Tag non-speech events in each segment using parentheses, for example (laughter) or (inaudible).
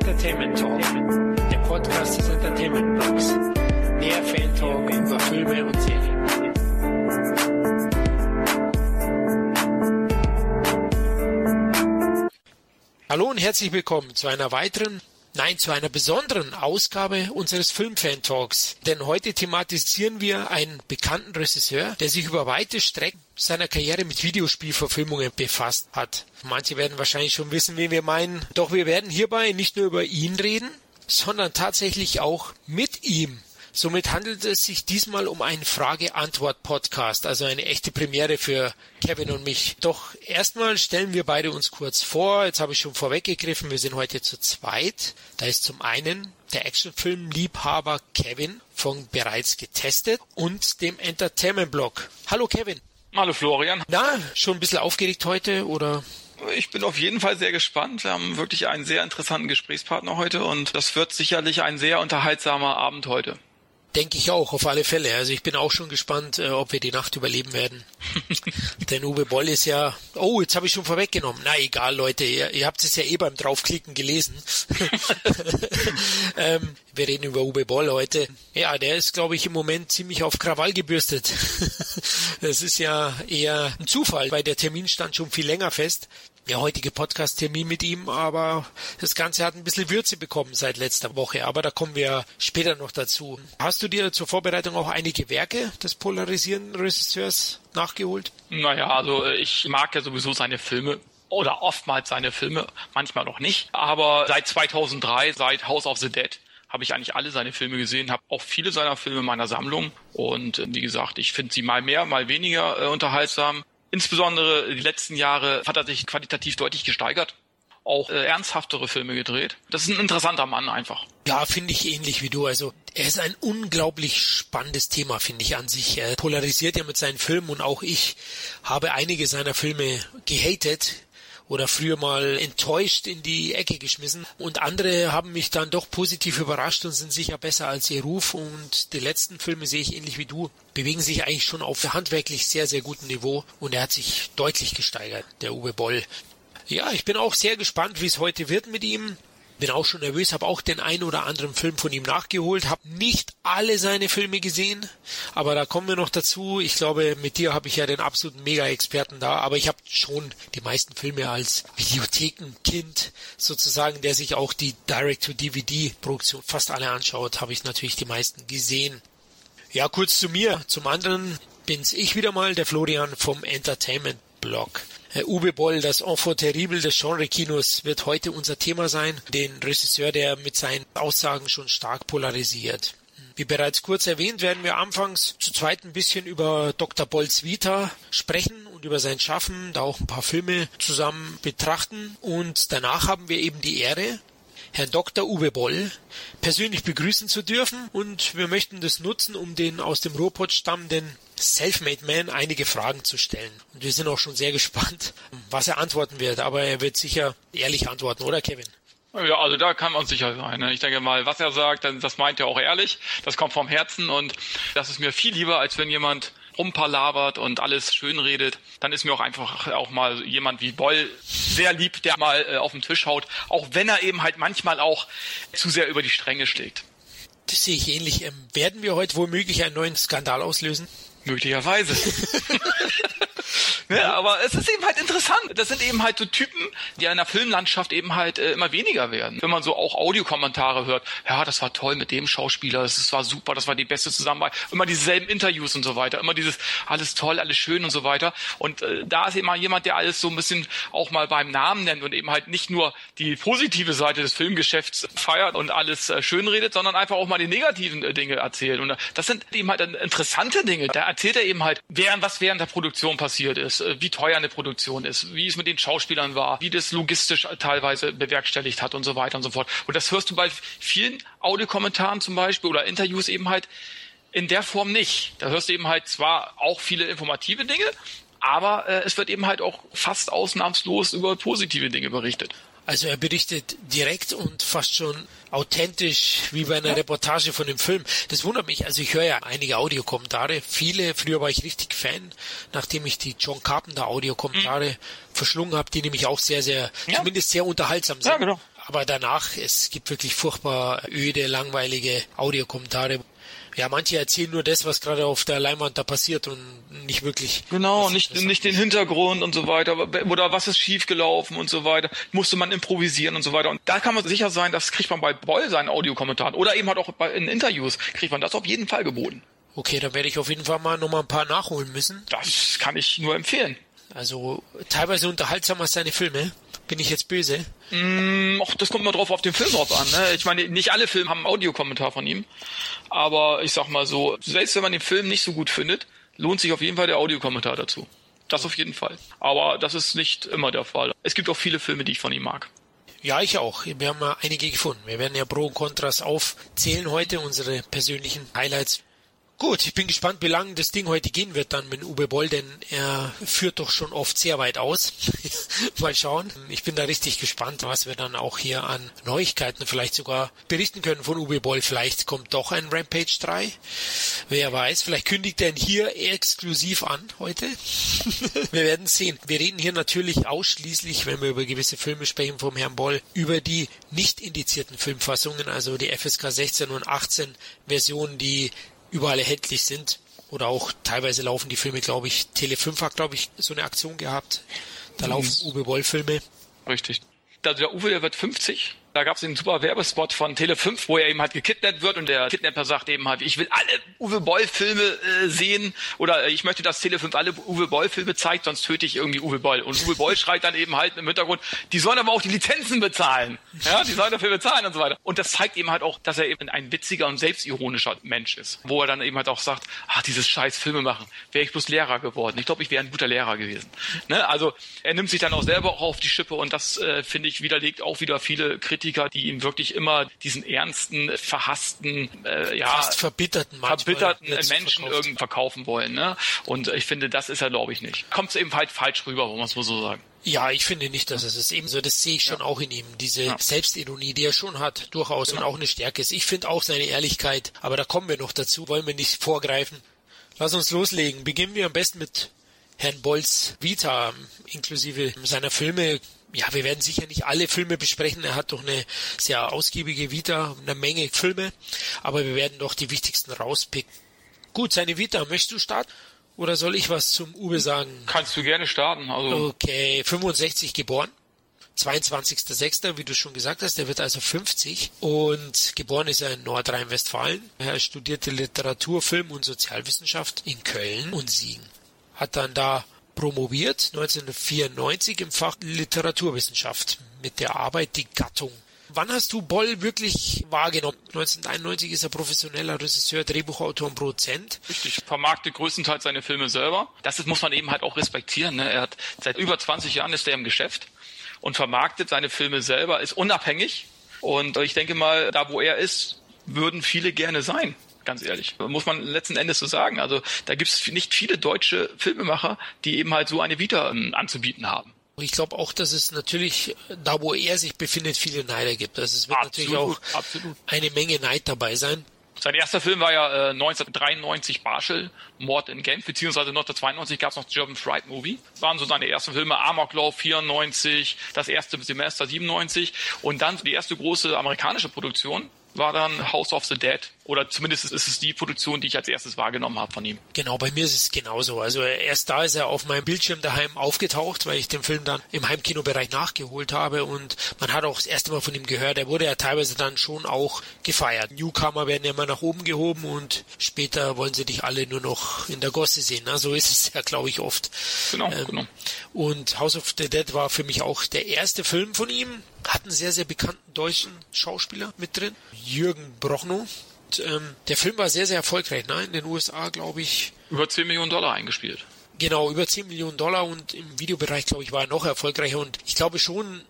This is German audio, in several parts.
Entertainment Talk, der Podcast des Entertainment Blogs. Der Fan Talk über Filme und Serien. Hallo und herzlich willkommen zu einer weiteren Nein, zu einer besonderen Ausgabe unseres Filmfan Talks. Denn heute thematisieren wir einen bekannten Regisseur, der sich über weite Strecken seiner Karriere mit Videospielverfilmungen befasst hat. Manche werden wahrscheinlich schon wissen, wen wir meinen. Doch wir werden hierbei nicht nur über ihn reden, sondern tatsächlich auch mit ihm Somit handelt es sich diesmal um einen Frage-Antwort-Podcast, also eine echte Premiere für Kevin und mich. Doch erstmal stellen wir beide uns kurz vor. Jetzt habe ich schon vorweggegriffen, wir sind heute zu zweit. Da ist zum einen der Actionfilm-Liebhaber Kevin von bereits getestet und dem Entertainment-Blog. Hallo Kevin. Hallo Florian. Na, schon ein bisschen aufgeregt heute oder ich bin auf jeden Fall sehr gespannt. Wir haben wirklich einen sehr interessanten Gesprächspartner heute und das wird sicherlich ein sehr unterhaltsamer Abend heute. Denke ich auch, auf alle Fälle. Also ich bin auch schon gespannt, äh, ob wir die Nacht überleben werden. (laughs) Denn Uwe Boll ist ja. Oh, jetzt habe ich schon vorweggenommen. Na egal, Leute, ihr, ihr habt es ja eh beim Draufklicken gelesen. (laughs) (laughs) ähm, wir reden über Uwe Boll heute. Ja, der ist, glaube ich, im Moment ziemlich auf Krawall gebürstet. das ist ja eher ein Zufall, weil der Termin stand schon viel länger fest der heutige Podcast-Termin mit ihm, aber das Ganze hat ein bisschen Würze bekommen seit letzter Woche, aber da kommen wir später noch dazu. Hast du dir zur Vorbereitung auch einige Werke des polarisierenden Regisseurs nachgeholt? Naja, also ich mag ja sowieso seine Filme oder oftmals seine Filme, manchmal noch nicht, aber seit 2003, seit House of the Dead, habe ich eigentlich alle seine Filme gesehen, habe auch viele seiner Filme in meiner Sammlung und wie gesagt, ich finde sie mal mehr, mal weniger äh, unterhaltsam. Insbesondere die letzten Jahre hat er sich qualitativ deutlich gesteigert auch äh, ernsthaftere Filme gedreht. Das ist ein interessanter Mann einfach. Ja, finde ich ähnlich wie du. Also er ist ein unglaublich spannendes Thema, finde ich an sich. Er polarisiert ja mit seinen Filmen und auch ich habe einige seiner Filme gehatet oder früher mal enttäuscht in die Ecke geschmissen. Und andere haben mich dann doch positiv überrascht und sind sicher besser als ihr Ruf. Und die letzten Filme sehe ich ähnlich wie du, bewegen sich eigentlich schon auf handwerklich sehr, sehr gutem Niveau. Und er hat sich deutlich gesteigert, der Uwe Boll. Ja, ich bin auch sehr gespannt, wie es heute wird mit ihm bin auch schon nervös, habe auch den einen oder anderen Film von ihm nachgeholt, habe nicht alle seine Filme gesehen, aber da kommen wir noch dazu. Ich glaube, mit dir habe ich ja den absoluten Mega-Experten da, aber ich habe schon die meisten Filme als Videothekenkind sozusagen, der sich auch die Direct-to-DVD-Produktion fast alle anschaut, habe ich natürlich die meisten gesehen. Ja, kurz zu mir. Zum anderen bin's ich wieder mal, der Florian vom Entertainment Blog. Herr Uwe Boll, das Enfant terrible des Genre-Kinos wird heute unser Thema sein. Den Regisseur, der mit seinen Aussagen schon stark polarisiert. Wie bereits kurz erwähnt, werden wir anfangs zu zweit ein bisschen über Dr. Bolls Vita sprechen und über sein Schaffen, da auch ein paar Filme zusammen betrachten. Und danach haben wir eben die Ehre, Herrn Dr. Uwe Boll persönlich begrüßen zu dürfen und wir möchten das nutzen, um den aus dem Ruhrpott stammenden Selfmade Man einige Fragen zu stellen. Und wir sind auch schon sehr gespannt, was er antworten wird. Aber er wird sicher ehrlich antworten, oder Kevin? Ja, also da kann man sicher sein. Ne? Ich denke mal, was er sagt, das meint er auch ehrlich. Das kommt vom Herzen und das ist mir viel lieber, als wenn jemand rumpalabert und alles schön redet. Dann ist mir auch einfach auch mal jemand wie Boll sehr lieb, der mal äh, auf den Tisch haut, auch wenn er eben halt manchmal auch zu sehr über die Stränge schlägt. Das sehe ich ähnlich. Ähm, werden wir heute womöglich einen neuen Skandal auslösen? Möglicherweise. (laughs) ja, aber es ist eben halt interessant. Das sind eben halt so Typen, die in der Filmlandschaft eben halt äh, immer weniger werden. Wenn man so auch Audiokommentare hört, ja, das war toll mit dem Schauspieler, das war super, das war die beste Zusammenarbeit. Immer dieselben Interviews und so weiter, immer dieses alles toll, alles schön und so weiter. Und äh, da ist eben mal jemand, der alles so ein bisschen auch mal beim Namen nennt und eben halt nicht nur die positive Seite des Filmgeschäfts feiert und alles äh, schön redet, sondern einfach auch mal die negativen äh, Dinge erzählt. Und äh, das sind eben halt interessante Dinge. Da erzählt er eben halt, während, was während der Produktion passiert ist, äh, wie teuer eine Produktion ist, wie es mit den Schauspielern war, wie das logistisch teilweise bewerkstelligt hat und so weiter und so fort. Und das hörst du bei vielen Audiokommentaren zum Beispiel oder Interviews eben halt in der Form nicht. Da hörst du eben halt zwar auch viele informative Dinge, aber äh, es wird eben halt auch fast ausnahmslos über positive Dinge berichtet. Also er berichtet direkt und fast schon authentisch wie bei einer Reportage von dem Film. Das wundert mich. Also ich höre ja einige Audiokommentare. Viele, früher war ich richtig Fan, nachdem ich die John Carpenter Audiokommentare mhm. verschlungen habe, die nämlich auch sehr, sehr, ja. zumindest sehr unterhaltsam sind. Ja, genau. Aber danach, es gibt wirklich furchtbar öde, langweilige Audiokommentare. Ja, manche erzählen nur das, was gerade auf der Leinwand da passiert und nicht wirklich. Genau, nicht, nicht den Hintergrund und so weiter. Oder was ist schiefgelaufen und so weiter. Musste man improvisieren und so weiter. Und da kann man sicher sein, das kriegt man bei Boll seinen Audiokommentaren. Oder eben halt auch bei, in Interviews kriegt man das auf jeden Fall geboten. Okay, dann werde ich auf jeden Fall mal nochmal ein paar nachholen müssen. Das kann ich nur empfehlen. Also teilweise unterhaltsamer als seine Filme. Bin ich jetzt böse? Mm, och, das kommt mal drauf auf den Film drauf an. Ne? Ich meine, nicht alle Filme haben einen Audiokommentar von ihm. Aber ich sag mal so, selbst wenn man den Film nicht so gut findet, lohnt sich auf jeden Fall der Audiokommentar dazu. Das auf jeden Fall. Aber das ist nicht immer der Fall. Es gibt auch viele Filme, die ich von ihm mag. Ja, ich auch. Wir haben ja einige gefunden. Wir werden ja Pro und Kontras aufzählen heute, unsere persönlichen Highlights. Gut, ich bin gespannt, wie lange das Ding heute gehen wird dann mit Uwe Boll, denn er führt doch schon oft sehr weit aus. (laughs) Mal schauen. Ich bin da richtig gespannt, was wir dann auch hier an Neuigkeiten vielleicht sogar berichten können von Uwe Boll. Vielleicht kommt doch ein Rampage 3. Wer weiß, vielleicht kündigt er ihn hier exklusiv an heute. (laughs) wir werden sehen. Wir reden hier natürlich ausschließlich, wenn wir über gewisse Filme sprechen vom Herrn Boll, über die nicht indizierten Filmfassungen, also die FSK 16 und 18 Versionen, die überall erhältlich sind. Oder auch teilweise laufen die Filme, glaube ich, Tele 5 hat, glaube ich, so eine Aktion gehabt. Da mhm. laufen Uwe Boll Filme. Richtig. Also der Uwe, der wird 50 da gab es einen super Werbespot von Tele5, wo er eben halt gekidnappt wird und der Kidnapper sagt eben halt, ich will alle Uwe Boll-Filme äh, sehen oder äh, ich möchte, dass Tele5 alle Uwe Boll-Filme zeigt, sonst töte ich irgendwie Uwe Boll. Und Uwe Boll schreit dann eben halt im Hintergrund, die sollen aber auch die Lizenzen bezahlen. Ja, die sollen dafür bezahlen und so weiter. Und das zeigt eben halt auch, dass er eben ein witziger und selbstironischer Mensch ist. Wo er dann eben halt auch sagt, ach, dieses scheiß Filme machen, wäre ich bloß Lehrer geworden. Ich glaube, ich wäre ein guter Lehrer gewesen. Ne? Also er nimmt sich dann auch selber auch auf die Schippe und das, äh, finde ich, widerlegt auch wieder viele Kritiker Kritiker, die ihm wirklich immer diesen ernsten, verhassten, äh, ja, Fast verbitterten, verbitterten Menschen irgendwie verkaufen wollen. Ne? Und ich finde, das ist er, glaube ich, nicht. Kommt es eben halt falsch rüber, wo man es so sagen. Ja, ich finde nicht, dass es ist. Ebenso, das sehe ich schon ja. auch in ihm. Diese ja. Selbstironie, die er schon hat, durchaus genau. und auch eine Stärke ist. Ich finde auch seine Ehrlichkeit, aber da kommen wir noch dazu, wollen wir nicht vorgreifen. Lass uns loslegen. Beginnen wir am besten mit Herrn Bolls Vita, inklusive seiner Filme, ja, wir werden sicher nicht alle Filme besprechen. Er hat doch eine sehr ausgiebige Vita, eine Menge Filme, aber wir werden doch die wichtigsten rauspicken. Gut, seine Vita, möchtest du starten? Oder soll ich was zum Uwe sagen? Kannst du gerne starten. Also okay, 65 geboren. 22.06., wie du schon gesagt hast, er wird also 50 und geboren ist er in Nordrhein-Westfalen. Er studierte Literatur, Film und Sozialwissenschaft in Köln und Siegen. Hat dann da promoviert 1994 im Fach Literaturwissenschaft mit der Arbeit Die Gattung. Wann hast du Boll wirklich wahrgenommen? 1991 ist er professioneller Regisseur, Drehbuchautor und Produzent. Richtig, vermarktet größtenteils seine Filme selber. Das muss man eben halt auch respektieren. Ne? Er hat seit über 20 Jahren ist er im Geschäft und vermarktet seine Filme selber, ist unabhängig. Und ich denke mal, da wo er ist, würden viele gerne sein ganz ehrlich. Muss man letzten Endes so sagen. Also da gibt es nicht viele deutsche Filmemacher, die eben halt so eine Vita ähm, anzubieten haben. Ich glaube auch, dass es natürlich, da wo er sich befindet, viele Neider gibt. Also es wird absolut, natürlich auch absolut. eine Menge Neid dabei sein. Sein erster Film war ja äh, 1993 Barschel, Mord in Genf, beziehungsweise 1992 gab es noch German Fright Movie. Das waren so seine ersten Filme, Amoklauf 94, das erste Semester 97 und dann die erste große amerikanische Produktion war dann House of the Dead. Oder zumindest ist es die Produktion, die ich als erstes wahrgenommen habe von ihm. Genau, bei mir ist es genauso. Also erst da ist er auf meinem Bildschirm daheim aufgetaucht, weil ich den Film dann im Heimkinobereich nachgeholt habe und man hat auch das erste Mal von ihm gehört. Er wurde ja teilweise dann schon auch gefeiert. Newcomer werden ja immer nach oben gehoben und später wollen sie dich alle nur noch in der Gosse sehen. Na, so ist es ja, glaube ich, oft. Genau, ähm, genau. Und House of the Dead war für mich auch der erste Film von ihm. Hat einen sehr, sehr bekannten deutschen Schauspieler mit drin. Jürgen Brochnow. Und, ähm, der Film war sehr, sehr erfolgreich. Ne? In den USA, glaube ich. Über 10 Millionen Dollar eingespielt. Genau, über 10 Millionen Dollar und im Videobereich, glaube ich, war er noch erfolgreicher. Und ich glaube schon,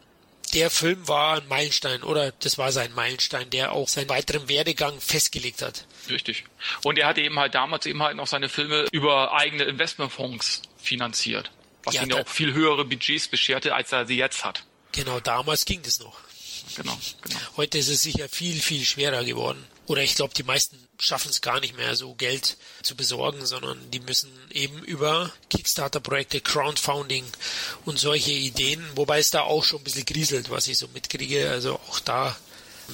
der Film war ein Meilenstein oder das war sein Meilenstein, der auch seinen weiteren Werdegang festgelegt hat. Richtig. Und er hatte eben halt damals eben halt noch seine Filme über eigene Investmentfonds finanziert. Was ja, ihm ja auch viel höhere Budgets bescherte, als er sie jetzt hat. Genau, damals ging das noch. genau, genau. Heute ist es sicher viel, viel schwerer geworden. Oder ich glaube, die meisten schaffen es gar nicht mehr, so Geld zu besorgen, sondern die müssen eben über Kickstarter-Projekte, Crowdfunding und solche Ideen, wobei es da auch schon ein bisschen grieselt, was ich so mitkriege. Also auch da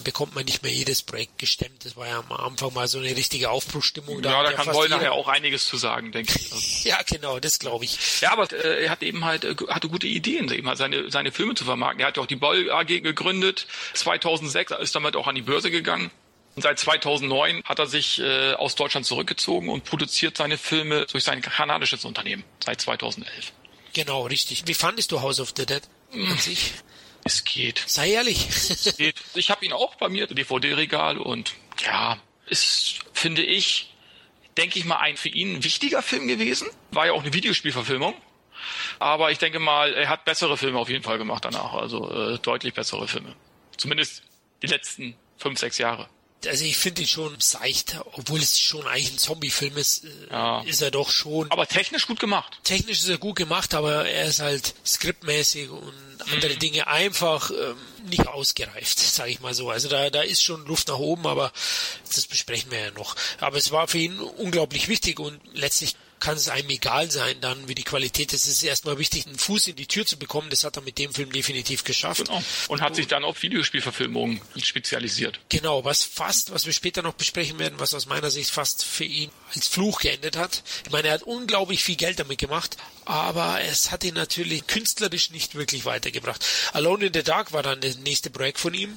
bekommt man nicht mehr jedes Projekt gestemmt. Das war ja am Anfang mal so eine richtige Aufbruchstimmung. Da ja, da kann Boll nachher auch einiges zu sagen, denke ich. (laughs) ja, genau, das glaube ich. Ja, aber äh, er hat eben halt äh, hatte gute Ideen, eben halt seine seine Filme zu vermarkten. Er hat ja auch die Boll AG gegründet. 2006 ist damit auch an die Börse gegangen. Und seit 2009 hat er sich äh, aus Deutschland zurückgezogen und produziert seine Filme durch sein kanadisches Unternehmen seit 2011. Genau, richtig. Wie fandest du House of the Dead an sich? Es geht. Sei ehrlich. Es geht. Ich habe ihn auch bei mir, DVD-Regal und ja, ist, finde ich, denke ich mal, ein für ihn wichtiger Film gewesen. War ja auch eine Videospielverfilmung. Aber ich denke mal, er hat bessere Filme auf jeden Fall gemacht danach. Also äh, deutlich bessere Filme. Zumindest die letzten fünf, sechs Jahre also ich finde ihn schon seicht, obwohl es schon eigentlich ein Zombie-Film ist, äh, ja. ist er doch schon. Aber technisch gut gemacht. Technisch ist er gut gemacht, aber er ist halt skriptmäßig und andere mhm. Dinge einfach ähm, nicht ausgereift, (laughs) sage ich mal so. Also da, da ist schon Luft nach oben, aber das besprechen wir ja noch. Aber es war für ihn unglaublich wichtig und letztlich kann es einem egal sein, dann wie die Qualität ist. Es ist erstmal wichtig, einen Fuß in die Tür zu bekommen. Das hat er mit dem Film definitiv geschafft. Genau. Und hat sich dann auf Videospielverfilmungen spezialisiert. Genau, was fast, was wir später noch besprechen werden, was aus meiner Sicht fast für ihn als Fluch geendet hat. Ich meine, er hat unglaublich viel Geld damit gemacht, aber es hat ihn natürlich künstlerisch nicht wirklich weitergebracht. Alone in the Dark war dann das nächste Projekt von ihm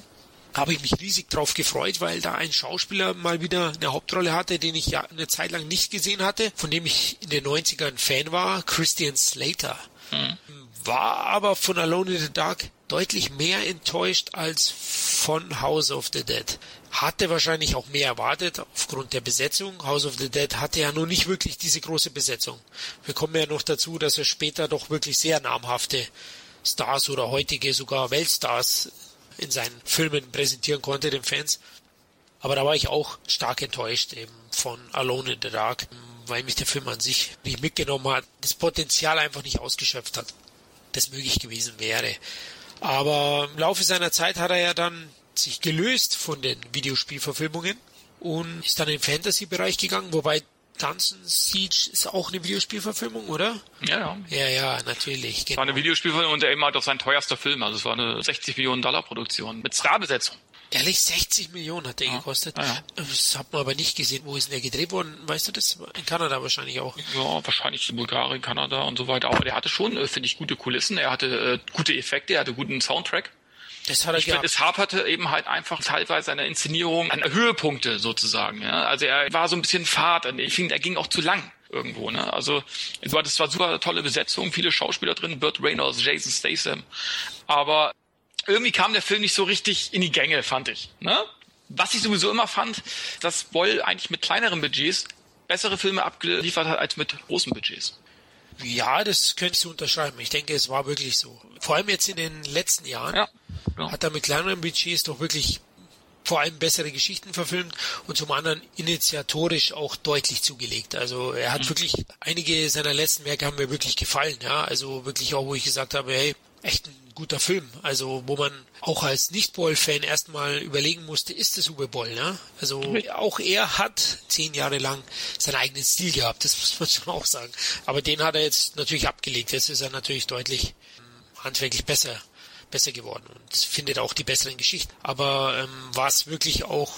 habe ich mich riesig drauf gefreut, weil da ein Schauspieler mal wieder eine Hauptrolle hatte, den ich ja eine Zeit lang nicht gesehen hatte, von dem ich in den 90ern Fan war, Christian Slater. Mhm. War aber von Alone in the Dark deutlich mehr enttäuscht als von House of the Dead. Hatte wahrscheinlich auch mehr erwartet aufgrund der Besetzung. House of the Dead hatte ja noch nicht wirklich diese große Besetzung. Wir kommen ja noch dazu, dass er später doch wirklich sehr namhafte Stars oder heutige sogar Weltstars in seinen Filmen präsentieren konnte, den Fans. Aber da war ich auch stark enttäuscht eben von Alone in the Dark, weil mich der Film an sich nicht mitgenommen hat, das Potenzial einfach nicht ausgeschöpft hat, das möglich gewesen wäre. Aber im Laufe seiner Zeit hat er ja dann sich gelöst von den Videospielverfilmungen und ist dann in den Fantasy-Bereich gegangen, wobei Dungeon Siege ist auch eine Videospielverfilmung, oder? Ja, ja. Ja, ja, natürlich. Genau. war eine Videospielverfilmung und er eben halt auch sein teuerster Film. Also es war eine 60 Millionen Dollar Produktion mit Starbesetzung. Ehrlich, 60 Millionen hat der ja, gekostet. Ja, ja. Das hat man aber nicht gesehen. Wo ist denn der gedreht worden? Weißt du das? In Kanada wahrscheinlich auch. Ja, wahrscheinlich in Bulgarien, Kanada und so weiter. Aber der hatte schon, äh, finde ich, gute Kulissen. Er hatte äh, gute Effekte, er hatte guten Soundtrack. Das hat er ich finde, es haperte eben halt einfach teilweise an der Inszenierung an Höhepunkte sozusagen. Ja? Also er war so ein bisschen fad. Ich finde, er ging auch zu lang irgendwo. Ne? Also das war super tolle Besetzung, viele Schauspieler drin, Burt Reynolds, Jason Statham. Aber irgendwie kam der Film nicht so richtig in die Gänge, fand ich. Ne? Was ich sowieso immer fand, dass Boll eigentlich mit kleineren Budgets bessere Filme abgeliefert hat als mit großen Budgets. Ja, das könnte ich so unterschreiben. Ich denke, es war wirklich so. Vor allem jetzt in den letzten Jahren. Ja ja. hat er mit kleineren Budgets doch wirklich vor allem bessere Geschichten verfilmt und zum anderen initiatorisch auch deutlich zugelegt. Also er hat mhm. wirklich einige seiner letzten Werke haben mir wirklich gefallen, ja. Also wirklich auch, wo ich gesagt habe, hey, echt ein guter Film. Also wo man auch als Nicht-Boll-Fan erstmal überlegen musste, ist es Uwe Boll, ne? Also auch er hat zehn Jahre lang seinen eigenen Stil gehabt, das (laughs) muss man schon auch sagen. Aber den hat er jetzt natürlich abgelegt. Jetzt ist er natürlich deutlich ähm, handwerklich besser besser geworden und findet auch die besseren Geschichten. Aber ähm, war es wirklich auch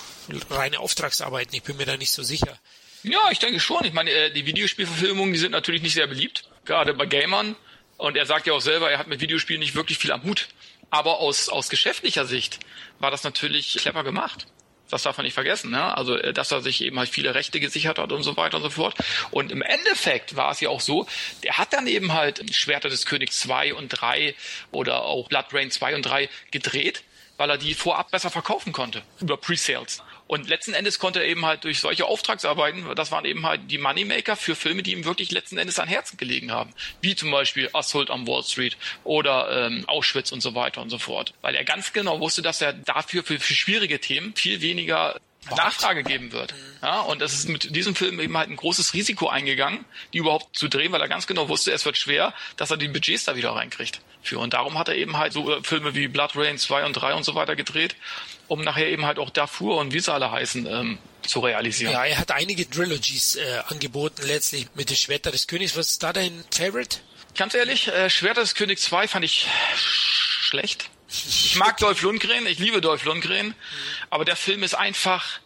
reine Auftragsarbeiten? Ich bin mir da nicht so sicher. Ja, ich denke schon. Ich meine, äh, die Videospielverfilmungen, die sind natürlich nicht sehr beliebt, gerade bei Gamern. Und er sagt ja auch selber, er hat mit Videospielen nicht wirklich viel am Hut. Aber aus, aus geschäftlicher Sicht war das natürlich clever gemacht. Das darf man nicht vergessen. Ne? Also, äh, dass er sich eben halt viele Rechte gesichert hat und so weiter und so fort. Und im Endeffekt war es ja auch so, der hat dann eben halt Schwerter des Königs 2 und 3 oder auch Blood Rain 2 und 3 gedreht, weil er die vorab besser verkaufen konnte über Pre-Sales. Und letzten Endes konnte er eben halt durch solche Auftragsarbeiten, das waren eben halt die Moneymaker für Filme, die ihm wirklich letzten Endes an Herzen gelegen haben. Wie zum Beispiel Assault on Wall Street oder ähm, Auschwitz und so weiter und so fort. Weil er ganz genau wusste, dass er dafür für, für schwierige Themen viel weniger Nachfrage geben wird. Ja, und das ist mit diesem Film eben halt ein großes Risiko eingegangen, die überhaupt zu drehen, weil er ganz genau wusste, es wird schwer, dass er die Budgets da wieder reinkriegt. Für. Und darum hat er eben halt so äh, Filme wie Blood Rain 2 und 3 und so weiter gedreht, um nachher eben halt auch Darfur und wie sie alle heißen, ähm, zu realisieren. Ja, er hat einige Trilogies äh, angeboten, letztlich mit dem Schwerter des Königs. Was ist da dein Favorite? Ganz ehrlich, äh, Schwerter des Königs 2 fand ich schlecht. Ich mag (laughs) Dolph Lundgren, ich liebe Dolph Lundgren, aber der Film ist einfach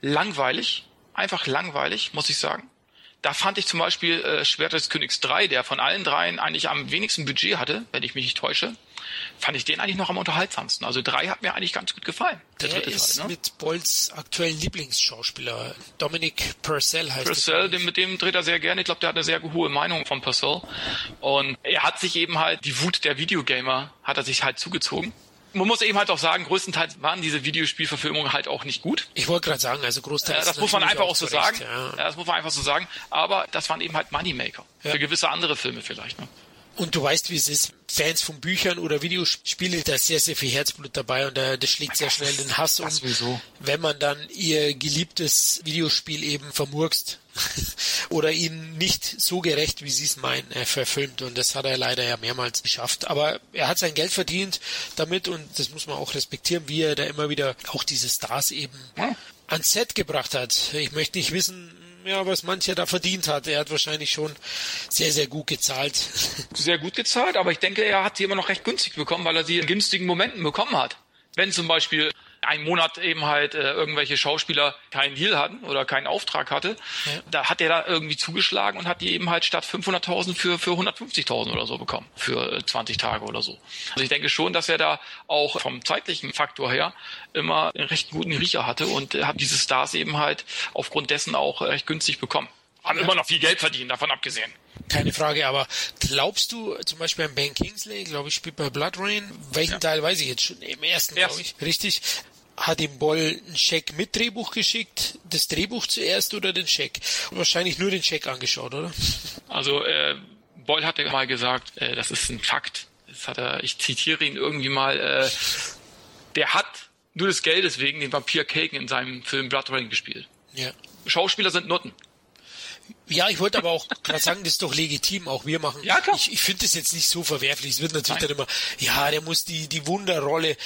langweilig, einfach langweilig, muss ich sagen. Da fand ich zum Beispiel äh, Schwert des Königs 3, der von allen dreien eigentlich am wenigsten Budget hatte, wenn ich mich nicht täusche, fand ich den eigentlich noch am unterhaltsamsten. Also drei hat mir eigentlich ganz gut gefallen. Der, der ist Teil, ne? mit Bolls aktuellen Lieblingsschauspieler, Dominic Purcell heißt Purcell, den, mit dem dreht er sehr gerne. Ich glaube, der hat eine sehr hohe Meinung von Purcell. Und er hat sich eben halt, die Wut der Videogamer hat er sich halt zugezogen man muss eben halt auch sagen, größtenteils waren diese Videospielverfilmungen halt auch nicht gut. Ich wollte gerade sagen, also großteils. Ja, das muss man einfach auch so sagen. Ja. ja. das muss man einfach so sagen. Aber das waren eben halt Moneymaker. Ja. Für gewisse andere Filme vielleicht. Ne? Und du weißt, wie es ist. Fans von Büchern oder Videospiele, da ist sehr, sehr viel Herzblut dabei und da, das schlägt sehr schnell den Hass um, wenn man dann ihr geliebtes Videospiel eben vermurkst (laughs) oder ihnen nicht so gerecht, wie sie es meinen, äh, verfilmt. Und das hat er leider ja mehrmals geschafft. Aber er hat sein Geld verdient damit und das muss man auch respektieren, wie er da immer wieder auch diese Stars eben ans Set gebracht hat. Ich möchte nicht wissen, ja, was mancher da verdient hat. Er hat wahrscheinlich schon sehr, sehr gut gezahlt. (laughs) Sehr gut gezahlt, aber ich denke, er hat sie immer noch recht günstig bekommen, weil er sie in günstigen Momenten bekommen hat. Wenn zum Beispiel einen Monat eben halt äh, irgendwelche Schauspieler keinen Deal hatten oder keinen Auftrag hatte, ja. da hat er da irgendwie zugeschlagen und hat die eben halt statt 500.000 für, für 150.000 oder so bekommen, für 20 äh, Tage oder so. Also ich denke schon, dass er da auch vom zeitlichen Faktor her immer einen recht guten Riecher hatte und er hat diese Stars eben halt aufgrund dessen auch recht günstig bekommen. Haben ja. immer noch viel Geld verdient, davon abgesehen. Keine Frage, aber glaubst du zum Beispiel an Ben Kingsley, glaube ich, spielt bei Blood Rain, welchen ja. Teil weiß ich jetzt schon, im ersten, glaube ich, richtig, hat ihm Boll einen Scheck mit Drehbuch geschickt, das Drehbuch zuerst oder den Scheck? Wahrscheinlich nur den Scheck angeschaut, oder? Also äh, Boll hatte mal gesagt, äh, das ist ein Fakt. Das hat er, ich zitiere ihn irgendwie mal, äh, der hat nur des Geldes wegen den Vampir Kagan in seinem Film Blood Rain gespielt. Ja. Schauspieler sind Nutten. Ja, ich wollte aber auch gerade sagen, das ist doch legitim, auch wir machen. Ja, klar. Ich, ich finde das jetzt nicht so verwerflich. Es wird natürlich Nein. dann immer, ja, der muss die, die Wunderrolle.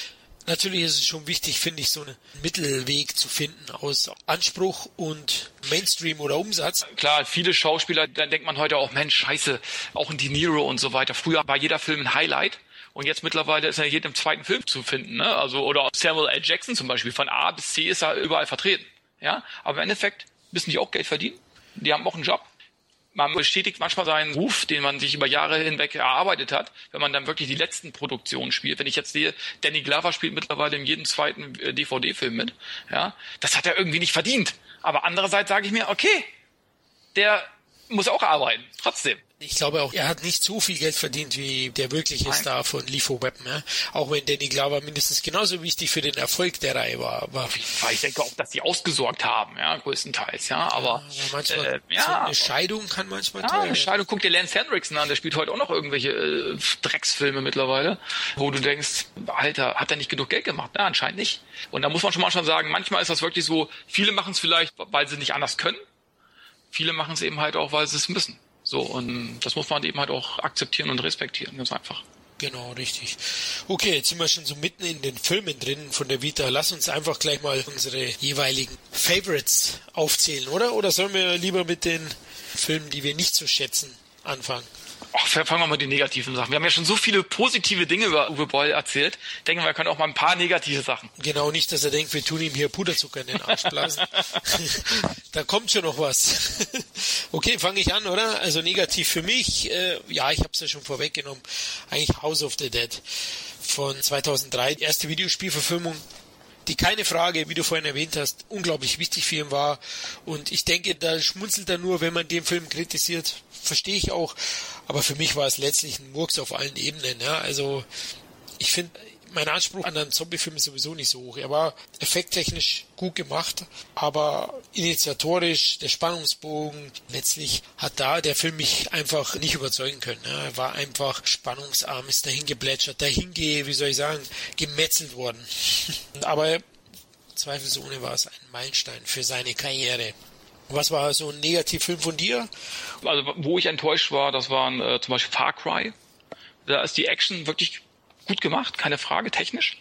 Natürlich ist es schon wichtig, finde ich, so einen Mittelweg zu finden aus Anspruch und Mainstream oder Umsatz. Klar, viele Schauspieler, dann denkt man heute auch, Mensch, scheiße, auch ein De Niro und so weiter. Früher war jeder Film ein Highlight. Und jetzt mittlerweile ist er in jedem zweiten Film zu finden, ne? Also, oder Samuel L. Jackson zum Beispiel, von A bis C ist er überall vertreten. Ja? Aber im Endeffekt müssen die auch Geld verdienen die haben auch einen Job. Man bestätigt manchmal seinen Ruf, den man sich über Jahre hinweg erarbeitet hat, wenn man dann wirklich die letzten Produktionen spielt. Wenn ich jetzt sehe, Danny Glover spielt mittlerweile in jedem zweiten DVD-Film äh, mit, ja, das hat er irgendwie nicht verdient. Aber andererseits sage ich mir, okay, der muss auch arbeiten, trotzdem. Ich glaube auch, er hat nicht so viel Geld verdient wie der wirkliche. Star von Lifo Weapon. Ja? Auch wenn Danny Glover mindestens genauso wichtig für den Erfolg der Reihe war. Aber ich denke auch, dass sie ausgesorgt haben, ja, größtenteils, ja. Aber, ja, manchmal äh, ja, so eine Scheidung kann manchmal ja, teuer. Eine Scheidung, guck dir Lance Hendrickson an, der spielt heute auch noch irgendwelche äh, Drecksfilme mittlerweile, wo du denkst, Alter, hat er nicht genug Geld gemacht? Na, anscheinend nicht. Und da muss man schon mal schon sagen, manchmal ist das wirklich so, viele machen es vielleicht, weil sie nicht anders können. Viele machen es eben halt auch, weil sie es müssen. So, und das muss man eben halt auch akzeptieren und respektieren, ganz einfach. Genau, richtig. Okay, jetzt sind wir schon so mitten in den Filmen drin von der Vita. Lass uns einfach gleich mal unsere jeweiligen Favorites aufzählen, oder? Oder sollen wir lieber mit den Filmen, die wir nicht so schätzen, anfangen? Ach, fangen wir mal mit den negativen Sachen. Wir haben ja schon so viele positive Dinge über Uwe Boll erzählt. Denken wir, wir können auch mal ein paar negative Sachen. Genau, nicht, dass er denkt, wir tun ihm hier Puderzucker in den Arsch blasen. (laughs) da kommt schon noch was. okay, fange ich an, oder? Also negativ für mich, äh, ja, ich habe es ja schon vorweggenommen, eigentlich House of the Dead von 2003, erste Videospielverfilmung die keine Frage, wie du vorhin erwähnt hast, unglaublich wichtig für ihn war. Und ich denke, da schmunzelt er nur, wenn man den Film kritisiert. Verstehe ich auch. Aber für mich war es letztlich ein Murks auf allen Ebenen. Ja? Also ich finde, mein Anspruch an einen Zombie-Film ist sowieso nicht so hoch. Er war effekttechnisch gut gemacht, aber initiatorisch, der Spannungsbogen, letztlich hat da der Film mich einfach nicht überzeugen können. Er war einfach spannungsarm, ist dahin geplätschert, dahin, wie soll ich sagen, gemetzelt worden. (laughs) aber zweifelsohne war es ein Meilenstein für seine Karriere. Was war so ein Negativfilm von dir? Also wo ich enttäuscht war, das waren äh, zum Beispiel Far Cry. Da ist die Action wirklich gut gemacht, keine Frage, technisch.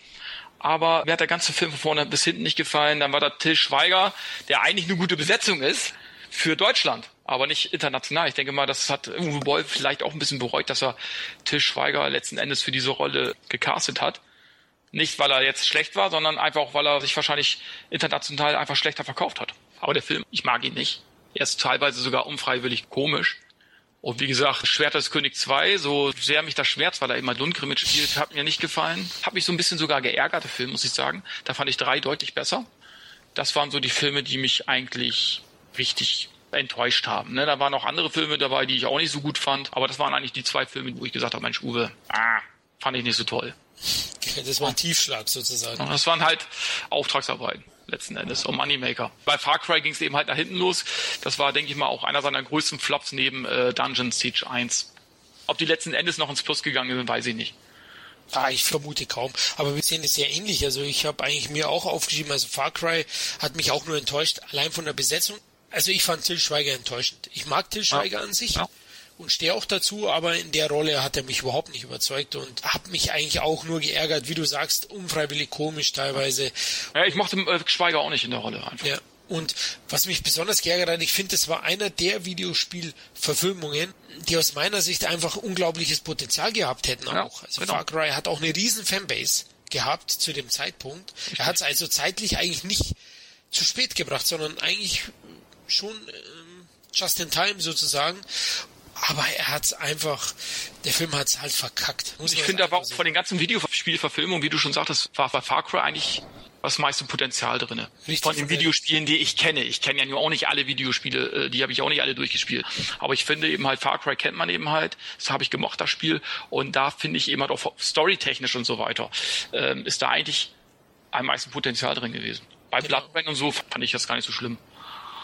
Aber mir hat der ganze Film von vorne bis hinten nicht gefallen. Dann war da Till Schweiger, der eigentlich eine gute Besetzung ist für Deutschland, aber nicht international. Ich denke mal, das hat Uwe Boll vielleicht auch ein bisschen bereut, dass er Till Schweiger letzten Endes für diese Rolle gecastet hat. Nicht, weil er jetzt schlecht war, sondern einfach auch, weil er sich wahrscheinlich international einfach schlechter verkauft hat. Aber der Film, ich mag ihn nicht. Er ist teilweise sogar unfreiwillig komisch. Und wie gesagt, Schwert des König 2, so sehr mich das Schwert, weil er immer Lundgren mitspielt, hat mir nicht gefallen. Hat mich so ein bisschen sogar geärgert, der Film, muss ich sagen. Da fand ich drei deutlich besser. Das waren so die Filme, die mich eigentlich richtig enttäuscht haben. Ne? Da waren auch andere Filme dabei, die ich auch nicht so gut fand. Aber das waren eigentlich die zwei Filme, wo ich gesagt habe, Mensch, Uwe, ah, fand ich nicht so toll. Das war ein Tiefschlag sozusagen. Das waren halt Auftragsarbeiten letzten Endes, um Moneymaker. Bei Far Cry ging es eben halt nach hinten los. Das war, denke ich mal, auch einer seiner größten Flops neben äh, Dungeon Siege 1. Ob die letzten Endes noch ins Plus gegangen sind, weiß ich nicht. Ah, ich vermute kaum. Aber wir sehen es sehr ähnlich. Also ich habe eigentlich mir auch aufgeschrieben, also Far Cry hat mich auch nur enttäuscht, allein von der Besetzung. Also ich fand Till Schweiger enttäuschend. Ich mag Till Schweiger ja. an sich. Ja und stehe auch dazu, aber in der Rolle hat er mich überhaupt nicht überzeugt und hat mich eigentlich auch nur geärgert, wie du sagst, unfreiwillig komisch teilweise. Ja, ich mochte äh, Schweiger auch nicht in der Rolle einfach. Ja. Und was mich besonders geärgert hat, ich finde, es war einer der Videospielverfilmungen, die aus meiner Sicht einfach unglaubliches Potenzial gehabt hätten auch. Ja, also genau. Far Cry hat auch eine riesen Fanbase gehabt zu dem Zeitpunkt. Er hat es also zeitlich eigentlich nicht zu spät gebracht, sondern eigentlich schon ähm, just in time sozusagen aber er hat's einfach, der Film hat's halt verkackt. ich finde aber auch von den ganzen Videospielverfilmungen, wie du schon sagtest, war bei Far Cry eigentlich das meiste Potenzial drinne. Richtig von den Videospielen, die ich kenne. Ich kenne ja nur auch nicht alle Videospiele, äh, die habe ich auch nicht alle durchgespielt. Aber ich finde eben halt, Far Cry kennt man eben halt. Das habe ich gemocht, das Spiel. Und da finde ich eben halt auch storytechnisch und so weiter, ähm, ist da eigentlich am meisten Potenzial drin gewesen. Bei genau. Blood Rain und so fand ich das gar nicht so schlimm.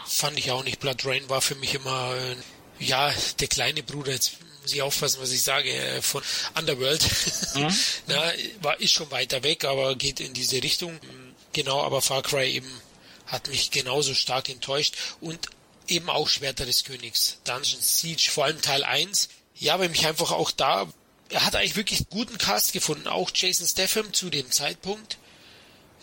Fand ich auch nicht. Blood Rain war für mich immer äh, ja, der kleine Bruder, jetzt muss ich aufpassen, was ich sage, äh, von Underworld. (laughs) Mhm. Na, war, ist schon weiter weg, aber geht in diese Richtung. Genau, aber Far Cry eben hat mich genauso stark enttäuscht und eben auch Schwerter des Königs. Dungeon Siege, vor allem Teil 1. Ja, weil mich einfach auch da, er hat eigentlich wirklich guten Cast gefunden. Auch Jason Statham zu dem Zeitpunkt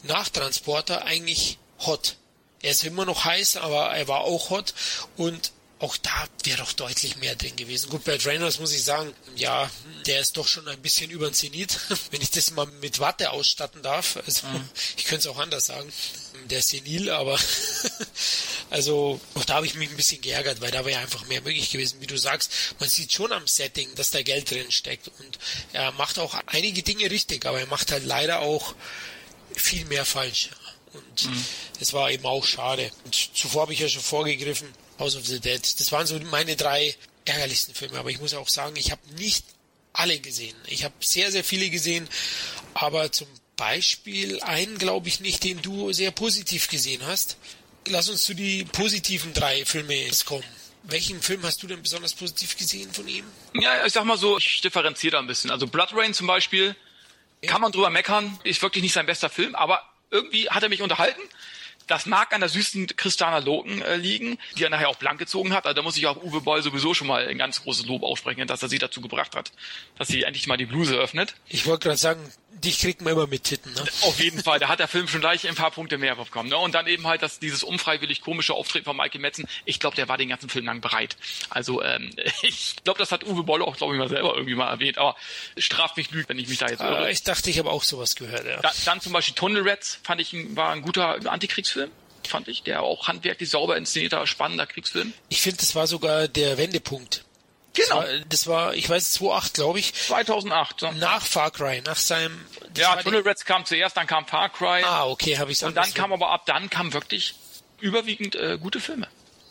nach Transporter eigentlich hot. Er ist immer noch heiß, aber er war auch hot und auch da wäre doch deutlich mehr drin gewesen. Gut, bei Reynolds muss ich sagen, ja, der ist doch schon ein bisschen über den Zenit, (laughs) wenn ich das mal mit Watte ausstatten darf. Also, mhm. ich könnte es auch anders sagen. Der ist senil, aber (laughs) also auch da habe ich mich ein bisschen geärgert, weil da wäre einfach mehr möglich gewesen. Wie du sagst, man sieht schon am Setting, dass da Geld drin steckt und er macht auch einige Dinge richtig, aber er macht halt leider auch viel mehr falsch. Und mhm. es war eben auch schade. Und zuvor habe ich ja schon vorgegriffen, House of the Dead. Das waren so meine drei ärgerlichsten Filme. Aber ich muss auch sagen, ich habe nicht alle gesehen. Ich habe sehr, sehr viele gesehen, aber zum Beispiel einen, glaube ich, nicht, den du sehr positiv gesehen hast. Lass uns zu die positiven drei Filme kommen. Welchen Film hast du denn besonders positiv gesehen von ihm? Ja, ich sag mal so, ich differenziere da ein bisschen. Also Blood Rain zum Beispiel, ja. kann man drüber meckern, ist wirklich nicht sein bester Film, aber irgendwie hat er mich unterhalten. Das mag an der süßen Christiana Loken äh, liegen, die er nachher auch blank gezogen hat. Also da muss ich auch Uwe Boll sowieso schon mal ein ganz großes Lob aussprechen, dass er sie dazu gebracht hat, dass sie endlich mal die Bluse öffnet. Ich wollte gerade sagen, dich kriegt man immer mit Titten, ne? Auf jeden Fall. Da hat der Film schon gleich ein paar Punkte mehr bekommen. Ne? Und dann eben halt dass dieses unfreiwillig komische Auftreten von Michael Metzen. Ich glaube, der war den ganzen Film lang bereit. Also ähm, (laughs) ich glaube, das hat Uwe Boll auch, glaube ich, mal selber irgendwie mal erwähnt. Aber straft mich lügt, wenn ich mich da jetzt irre. Ah, ich dachte, ich habe auch sowas gehört, ja. Da, dann zum Beispiel Tunnel Rats fand ich war ein guter Antikriegsfilm fand ich, der auch handwerklich sauber inszenierter, spannender Kriegsfilm. Ich finde, das war sogar der Wendepunkt Genau. Das war, das war ich weiß, 2008, glaube ich. 2008. So. Nach Far Cry, nach seinem... Ja, Tunnel Rats kam zuerst, dann kam Far Cry. Ah, okay, habe ich Und dann kam aber ab dann kam wirklich überwiegend äh, gute Filme.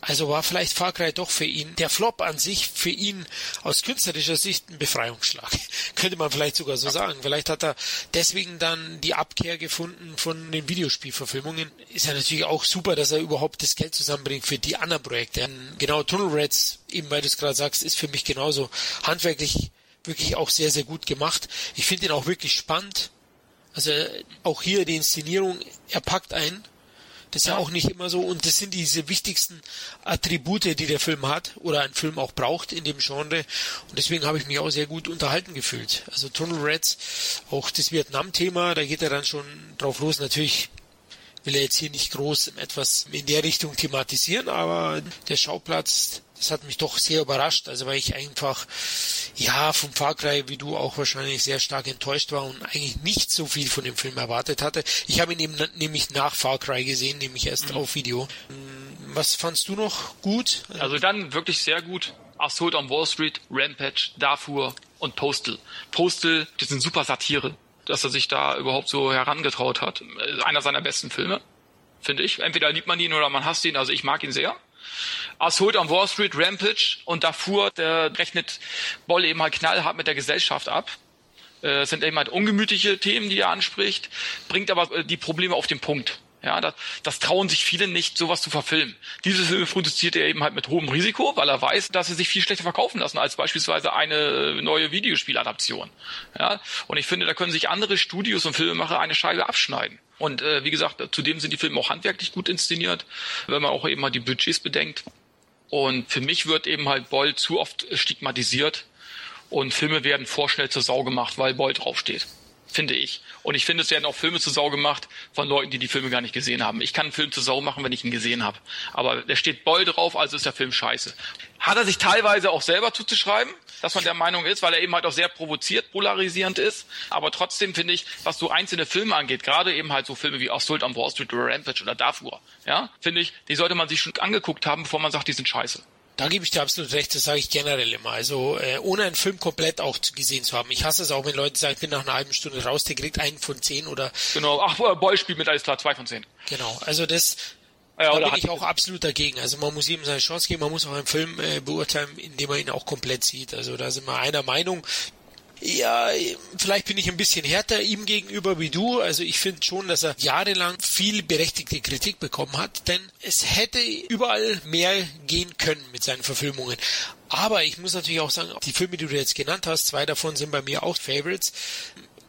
Also war vielleicht Far Cry doch für ihn, der Flop an sich, für ihn aus künstlerischer Sicht ein Befreiungsschlag. (laughs) Könnte man vielleicht sogar so sagen. Vielleicht hat er deswegen dann die Abkehr gefunden von den Videospielverfilmungen. Ist ja natürlich auch super, dass er überhaupt das Geld zusammenbringt für die anderen Projekte. Genau, Tunnel Rats, eben weil du es gerade sagst, ist für mich genauso handwerklich wirklich auch sehr, sehr gut gemacht. Ich finde ihn auch wirklich spannend. Also auch hier die Inszenierung, er packt ein Das ist ja. auch nicht immer so. Und das sind diese wichtigsten Attribute, die der Film hat oder ein Film auch braucht in dem Genre. Und deswegen habe ich mich auch sehr gut unterhalten gefühlt. Also Tunnel Reds, auch das Vietnam-Thema, da geht er dann schon drauf los. Natürlich will er jetzt hier nicht groß etwas in der Richtung thematisieren, aber der Schauplatz, das hat mich doch sehr überrascht, also weil ich einfach, ja, vom Far Cry, wie du auch wahrscheinlich sehr stark enttäuscht war und eigentlich nicht so viel von dem Film erwartet hatte. Ich habe ihn eben nämlich nach Far Cry gesehen, nämlich erst mhm. auf Video. Was fandst du noch gut? Also dann wirklich sehr gut. Assault on Wall Street, Rampage, Darfur und Postal. Postal, das sind super Satire dass er sich da überhaupt so herangetraut hat. Einer seiner besten Filme, finde ich. Entweder liebt man ihn oder man hasst ihn, also ich mag ihn sehr. Assault on Wall Street, Rampage und Darfur, der rechnet Boll eben halt knallhart mit der Gesellschaft ab. Äh, es sind eben halt ungemütliche Themen, die er anspricht, bringt aber äh, die Probleme auf den Punkt. Ja, das, das trauen sich viele nicht, sowas zu verfilmen. Diese Filme produziert er eben halt mit hohem Risiko, weil er weiß, dass sie sich viel schlechter verkaufen lassen als beispielsweise eine neue Videospieladaption. Ja, und ich finde, da können sich andere Studios und Filmemacher eine Scheibe abschneiden. Und äh, wie gesagt, zudem sind die Filme auch handwerklich gut inszeniert, wenn man auch eben mal die Budgets bedenkt. Und für mich wird eben halt Boll zu oft stigmatisiert und Filme werden vorschnell zur Sau gemacht, weil Boll draufsteht finde ich. Und ich finde, es werden auch Filme zur Sau gemacht von Leuten, die die Filme gar nicht gesehen haben. Ich kann einen Film zur Sau machen, wenn ich ihn gesehen habe. Aber der steht Boll drauf, also ist der Film scheiße. Hat er sich teilweise auch selber zuzuschreiben, dass man der Meinung ist, weil er eben halt auch sehr provoziert, polarisierend ist. Aber trotzdem finde ich, was so einzelne Filme angeht, gerade eben halt so Filme wie Assault on Wall Street oder Rampage oder Darfur, ja, finde ich, die sollte man sich schon angeguckt haben, bevor man sagt, die sind scheiße. Da gebe ich dir absolut recht, das sage ich generell immer. Also äh, ohne einen Film komplett auch gesehen zu haben. Ich hasse es auch, wenn Leute sagen, ich bin nach einer halben Stunde raus, der kriegt einen von zehn oder. Genau, ach, Boy spielt mit alles klar, zwei von zehn. Genau, also das ja, da bin ich auch absolut dagegen. Also man muss ihm seine Chance geben, man muss auch einen Film äh, beurteilen, indem man ihn auch komplett sieht. Also da sind wir einer Meinung. Ja, vielleicht bin ich ein bisschen härter ihm gegenüber wie du. Also ich finde schon, dass er jahrelang viel berechtigte Kritik bekommen hat, denn es hätte überall mehr gehen können mit seinen Verfilmungen. Aber ich muss natürlich auch sagen, die Filme, die du jetzt genannt hast, zwei davon sind bei mir auch Favorites.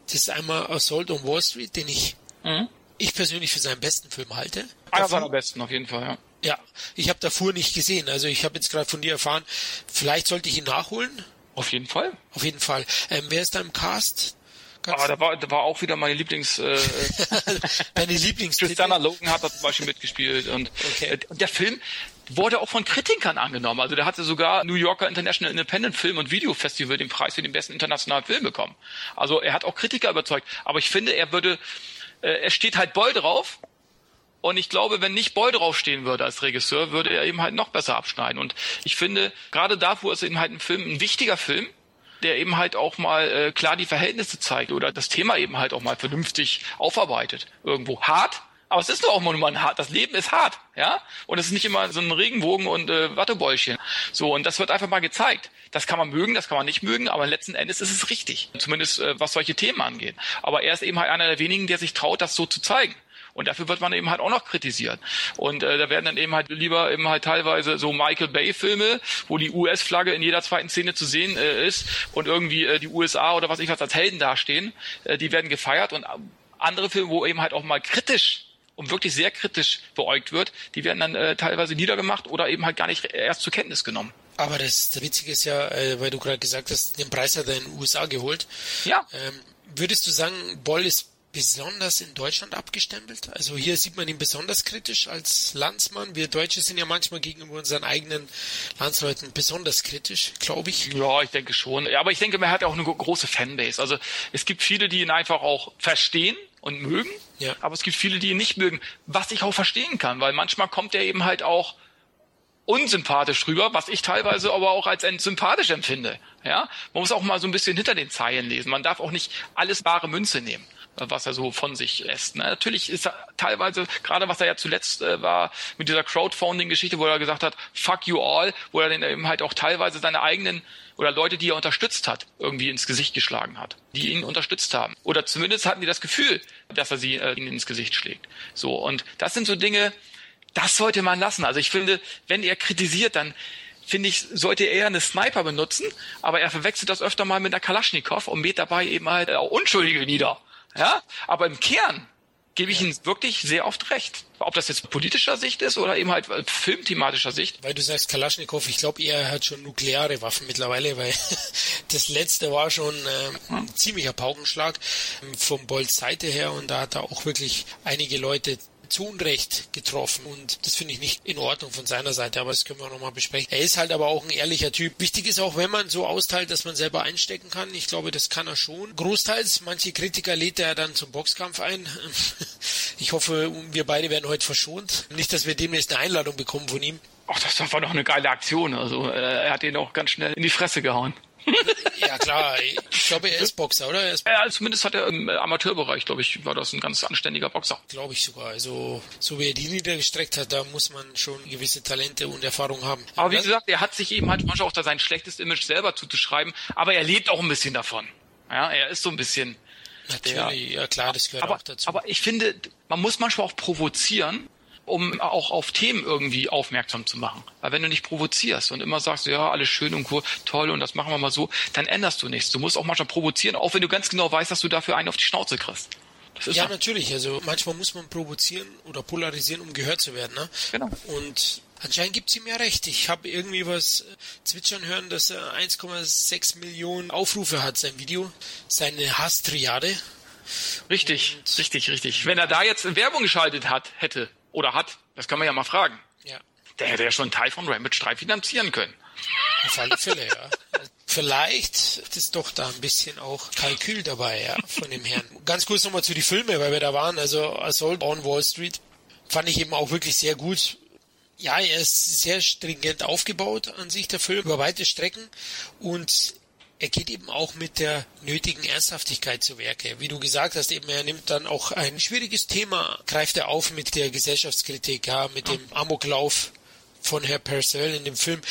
Das ist einmal Assault on Wall Street, den ich, mhm. ich persönlich für seinen besten Film halte. Einer seiner besten auf jeden Fall, ja. Ja, ich habe davor nicht gesehen. Also ich habe jetzt gerade von dir erfahren, vielleicht sollte ich ihn nachholen. Auf jeden Fall. Auf jeden Fall. Ähm, wer ist da im Cast? Ganz ah, da war, da war auch wieder meine Lieblings. Äh, (laughs) Deine Lieblings. Christiana Logan hat da zum Beispiel mitgespielt und, okay. äh, und der Film wurde auch von Kritikern angenommen. Also der hatte sogar New Yorker International Independent Film und Video Festival den Preis für den besten internationalen Film bekommen. Also er hat auch Kritiker überzeugt. Aber ich finde, er würde, äh, er steht halt Boll drauf und ich glaube, wenn nicht Boy draufstehen würde als Regisseur, würde er eben halt noch besser abschneiden. Und ich finde, gerade dafür ist eben halt ein Film, ein wichtiger Film, der eben halt auch mal äh, klar die Verhältnisse zeigt oder das Thema eben halt auch mal vernünftig aufarbeitet. Irgendwo hart, aber es ist doch auch mal ein hart. Das Leben ist hart, ja. Und es ist nicht immer so ein Regenbogen und äh, Wattebäulchen. So und das wird einfach mal gezeigt. Das kann man mögen, das kann man nicht mögen, aber letzten Endes ist es richtig. Zumindest äh, was solche Themen angeht. Aber er ist eben halt einer der wenigen, der sich traut, das so zu zeigen. Und dafür wird man eben halt auch noch kritisiert. Und äh, da werden dann eben halt lieber eben halt teilweise so Michael Bay Filme, wo die US-Flagge in jeder zweiten Szene zu sehen äh, ist und irgendwie äh, die USA oder was ich was als Helden dastehen, äh, die werden gefeiert und andere Filme, wo eben halt auch mal kritisch und wirklich sehr kritisch beäugt wird, die werden dann äh, teilweise niedergemacht oder eben halt gar nicht erst zur Kenntnis genommen. Aber das, das Witzige ist ja, äh, weil du gerade gesagt hast, den Preis hat er in den USA geholt. Ja. Ähm, würdest du sagen, Boll ist besonders in Deutschland abgestempelt? Also hier sieht man ihn besonders kritisch als Landsmann. Wir Deutsche sind ja manchmal gegenüber unseren eigenen Landsleuten besonders kritisch, glaube ich. Ja, ich denke schon. Aber ich denke, man hat auch eine große Fanbase. Also es gibt viele, die ihn einfach auch verstehen und mögen, ja. aber es gibt viele, die ihn nicht mögen, was ich auch verstehen kann, weil manchmal kommt er eben halt auch unsympathisch rüber, was ich teilweise aber auch als sympathisch empfinde. Ja, man muss auch mal so ein bisschen hinter den Zeilen lesen. Man darf auch nicht alles wahre Münze nehmen was er so von sich lässt. Ne? Natürlich ist er teilweise, gerade was er ja zuletzt äh, war, mit dieser Crowdfunding-Geschichte, wo er gesagt hat, fuck you all, wo er dann eben halt auch teilweise seine eigenen oder Leute, die er unterstützt hat, irgendwie ins Gesicht geschlagen hat, die ihn unterstützt haben. Oder zumindest hatten die das Gefühl, dass er sie äh, ihnen ins Gesicht schlägt. So, und das sind so Dinge, das sollte man lassen. Also ich finde, wenn er kritisiert, dann finde ich, sollte er eher eine Sniper benutzen, aber er verwechselt das öfter mal mit einer Kalaschnikow und mäht dabei eben halt auch Unschuldige nieder. Ja, aber im Kern gebe ich ja. Ihnen wirklich sehr oft recht. Ob das jetzt politischer Sicht ist oder eben halt filmthematischer Sicht. Weil du sagst Kalaschnikow, ich glaube, er hat schon nukleare Waffen mittlerweile, weil (laughs) das letzte war schon äh, ein ziemlicher Paukenschlag vom Bolts Seite her und da hat er auch wirklich einige Leute zu Unrecht getroffen und das finde ich nicht in Ordnung von seiner Seite, aber das können wir nochmal besprechen. Er ist halt aber auch ein ehrlicher Typ. Wichtig ist auch, wenn man so austeilt, dass man selber einstecken kann. Ich glaube, das kann er schon. Großteils, manche Kritiker lädt er dann zum Boxkampf ein. (laughs) Ich hoffe, wir beide werden heute verschont. Nicht, dass wir demnächst eine Einladung bekommen von ihm. Ach, das war doch eine geile Aktion. Also äh, er hat ihn auch ganz schnell in die Fresse gehauen. Ja klar, ich glaube, er ist Boxer, oder? Er ist ja, zumindest hat er im Amateurbereich, glaube ich, war das ein ganz anständiger Boxer. Glaube ich sogar. Also so wie er die niedergestreckt hat, da muss man schon gewisse Talente und Erfahrung haben. Aber wie gesagt, er hat sich eben halt manchmal auch da sein schlechtes Image selber zuzuschreiben, aber er lebt auch ein bisschen davon. Ja, er ist so ein bisschen. Natürlich, der, ja klar, das gehört aber, auch dazu. Aber ich finde, man muss manchmal auch provozieren, um auch auf Themen irgendwie aufmerksam zu machen. Weil wenn du nicht provozierst und immer sagst, ja, alles schön und cool, toll und das machen wir mal so, dann änderst du nichts. Du musst auch manchmal provozieren, auch wenn du ganz genau weißt, dass du dafür einen auf die Schnauze kriegst. ja, so. natürlich. Also manchmal muss man provozieren oder polarisieren, um gehört zu werden. Ne? Genau. Und anscheinend gibt es ihm ja recht. Ich habe irgendwie was zwitschern hören, dass er 1,6 Millionen Aufrufe hat, sein Video, seine Hasstriade. Richtig, und richtig, richtig. Wenn er da jetzt Werbung geschaltet hat, hätte, oder hat, das kann man ja mal fragen. Ja. Der hätte ja schon einen Teil von Rampage 3 finanzieren können. Auf alle Fälle, ja. Vielleicht ist doch da ein bisschen auch Kalkül dabei, ja, von dem Herrn. Ganz kurz nochmal zu die Filme, weil wir da waren. Also Assault on Wall Street fand ich eben auch wirklich sehr gut. Ja, er ist sehr stringent aufgebaut an sich, der Film, über weite Strecken. Und er geht eben auch mit der nötigen Ernsthaftigkeit zu Werke. Wie du gesagt hast, eben er nimmt dann auch ein schwieriges Thema, greift er auf mit der Gesellschaftskritik, ja, mit dem Amoklauf von Herr Purcell in dem Film.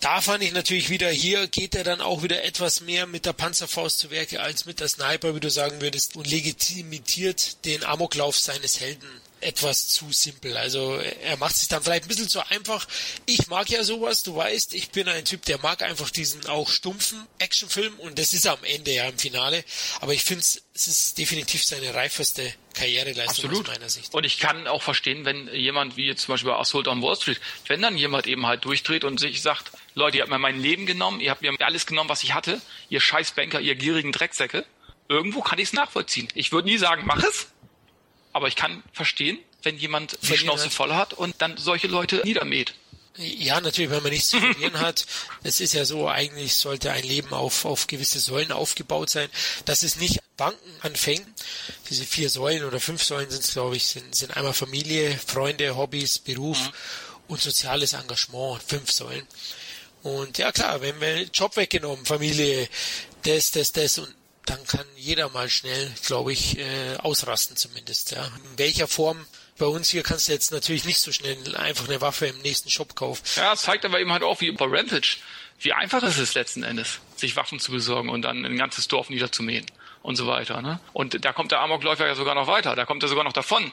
Da fand ich natürlich wieder, hier geht er dann auch wieder etwas mehr mit der Panzerfaust zu Werke als mit der Sniper, wie du sagen würdest, und legitimiert den Amoklauf seines Helden etwas zu simpel. Also er macht sich dann vielleicht ein bisschen zu einfach. Ich mag ja sowas, du weißt, ich bin ein Typ, der mag einfach diesen auch stumpfen Actionfilm und das ist am Ende ja im Finale. Aber ich finde es ist definitiv seine reifeste Karriereleistung Absolut. aus meiner Sicht. Und ich kann auch verstehen, wenn jemand wie jetzt zum Beispiel Assault on Wall Street, wenn dann jemand eben halt durchdreht und sich sagt, Leute, ihr habt mir mein Leben genommen, ihr habt mir alles genommen, was ich hatte, ihr Scheißbanker, ihr gierigen Drecksäcke, irgendwo kann ich es nachvollziehen. Ich würde nie sagen, mach es, aber ich kann verstehen, wenn jemand die Schnauze voll hat und dann solche Leute niedermäht. Ja, natürlich, wenn man nichts zu verlieren hat. Es ist ja so, eigentlich sollte ein Leben auf, auf gewisse Säulen aufgebaut sein, dass es nicht Banken anfängt. Diese vier Säulen oder fünf Säulen sind es, glaube ich, sind, sind einmal Familie, Freunde, Hobbys, Beruf mhm. und soziales Engagement. Fünf Säulen. Und ja klar, wenn wir Job weggenommen, Familie, das, das, das und dann kann jeder mal schnell, glaube ich, äh, ausrasten zumindest. Ja. In welcher Form bei uns hier kannst du jetzt natürlich nicht so schnell einfach eine Waffe im nächsten Shop kaufen. Ja, es zeigt aber eben halt auch, wie bei Rampage, wie einfach es ist letzten Endes, sich Waffen zu besorgen und dann ein ganzes Dorf niederzumähen und so weiter. Ne? Und da kommt der Amokläufer ja sogar noch weiter, da kommt er sogar noch davon.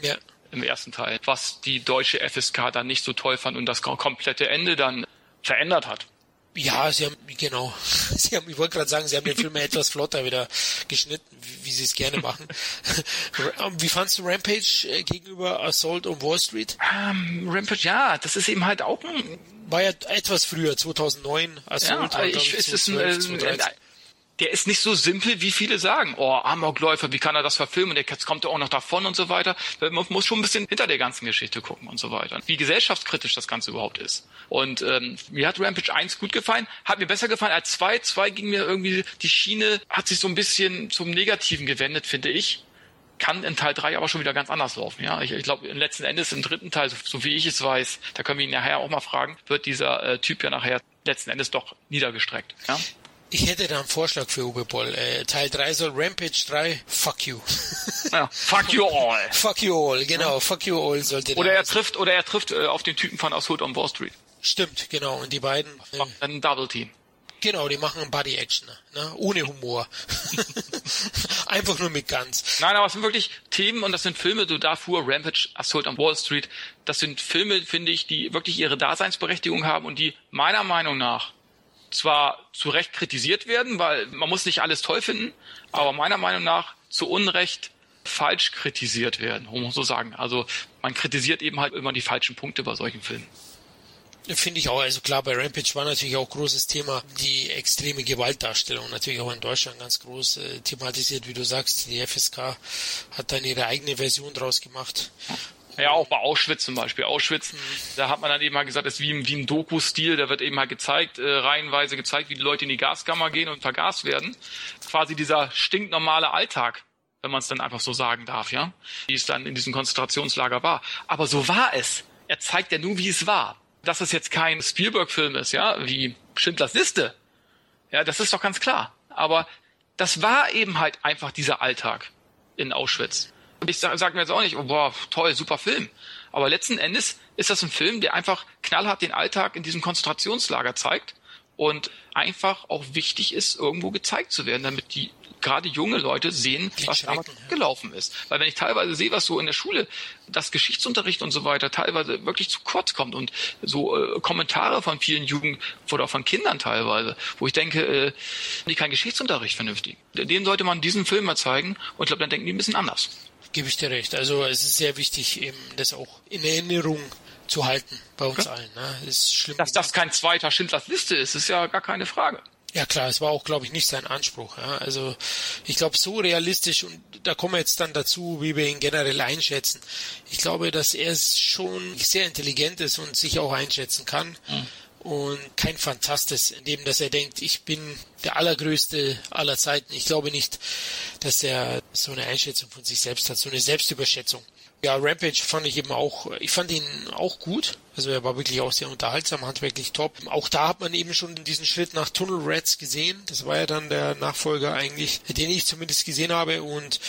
Ja. Im ersten Teil, was die deutsche FSK dann nicht so toll fand und das komplette Ende dann verändert hat. Ja, sie haben, genau. (laughs) Sie haben, ich wollte gerade sagen, sie haben den Film etwas flotter wieder geschnitten, wie, wie sie es gerne machen. (laughs) wie fandst du Rampage äh, gegenüber Assault on Wall Street? Um, ähm, Rampage, ja, das ist eben halt auch ein... War ja etwas früher, 2009. Assault ja, war, ich, es ist ein, äh, der ist nicht so simpel, wie viele sagen. Oh, Amokläufer, wie kann er das verfilmen? Und jetzt kommt er auch noch davon und so weiter. Man muss schon ein bisschen hinter der ganzen Geschichte gucken und so weiter. Wie gesellschaftskritisch das Ganze überhaupt ist. Und ähm, mir hat Rampage 1 gut gefallen, hat mir besser gefallen als 2. 2 ging mir irgendwie, die Schiene hat sich so ein bisschen zum Negativen gewendet, finde ich. Kann in Teil 3 aber schon wieder ganz anders laufen. Ja, ich, ich glaube, letzten Endes im dritten Teil, so, so, wie ich es weiß, da können wir ihn nachher auch mal fragen, wird dieser äh, Typ ja nachher letzten Endes doch niedergestreckt. Ja? Ich hätte da einen Vorschlag für Uwe Boll. Äh, Teil 3 soll Rampage 3, fuck you. (laughs) Ja, fuck you all. fuck you all, genau, ja. fuck you all sollte Oder er trifft, oder er trifft äh, auf den Typen von Assault on Wall Street. Stimmt, genau. Und die beiden. Äh, ein Double Team. Genau, die machen Body Action, ne? ohne Humor. (laughs) (laughs) Einfach nur mit Guns. Nein, aber es sind wirklich Themen und das sind Filme, so Darfur, Rampage, Assault on Wall Street. Das sind Filme, finde ich, die wirklich ihre Daseinsberechtigung haben und die meiner Meinung nach zwar zu Recht kritisiert werden, weil man muss nicht alles toll finden, aber meiner Meinung nach zu Unrecht falsch kritisiert werden, muss man so sagen. Also man kritisiert eben halt immer die falschen Punkte bei solchen Filmen. Finde ich auch. Also klar, bei Rampage war natürlich auch großes Thema die extreme Gewaltdarstellung. Natürlich auch in Deutschland ganz groß äh, thematisiert, wie du sagst. Die FSK hat dann ihre eigene Version draus gemacht. Ja, auch bei Auschwitz zum Beispiel. Auschwitz, mhm. da hat man dann eben mal gesagt, das ist wie, wie ein Doku-Stil, da wird eben halt gezeigt, äh, reihenweise gezeigt, wie die Leute in die Gaskammer gehen und vergast werden. Quasi dieser stinknormale Alltag, wenn man es dann einfach so sagen darf, ja, wie es dann in diesem Konzentrationslager war. Aber so war es. Er zeigt ja nur, wie es war. Dass es jetzt kein Spielberg-Film ist, ja, wie Schindlers Liste. Ja, das ist doch ganz klar. Aber das war eben halt einfach dieser Alltag in Auschwitz. Und ich sage sag mir jetzt auch nicht, oh, boah, toll, super Film. Aber letzten Endes ist das ein Film, der einfach knallhart den Alltag in diesem Konzentrationslager zeigt und einfach auch wichtig ist, irgendwo gezeigt zu werden, damit die gerade junge Leute sehen, was damals gelaufen ist. Weil wenn ich teilweise sehe, was so in der Schule, das Geschichtsunterricht und so weiter teilweise wirklich zu kurz kommt und so äh, Kommentare von vielen Jugend oder von Kindern teilweise, wo ich denke, äh, die kein Geschichtsunterricht vernünftig. Denen sollte man diesen Film mal zeigen und ich glaube, dann denken die ein bisschen anders. Gebe ich dir recht. Also es ist sehr wichtig, eben das auch in Erinnerung zu halten bei uns ja. allen. Ne? ist schlimm. Dass das kein zweiter Schindlers Liste ist, ist ja gar keine Frage. Ja klar, es war auch, glaube ich, nicht sein Anspruch. Ja. Also ich glaube, so realistisch, und da kommen wir jetzt dann dazu, wie wir ihn generell einschätzen. Ich glaube, dass er schon sehr intelligent ist und sich auch einschätzen kann. Mhm. Und kein Fantast ist, in dem, dass er denkt, ich bin der allergrößte aller Zeiten. Ich glaube nicht, dass er so eine Einschätzung von sich selbst hat, so eine Selbstüberschätzung. Ja, Rampage fand ich eben auch, ich fand ihn auch gut. Also er war wirklich auch sehr unterhaltsam, handwerklich top. Auch da hat man eben schon diesen Schritt nach Tunnel Rats gesehen. Das war ja dann der Nachfolger eigentlich, den ich zumindest gesehen habe. Und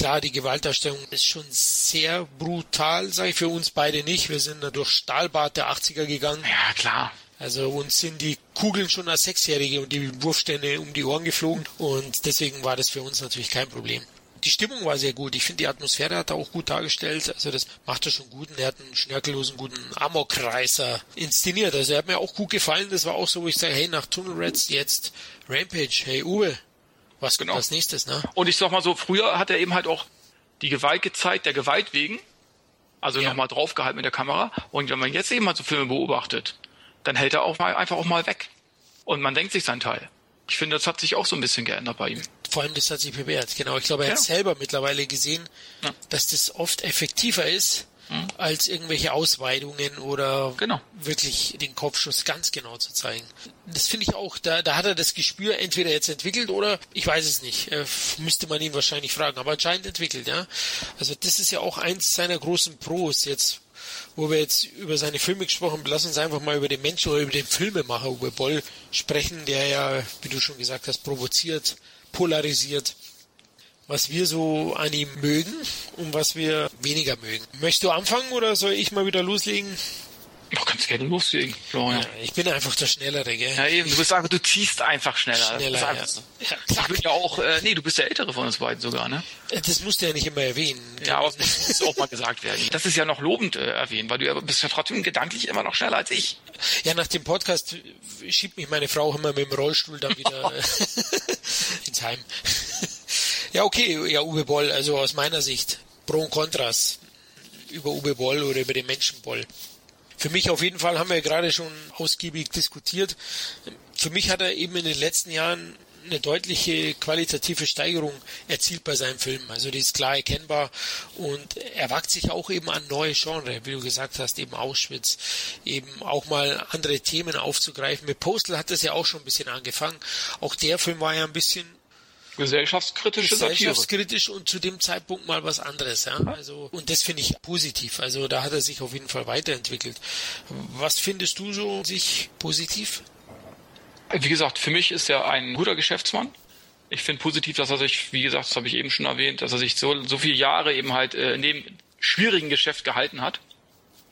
klar, die Gewaltdarstellung ist schon sehr brutal, sage ich für uns beide nicht. Wir sind da durch Stahlbad der 80er gegangen. Ja, klar. Also uns sind die Kugeln schon als Sechsjährige und die Wurfstände um die Ohren geflogen und deswegen war das für uns natürlich kein Problem die Stimmung war sehr gut. Ich finde, die Atmosphäre hat er auch gut dargestellt. Also das macht er schon gut. Und er hat einen schnörkellosen, guten Amokreiser inszeniert. Also er hat mir auch gut gefallen. Das war auch so, wo ich sage, hey, nach Tunnel Rats jetzt Rampage. Hey, Uwe, was genau. kommt als nächstes, ne? Und ich sag mal so, früher hat er eben halt auch die Gewalt gezeigt, der Gewalt wegen. Also ja. nochmal draufgehalten mit der Kamera. Und wenn man jetzt eben mal so Filme beobachtet, dann hält er auch mal einfach auch mal weg. Und man denkt sich sein Teil. Ich finde, das hat sich auch so ein bisschen geändert bei ihm. Vor allem, das hat sich bewährt. Genau, ich glaube, er ja. hat selber mittlerweile gesehen, ja. dass das oft effektiver ist, mhm. als irgendwelche Ausweidungen oder genau. wirklich den Kopfschuss ganz genau zu zeigen. Das finde ich auch, da, da hat er das Gespür entweder jetzt entwickelt oder ich weiß es nicht, äh, müsste man ihn wahrscheinlich fragen, aber anscheinend entwickelt, ja. Also das ist ja auch eins seiner großen Pros jetzt wo wir jetzt über seine Filme gesprochen haben, lass uns einfach mal über den Menschen oder über den Filmemacher Uwe Boll sprechen, der ja, wie du schon gesagt hast, provoziert, polarisiert, was wir so an ihm mögen und was wir weniger mögen. Möchtest du anfangen oder soll ich mal wieder loslegen? Du kannst gerne loslegen, Florian. Ja, ich bin einfach der Schnellere, gell? Ja, eben. Du bist einfach, du ziehst einfach schneller. Schneller, einfach, ja. ja ich bin ja auch, äh, nee, du bist der Ältere von uns beiden sogar, ne? Äh, das musst du ja nicht immer erwähnen. Ja, aber es muss auch mal gesagt werden. Das ist ja noch lobend äh, erwähnen, weil du ja bist ja trotzdem gedanklich immer noch schneller als ich. Ja, nach dem Podcast schiebt mich meine Frau immer mit dem Rollstuhl dann wieder (laughs) (laughs) ins Heim. Ja, okay, ja, Uwe Boll, also aus meiner Sicht, Pro und Kontras über Uwe Boll oder über den Menschen Boll. Für mich auf jeden Fall haben wir gerade schon ausgiebig diskutiert. Für mich hat er eben in den letzten Jahren eine deutliche qualitative Steigerung erzielt bei seinem Film. Also die ist klar erkennbar und er wagt sich auch eben an neue Genre, wie du gesagt hast, eben Auschwitz, eben auch mal andere Themen aufzugreifen. Mit Postal hat das ja auch schon ein bisschen angefangen. Auch der Film war ja ein bisschen gesellschaftskritische gesellschaftskritisch und zu dem Zeitpunkt mal was anderes. Ja? Also und das finde ich positiv. Also da hat er sich auf jeden Fall weiterentwickelt. Was findest du so sich positiv? Wie gesagt, für mich ist er ein guter Geschäftsmann. Ich finde positiv, dass er sich, wie gesagt, das habe ich eben schon erwähnt, dass er sich so, so viele Jahre eben halt äh, in dem schwierigen Geschäft gehalten hat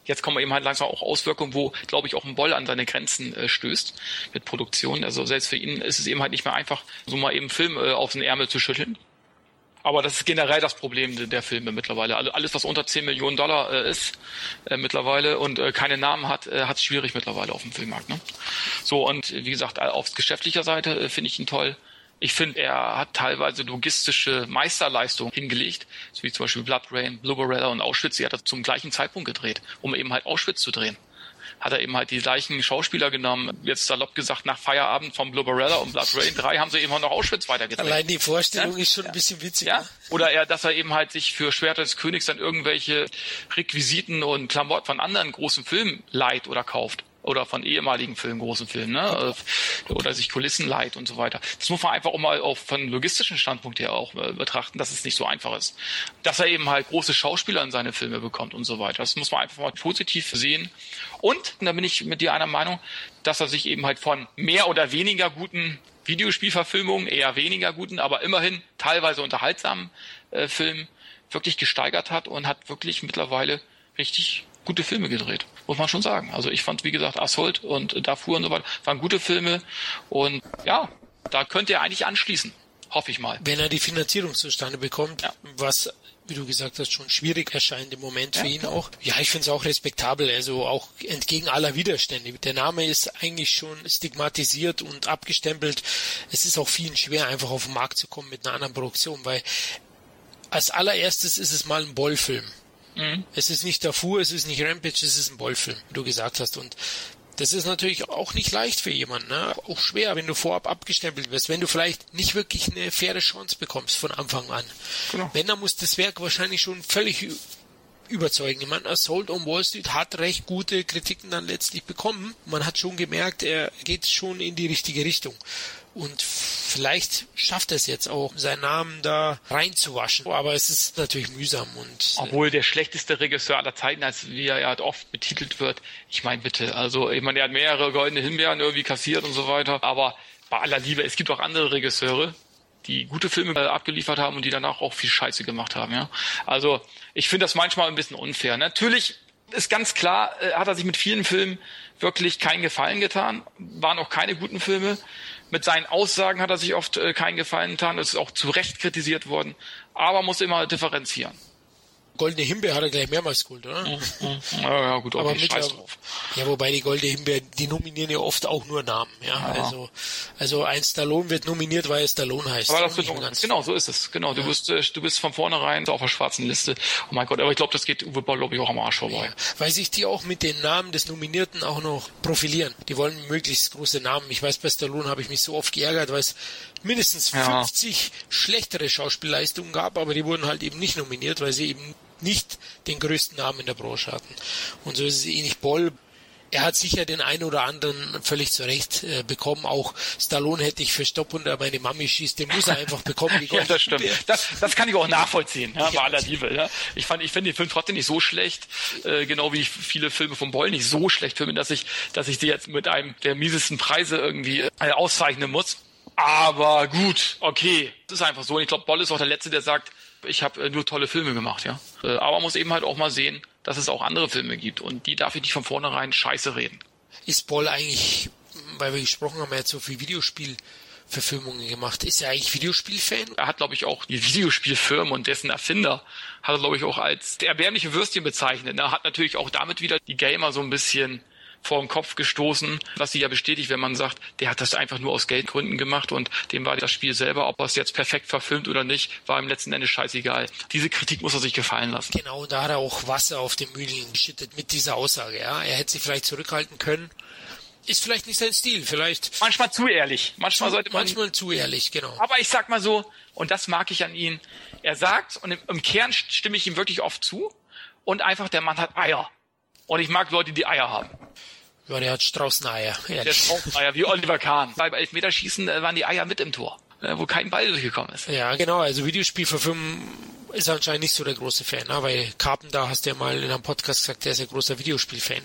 Jetzt kommen eben halt langsam auch Auswirkungen, wo, glaube ich, auch ein Boll an seine Grenzen äh, stößt mit Produktion. Also selbst für ihn ist es eben halt nicht mehr einfach, so mal eben Film äh, auf den Ärmel zu schütteln. Aber das ist generell das Problem der Filme mittlerweile. Also alles, was unter 10 Millionen Dollar äh, ist äh, mittlerweile und äh, keine Namen hat, äh, hat es schwierig mittlerweile auf dem Filmmarkt. Ne? So, und wie gesagt, auf geschäftlicher Seite äh, finde ich ihn toll. Ich finde, er hat teilweise logistische Meisterleistungen hingelegt, so wie zum Beispiel Blood Rain, Blue Barella und Auschwitz. Er hat das zum gleichen Zeitpunkt gedreht, um eben halt Auschwitz zu drehen hat er eben halt die gleichen Schauspieler genommen. Jetzt salopp gesagt, nach Feierabend von Barella und Blood Rain 3 haben sie eben auch noch Auschwitz weitergedreht. Allein die Vorstellung ja? ist schon ein bisschen witzig. Ja? Oder er, dass er eben halt sich für Schwerter des Königs dann irgendwelche Requisiten und Klamotten von anderen großen Filmen leiht oder kauft oder von ehemaligen Filmen, großen Filmen, ne? oder sich Kulissen leiht und so weiter. Das muss man einfach auch mal auf von logistischen Standpunkt her auch äh, betrachten, dass es nicht so einfach ist. Dass er eben halt große Schauspieler in seine Filme bekommt und so weiter. Das muss man einfach mal positiv sehen. Und, da bin ich mit dir einer Meinung, dass er sich eben halt von mehr oder weniger guten Videospielverfilmungen, eher weniger guten, aber immerhin teilweise unterhaltsamen äh, Filmen wirklich gesteigert hat und hat wirklich mittlerweile richtig gute Filme gedreht, muss man schon sagen. Also ich fand, wie gesagt, Assault und Darfur und so weiter waren gute Filme und ja, da könnte er eigentlich anschließen. Hoffe ich mal. Wenn er die Finanzierung zustande bekommt, ja. was wie du gesagt hast, schon schwierig erscheint im Moment ja, für ihn auch. Ja, ich finde es auch respektabel, also auch entgegen aller Widerstände. Der Name ist eigentlich schon stigmatisiert und abgestempelt. Es ist auch vielen schwer, einfach auf den Markt zu kommen mit einer anderen Produktion, weil als allererstes ist es mal ein Bollfilm. Mhm. Es ist nicht Darfur, es ist nicht Rampage, es ist ein Bollfilm, wie du gesagt hast. Und das ist natürlich auch nicht leicht für jemanden, ne? auch schwer, wenn du vorab abgestempelt wirst, wenn du vielleicht nicht wirklich eine faire Chance bekommst von Anfang an. Genau. Wenn, dann muss das Werk wahrscheinlich schon völlig überzeugen. Ich meine, Assault on Wall Street hat recht gute Kritiken dann letztlich bekommen. Man hat schon gemerkt, er geht schon in die richtige Richtung. Und vielleicht schafft er es jetzt auch, seinen Namen da reinzuwaschen. Aber es ist natürlich mühsam und. Äh, Obwohl der schlechteste Regisseur aller Zeiten, als wie er ja oft betitelt wird. Ich meine, bitte, also, ich meine, er hat mehrere goldene Himbeeren irgendwie kassiert und so weiter. Aber bei aller Liebe, es gibt auch andere Regisseure, die gute Filme äh, abgeliefert haben und die danach auch viel Scheiße gemacht haben, ja. Also, ich finde das manchmal ein bisschen unfair. Natürlich ist ganz klar, äh, hat er sich mit vielen Filmen wirklich keinen Gefallen getan, waren auch keine guten Filme. Mit seinen Aussagen hat er sich oft äh, keinen Gefallen getan. Das ist auch zu Recht kritisiert worden. Aber muss immer differenzieren. Goldene Himbeer hat er gleich mehrmals geholt, oder? Ja, ja gut, aber mit scheiß drauf. Ja, wobei die Goldene Himbeer, die nominieren ja oft auch nur Namen, ja. ja. Also, also ein Stallone wird nominiert, weil er Stallone heißt. Aber das wird auch, genau, so ist es. Genau, du ja. bist, äh, du bist von vornherein auf der schwarzen Liste. Oh mein Gott, aber ich glaube, das geht Uwe Boll, glaube ich, auch am Arsch vorbei. Ja. Weil sich die auch mit den Namen des Nominierten auch noch profilieren. Die wollen möglichst große Namen. Ich weiß, bei Stallone habe ich mich so oft geärgert, weil es mindestens 50 schlechtere Schauspielleistungen gab, aber die wurden halt eben nicht nominiert, weil sie eben nicht den größten Namen in der Branche hatten. Und so ist es ähnlich Boll. Er hat sicher den einen oder anderen völlig zurecht äh, bekommen. Auch Stallone hätte ich für Stopp unter meine Mami schießt, den muss er einfach bekommen. (laughs) ja, das stimmt. Das, das kann ich auch nachvollziehen, ja, bei aller Liebe. Ja. Ich fand, ich finde den Film trotzdem nicht so schlecht, äh, genau wie viele Filme von Boll nicht so schlecht finde, dass ich, dass ich die jetzt mit einem der miesesten Preise irgendwie äh, auszeichnen muss. Aber gut, okay, das ist einfach so. Und ich glaube, Boll ist auch der Letzte, der sagt, ich habe äh, nur tolle Filme gemacht, ja. Äh, aber man muss eben halt auch mal sehen, dass es auch andere Filme gibt und die darf ich nicht von vornherein scheiße reden. Ist Boll eigentlich, weil wir gesprochen haben, er hat so viel Videospielverfilmungen gemacht. Ist er eigentlich Videospielfan? Er hat, glaube ich, auch die Videospielfirmen und dessen Erfinder hat er, glaube ich, auch als der erbärmliche Würstchen bezeichnet. Er hat natürlich auch damit wieder die Gamer so ein bisschen vor den Kopf gestoßen, was sie ja bestätigt, wenn man sagt, der hat das einfach nur aus Geldgründen gemacht und dem war das Spiel selber, ob er es jetzt perfekt verfilmt oder nicht, war im letzten Ende scheißegal. Diese Kritik muss er sich gefallen lassen. Genau, da hat er auch Wasser auf den Mühlen geschüttet mit dieser Aussage. Ja, er hätte sich vielleicht zurückhalten können. Ist vielleicht nicht sein Stil, vielleicht. Manchmal zu ehrlich. Manchmal zu, sollte man. Manchmal zu ehrlich, genau. Aber ich sag mal so, und das mag ich an ihm. Er sagt, und im, im Kern stimme ich ihm wirklich oft zu, und einfach der Mann hat Eier. Und ich mag Leute, die Eier haben. Ja, der hat Straußeneier. (laughs) Der Straußeneier, wie Oliver Kahn. Beim Elfmeterschießen äh, waren die Eier mit im Tor, äh, wo kein Ball durchgekommen ist. Ja, genau. Also Videospielverfilmen ist anscheinend nicht so der große Fan, ne? weil Carpenter hast du ja mal in einem Podcast gesagt, der ist ein großer Videospielfan.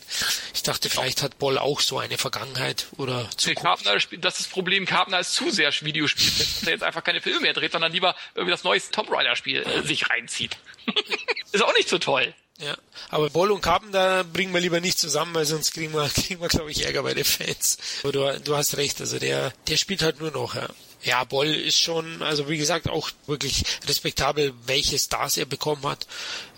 Ich dachte, vielleicht hat Boll auch so eine Vergangenheit oder Zukunft. Carpenter, das ist das Problem, Carpenter ist zu sehr Videospielfan, dass er jetzt einfach keine Filme mehr dreht, sondern lieber irgendwie das neue Tomb Raider Spiel äh, sich reinzieht. (laughs) ist auch nicht so toll. Ja, aber Boll und Carpenter bringen wir lieber nicht zusammen, weil sonst kriegen wir, (laughs) kriegen wir glaube ich, Ärger bei den Fans. Aber du, du hast recht, also der, der spielt halt nur noch, ja. Ja, Boll ist schon, also wie gesagt, auch wirklich respektabel, welche Stars er bekommen hat.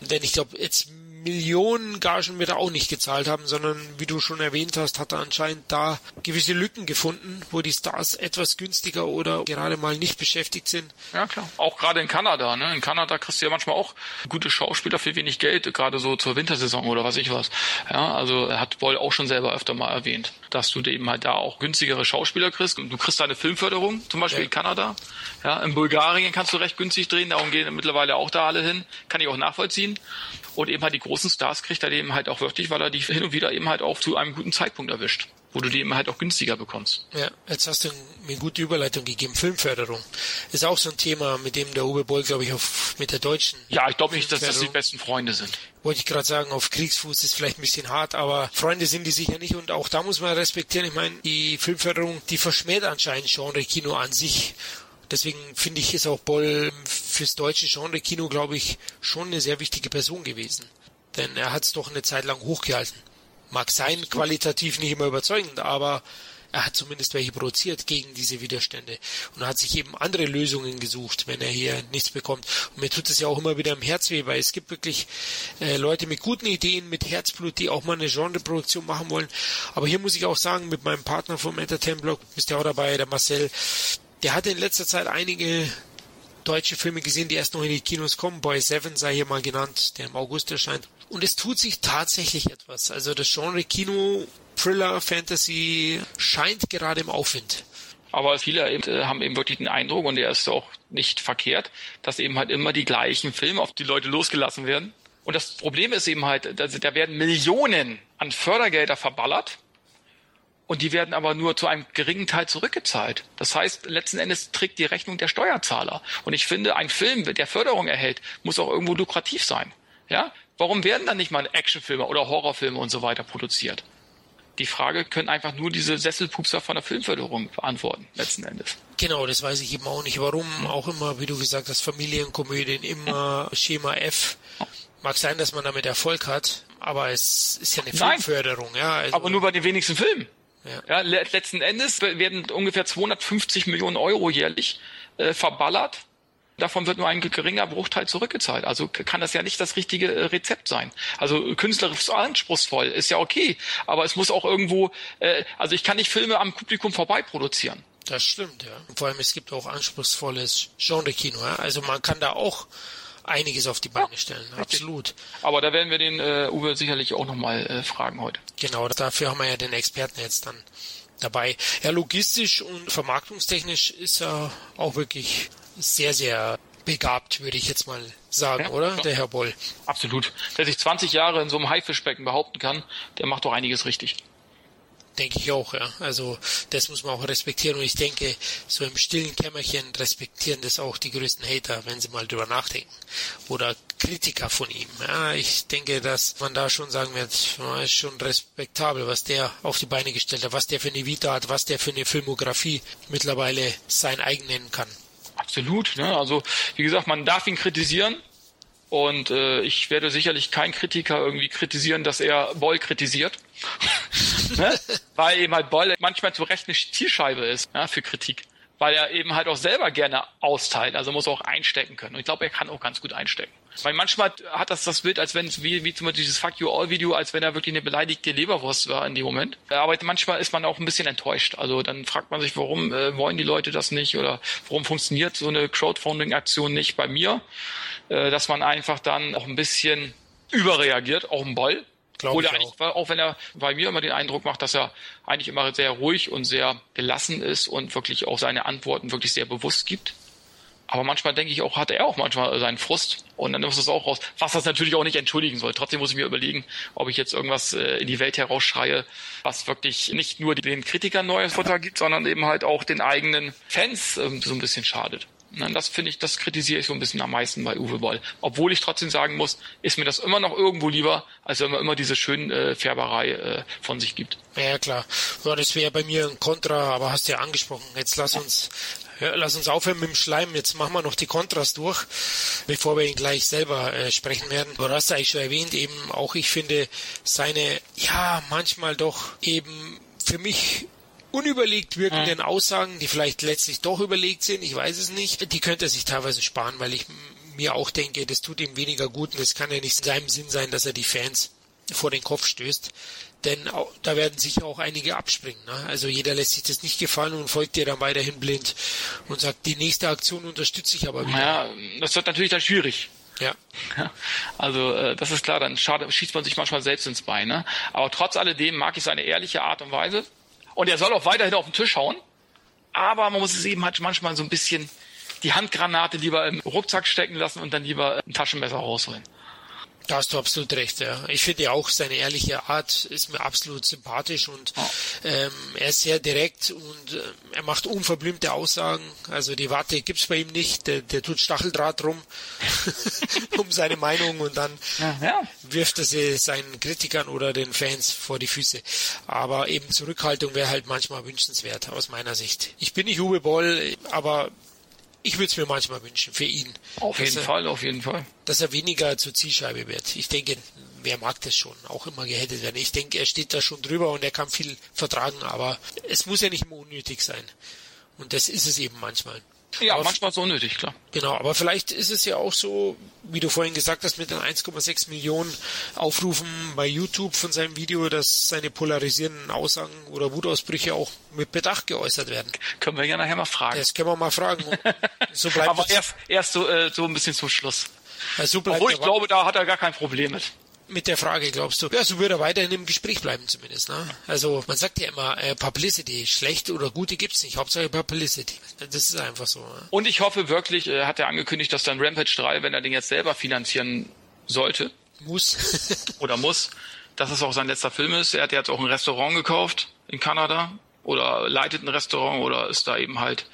Denn ich glaube, jetzt Millionen Gagen wird er auch nicht gezahlt haben, sondern wie du schon erwähnt hast, hat er anscheinend da gewisse Lücken gefunden, wo die Stars etwas günstiger oder gerade mal nicht beschäftigt sind. Ja, klar. Auch gerade in Kanada, ne? In Kanada kriegst du ja manchmal auch gute Schauspieler für wenig Geld, gerade so zur Wintersaison oder was ich was. Ja, also hat Boll auch schon selber öfter mal erwähnt, dass du eben halt da auch günstigere Schauspieler kriegst. Du kriegst deine Filmförderung, zum Beispiel ja. in Kanada. Ja, in Bulgarien kannst du recht günstig drehen, darum gehen mittlerweile auch da alle hin. Kann ich auch nachvollziehen. Und eben halt die großen Stars kriegt er eben halt auch wirklich, weil er die hin und wieder eben halt auch zu einem guten Zeitpunkt erwischt wo du die eben halt auch günstiger bekommst. Ja, jetzt hast du mir eine gute Überleitung gegeben. Filmförderung ist auch so ein Thema, mit dem der Uwe Boll, glaube ich, auf, mit der deutschen. Ja, ich glaube nicht, dass das die besten Freunde sind. Wollte ich gerade sagen, auf Kriegsfuß ist vielleicht ein bisschen hart, aber Freunde sind die sicher nicht und auch da muss man respektieren. Ich meine, die Filmförderung, die verschmäht anscheinend Genre-Kino an sich. Deswegen finde ich, ist auch Boll fürs deutsche Genre-Kino, glaube ich, schon eine sehr wichtige Person gewesen. Denn er hat es doch eine Zeit lang hochgehalten. Mag sein, qualitativ nicht immer überzeugend, aber er hat zumindest welche produziert gegen diese Widerstände und hat sich eben andere Lösungen gesucht, wenn er hier nichts bekommt. Und mir tut es ja auch immer wieder im Herz weh, weil es gibt wirklich äh, Leute mit guten Ideen, mit Herzblut, die auch mal eine Genreproduktion machen wollen. Aber hier muss ich auch sagen, mit meinem Partner vom Entertainment Blog, ist ja auch dabei, der Marcel, der hatte in letzter Zeit einige deutsche Filme gesehen, die erst noch in die Kinos kommen. Boy Seven sei hier mal genannt, der im August erscheint. Und es tut sich tatsächlich etwas. Also das Genre Kino, Thriller, Fantasy scheint gerade im Aufwind. Aber viele äh, haben eben wirklich den Eindruck, und der ist auch nicht verkehrt, dass eben halt immer die gleichen Filme auf die Leute losgelassen werden. Und das Problem ist eben halt, da werden Millionen an Fördergelder verballert und die werden aber nur zu einem geringen Teil zurückgezahlt. Das heißt, letzten Endes trägt die Rechnung der Steuerzahler. Und ich finde, ein Film, der Förderung erhält, muss auch irgendwo lukrativ sein. Ja? Warum werden dann nicht mal Actionfilme oder Horrorfilme und so weiter produziert? Die Frage können einfach nur diese Sesselpupser von der Filmförderung beantworten, letzten Endes. Genau, das weiß ich eben auch nicht. Warum auch immer, wie du gesagt hast, Familienkomödien, immer Schema F. Mag sein, dass man damit Erfolg hat, aber es ist ja eine Filmförderung. Ja, also aber nur bei den wenigsten Filmen. Ja. ja letzten Endes werden ungefähr 250 Millionen Euro jährlich äh, verballert. Davon wird nur ein geringer Bruchteil zurückgezahlt. Also kann das ja nicht das richtige äh, Rezept sein. Also künstlerisch anspruchsvoll ist ja okay, aber es muss auch irgendwo, äh, also ich kann nicht Filme am Publikum vorbei produzieren. Das stimmt, ja. Vor allem es gibt auch anspruchsvolles Genre-Kino. Ja? Also man kann da auch einiges auf die Beine stellen. Ja, Absolut. Aber da werden wir den äh, Uwe sicherlich auch nochmal äh, fragen heute. Genau, dafür haben wir ja den Experten jetzt dann dabei. Ja, logistisch und vermarktungstechnisch ist er auch wirklich sehr, sehr begabt, würde ich jetzt mal sagen, ja, oder? Ja. Der Herr Boll. Absolut. Wer sich 20 Jahre in so einem Haifischbecken behaupten kann, der macht doch einiges richtig. Denke ich auch, ja. Also das muss man auch respektieren und ich denke, so im stillen Kämmerchen respektieren das auch die größten Hater, wenn sie mal drüber nachdenken. Oder Kritiker von ihm. Ja, ich denke, dass man da schon sagen wird, ist schon respektabel, was der auf die Beine gestellt hat, was der für eine Vita hat, was der für eine Filmografie mittlerweile sein eigen nennen kann. Absolut. Ne? Also wie gesagt, man darf ihn kritisieren, und äh, ich werde sicherlich kein Kritiker irgendwie kritisieren, dass er Boll kritisiert. (laughs) ne? Weil eben halt Boll manchmal zu Recht eine Zielscheibe ist ja, für Kritik. Weil er eben halt auch selber gerne austeilt, also muss auch einstecken können. Und ich glaube, er kann auch ganz gut einstecken. Weil manchmal hat das das Bild, als wenn es wie, wie zum Beispiel dieses Fuck You All Video, als wenn er wirklich eine beleidigte Leberwurst war in dem Moment. Aber manchmal ist man auch ein bisschen enttäuscht. Also dann fragt man sich, warum äh, wollen die Leute das nicht oder warum funktioniert so eine Crowdfunding-Aktion nicht bei mir? Äh, dass man einfach dann auch ein bisschen überreagiert, auch im Ball. Glaube Oder eigentlich, auch. auch wenn er bei mir immer den Eindruck macht, dass er eigentlich immer sehr ruhig und sehr gelassen ist und wirklich auch seine Antworten wirklich sehr bewusst gibt. Aber manchmal denke ich auch, hat er auch manchmal seinen Frust und dann muss es auch raus, was das natürlich auch nicht entschuldigen soll. Trotzdem muss ich mir überlegen, ob ich jetzt irgendwas äh, in die Welt herausschreie, was wirklich nicht nur den Kritikern neues Futter gibt, sondern eben halt auch den eigenen Fans ähm, so ein bisschen schadet. Das finde ich, das kritisiere ich so ein bisschen am meisten bei Uwe Boll. Obwohl ich trotzdem sagen muss, ist mir das immer noch irgendwo lieber, als wenn man immer diese schöne äh, Färberei äh, von sich gibt. Ja, klar. Ja, das wäre bei mir ein Kontra, aber hast ja angesprochen. Jetzt lass uns, ja, lass uns aufhören mit dem Schleim. Jetzt machen wir noch die Kontras durch, bevor wir ihn gleich selber äh, sprechen werden. Du hast eigentlich schon erwähnt, eben auch ich finde seine, ja, manchmal doch eben für mich unüberlegt wirkenden Aussagen, die vielleicht letztlich doch überlegt sind, ich weiß es nicht, die könnte er sich teilweise sparen, weil ich mir auch denke, das tut ihm weniger gut und es kann ja nicht in seinem Sinn sein, dass er die Fans vor den Kopf stößt. Denn auch, da werden sicher auch einige abspringen. Ne? Also jeder lässt sich das nicht gefallen und folgt dir dann weiterhin blind und sagt, die nächste Aktion unterstütze ich aber wieder. Ja, das wird natürlich dann schwierig. Ja. (laughs) Also äh, das ist klar, dann schade, schießt man sich manchmal selbst ins Bein. Ne? Aber trotz alledem mag ich seine ehrliche Art und Weise. Und er soll auch weiterhin auf den Tisch hauen. Aber man muss es eben halt manchmal so ein bisschen die Handgranate lieber im Rucksack stecken lassen und dann lieber ein Taschenmesser rausholen. Da hast du absolut recht. Ja. Ich finde auch seine ehrliche Art ist mir absolut sympathisch und ähm, er ist sehr direkt und äh, er macht unverblümte Aussagen. Also die Warte gibt's bei ihm nicht. Der, der tut Stacheldraht rum (laughs) um seine Meinung und dann ja, ja. wirft er sie seinen Kritikern oder den Fans vor die Füße. Aber eben Zurückhaltung wäre halt manchmal wünschenswert aus meiner Sicht. Ich bin nicht Uwe Boll, aber ich würde es mir manchmal wünschen für ihn. Auf jeden er, Fall, auf jeden Fall. Dass er weniger zur Zielscheibe wird. Ich denke, wer mag das schon, auch immer gehettet werden. Ich denke, er steht da schon drüber und er kann viel vertragen, aber es muss ja nicht immer unnötig sein. Und das ist es eben manchmal. Ja, aber manchmal so nötig, klar. Genau, aber vielleicht ist es ja auch so, wie du vorhin gesagt hast, mit den 1,6 Millionen Aufrufen bei YouTube von seinem Video, dass seine polarisierenden Aussagen oder Wutausbrüche auch mit Bedacht geäußert werden. Können wir ja nachher mal fragen. Das können wir mal fragen. (laughs) So bleibt aber erst, erst so, äh, so ein bisschen zum Schluss. Also Obwohl ich glaube, da hat er gar kein Problem mit mit der Frage, glaubst du? Ja, so würde er weiterhin im Gespräch bleiben zumindest. Ne? Also man sagt ja immer, äh, Publicity, schlechte oder gute gibt's nicht, Hauptsache Publicity. Das ist einfach so. Ne? Und ich hoffe wirklich, äh, hat er angekündigt, dass dann Rampage 3, wenn er den jetzt selber finanzieren sollte, muss (laughs) oder muss, dass es auch sein letzter Film ist. Er hat jetzt auch ein Restaurant gekauft in Kanada oder leitet ein Restaurant oder ist da eben halt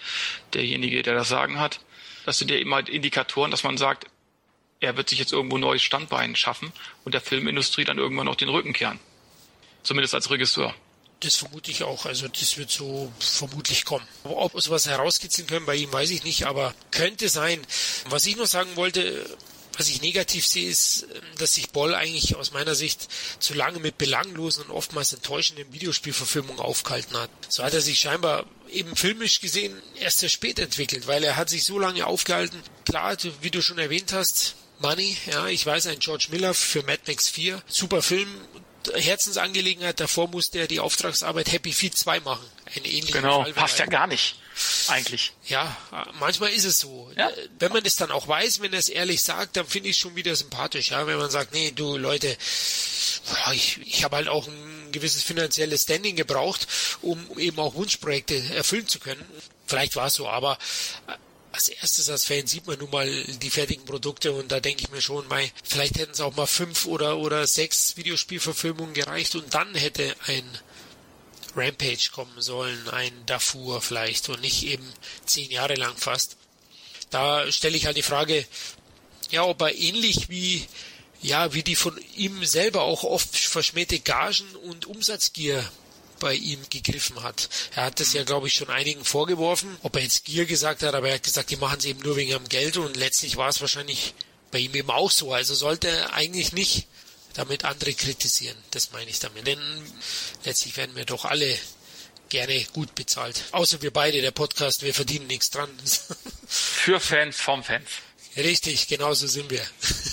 derjenige, der das Sagen hat. Das sind ja eben halt Indikatoren, dass man sagt, er wird sich jetzt irgendwo ein neues Standbein schaffen und der Filmindustrie dann irgendwann noch den Rücken kehren. Zumindest als Regisseur. Das vermute ich auch. Also das wird so vermutlich kommen. Ob wir sowas herauskitzeln können bei ihm, weiß ich nicht, aber könnte sein. Was ich noch sagen wollte, was ich negativ sehe, ist, dass sich Boll eigentlich aus meiner Sicht zu lange mit belanglosen und oftmals enttäuschenden Videospielverfilmungen aufgehalten hat. So hat er sich scheinbar eben filmisch gesehen erst sehr spät entwickelt, weil er hat sich so lange aufgehalten. Klar, wie du schon erwähnt hast, Money, ja, ich weiß, ein George Miller für Mad Max 4, super Film, Herzensangelegenheit, davor musste er die Auftragsarbeit Happy Feet 2 machen. Ein ähnlicher genau, Fall passt ja gar nicht, eigentlich. Ja, manchmal ist es so. Ja. Wenn man das dann auch weiß, wenn er es ehrlich sagt, dann finde ich es schon wieder sympathisch, ja, wenn man sagt, nee, du Leute, ich, ich habe halt auch ein gewisses finanzielles Standing gebraucht, um eben auch Wunschprojekte erfüllen zu können. Vielleicht war es so, aber als erstes als Fan sieht man nun mal die fertigen Produkte und da denke ich mir schon, mei, vielleicht hätten es auch mal fünf oder, oder sechs Videospielverfilmungen gereicht und dann hätte ein Rampage kommen sollen, ein Darfur vielleicht und nicht eben zehn Jahre lang fast. Da stelle ich halt die Frage, ja, ob er ähnlich wie ja, wie die von ihm selber auch oft verschmähte Gagen und Umsatzgier bei ihm gegriffen hat. Er hat das ja, glaube ich, schon einigen vorgeworfen. Ob er jetzt Gier gesagt hat, aber er hat gesagt, die machen es eben nur wegen ihrem Geld und letztlich war es wahrscheinlich bei ihm eben auch so. Also sollte er eigentlich nicht damit andere kritisieren. Das meine ich damit. Denn letztlich werden wir doch alle gerne gut bezahlt. Außer wir beide, der Podcast, wir verdienen nichts dran. (laughs) Für Fans vom Fans. Richtig, genau so sind wir.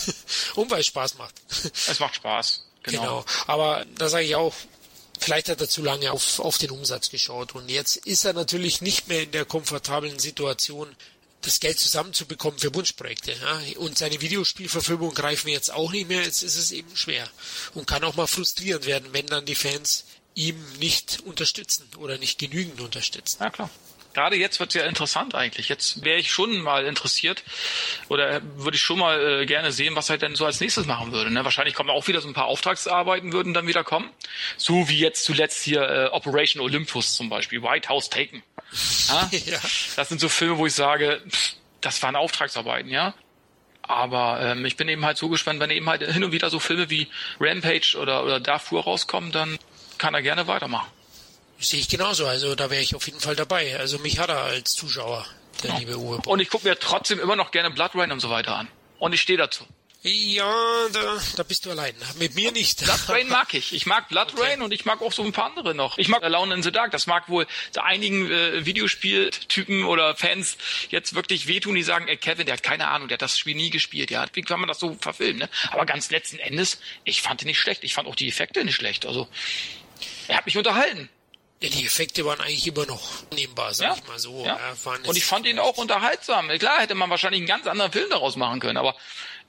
(laughs) Und weil es Spaß macht. Es macht Spaß. Genau. genau. Aber da sage ich auch, Vielleicht hat er zu lange auf, auf den Umsatz geschaut und jetzt ist er natürlich nicht mehr in der komfortablen Situation, das Geld zusammenzubekommen für Wunschprojekte. Ja? Und seine Videospielverfilmung greifen jetzt auch nicht mehr, jetzt ist es eben schwer und kann auch mal frustrierend werden, wenn dann die Fans ihm nicht unterstützen oder nicht genügend unterstützen. Ja, klar gerade jetzt wird es ja interessant eigentlich. Jetzt wäre ich schon mal interessiert oder würde ich schon mal äh, gerne sehen, was er denn so als nächstes machen würde. Ne? Wahrscheinlich kommen auch wieder so ein paar Auftragsarbeiten würden dann wieder kommen. So wie jetzt zuletzt hier äh, Operation Olympus zum Beispiel, White House Taken. Ja? (laughs) ja. Das sind so Filme, wo ich sage, pff, das waren Auftragsarbeiten, ja. Aber ähm, ich bin eben halt so gespannt, wenn eben halt hin und wieder so Filme wie Rampage oder, oder Darfur rauskommen, dann kann er gerne weitermachen. Sehe ich genauso. Also da wäre ich auf jeden Fall dabei. Also mich hat er als Zuschauer, der ja. liebe Uwe. Und ich gucke mir trotzdem immer noch gerne Blood Rain und so weiter an. Und ich stehe dazu. Ja, da, da bist du allein. Mit mir nicht. Blood Rain (laughs) mag ich. Ich mag Blood okay. Rain und ich mag auch so ein paar andere noch. Ich mag Alone in the Dark. Das mag wohl einigen äh, Videospieltypen oder Fans jetzt wirklich wehtun, die sagen, ey, Kevin, der hat keine Ahnung, der hat das Spiel nie gespielt. Ja, wie kann man das so verfilmen? Ne? Aber ganz letzten Endes, ich fand ihn nicht schlecht. Ich fand auch die Effekte nicht schlecht. Also, er hat mich unterhalten. Ja, die Effekte waren eigentlich immer noch nehmbar, sag ja, ich mal so. Ja. Und ich fand ihn auch unterhaltsam. Klar hätte man wahrscheinlich einen ganz anderen Film daraus machen können, aber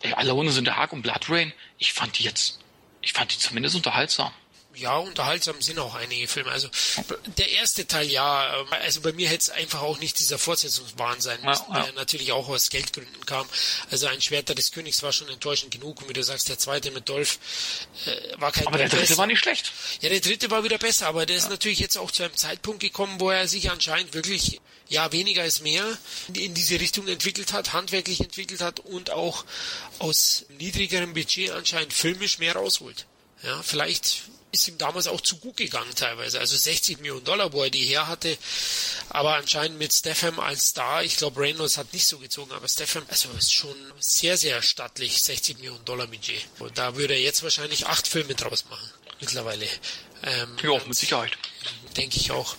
ey, Alone sind der Haag und Blood Rain, ich fand die jetzt, ich fand die zumindest unterhaltsam ja, unterhaltsam sind auch einige Filme. Also der erste Teil, ja, also bei mir hätte es einfach auch nicht dieser Fortsetzungswahn sein müssen, ja, ja. der natürlich auch aus Geldgründen kam. Also ein Schwerter des Königs war schon enttäuschend genug und wie du sagst, der zweite mit Dolph äh, war kein Aber der dritte besser. war nicht schlecht. Ja, der dritte war wieder besser, aber der ist natürlich jetzt auch zu einem Zeitpunkt gekommen, wo er sich anscheinend wirklich ja, weniger ist mehr in diese Richtung entwickelt hat, handwerklich entwickelt hat und auch aus niedrigerem Budget anscheinend filmisch mehr rausholt. Ja, vielleicht ist ihm damals auch zu gut gegangen teilweise. Also 60 Millionen Dollar, wo er die her hatte. Aber anscheinend mit Stefan als Star, ich glaube Reynolds hat nicht so gezogen, aber Stefan, also ist schon sehr, sehr stattlich, 60 Millionen Dollar Budget. Und da würde er jetzt wahrscheinlich acht Filme draus machen, mittlerweile. Ähm, ja, mit Sicherheit. Denke ich auch.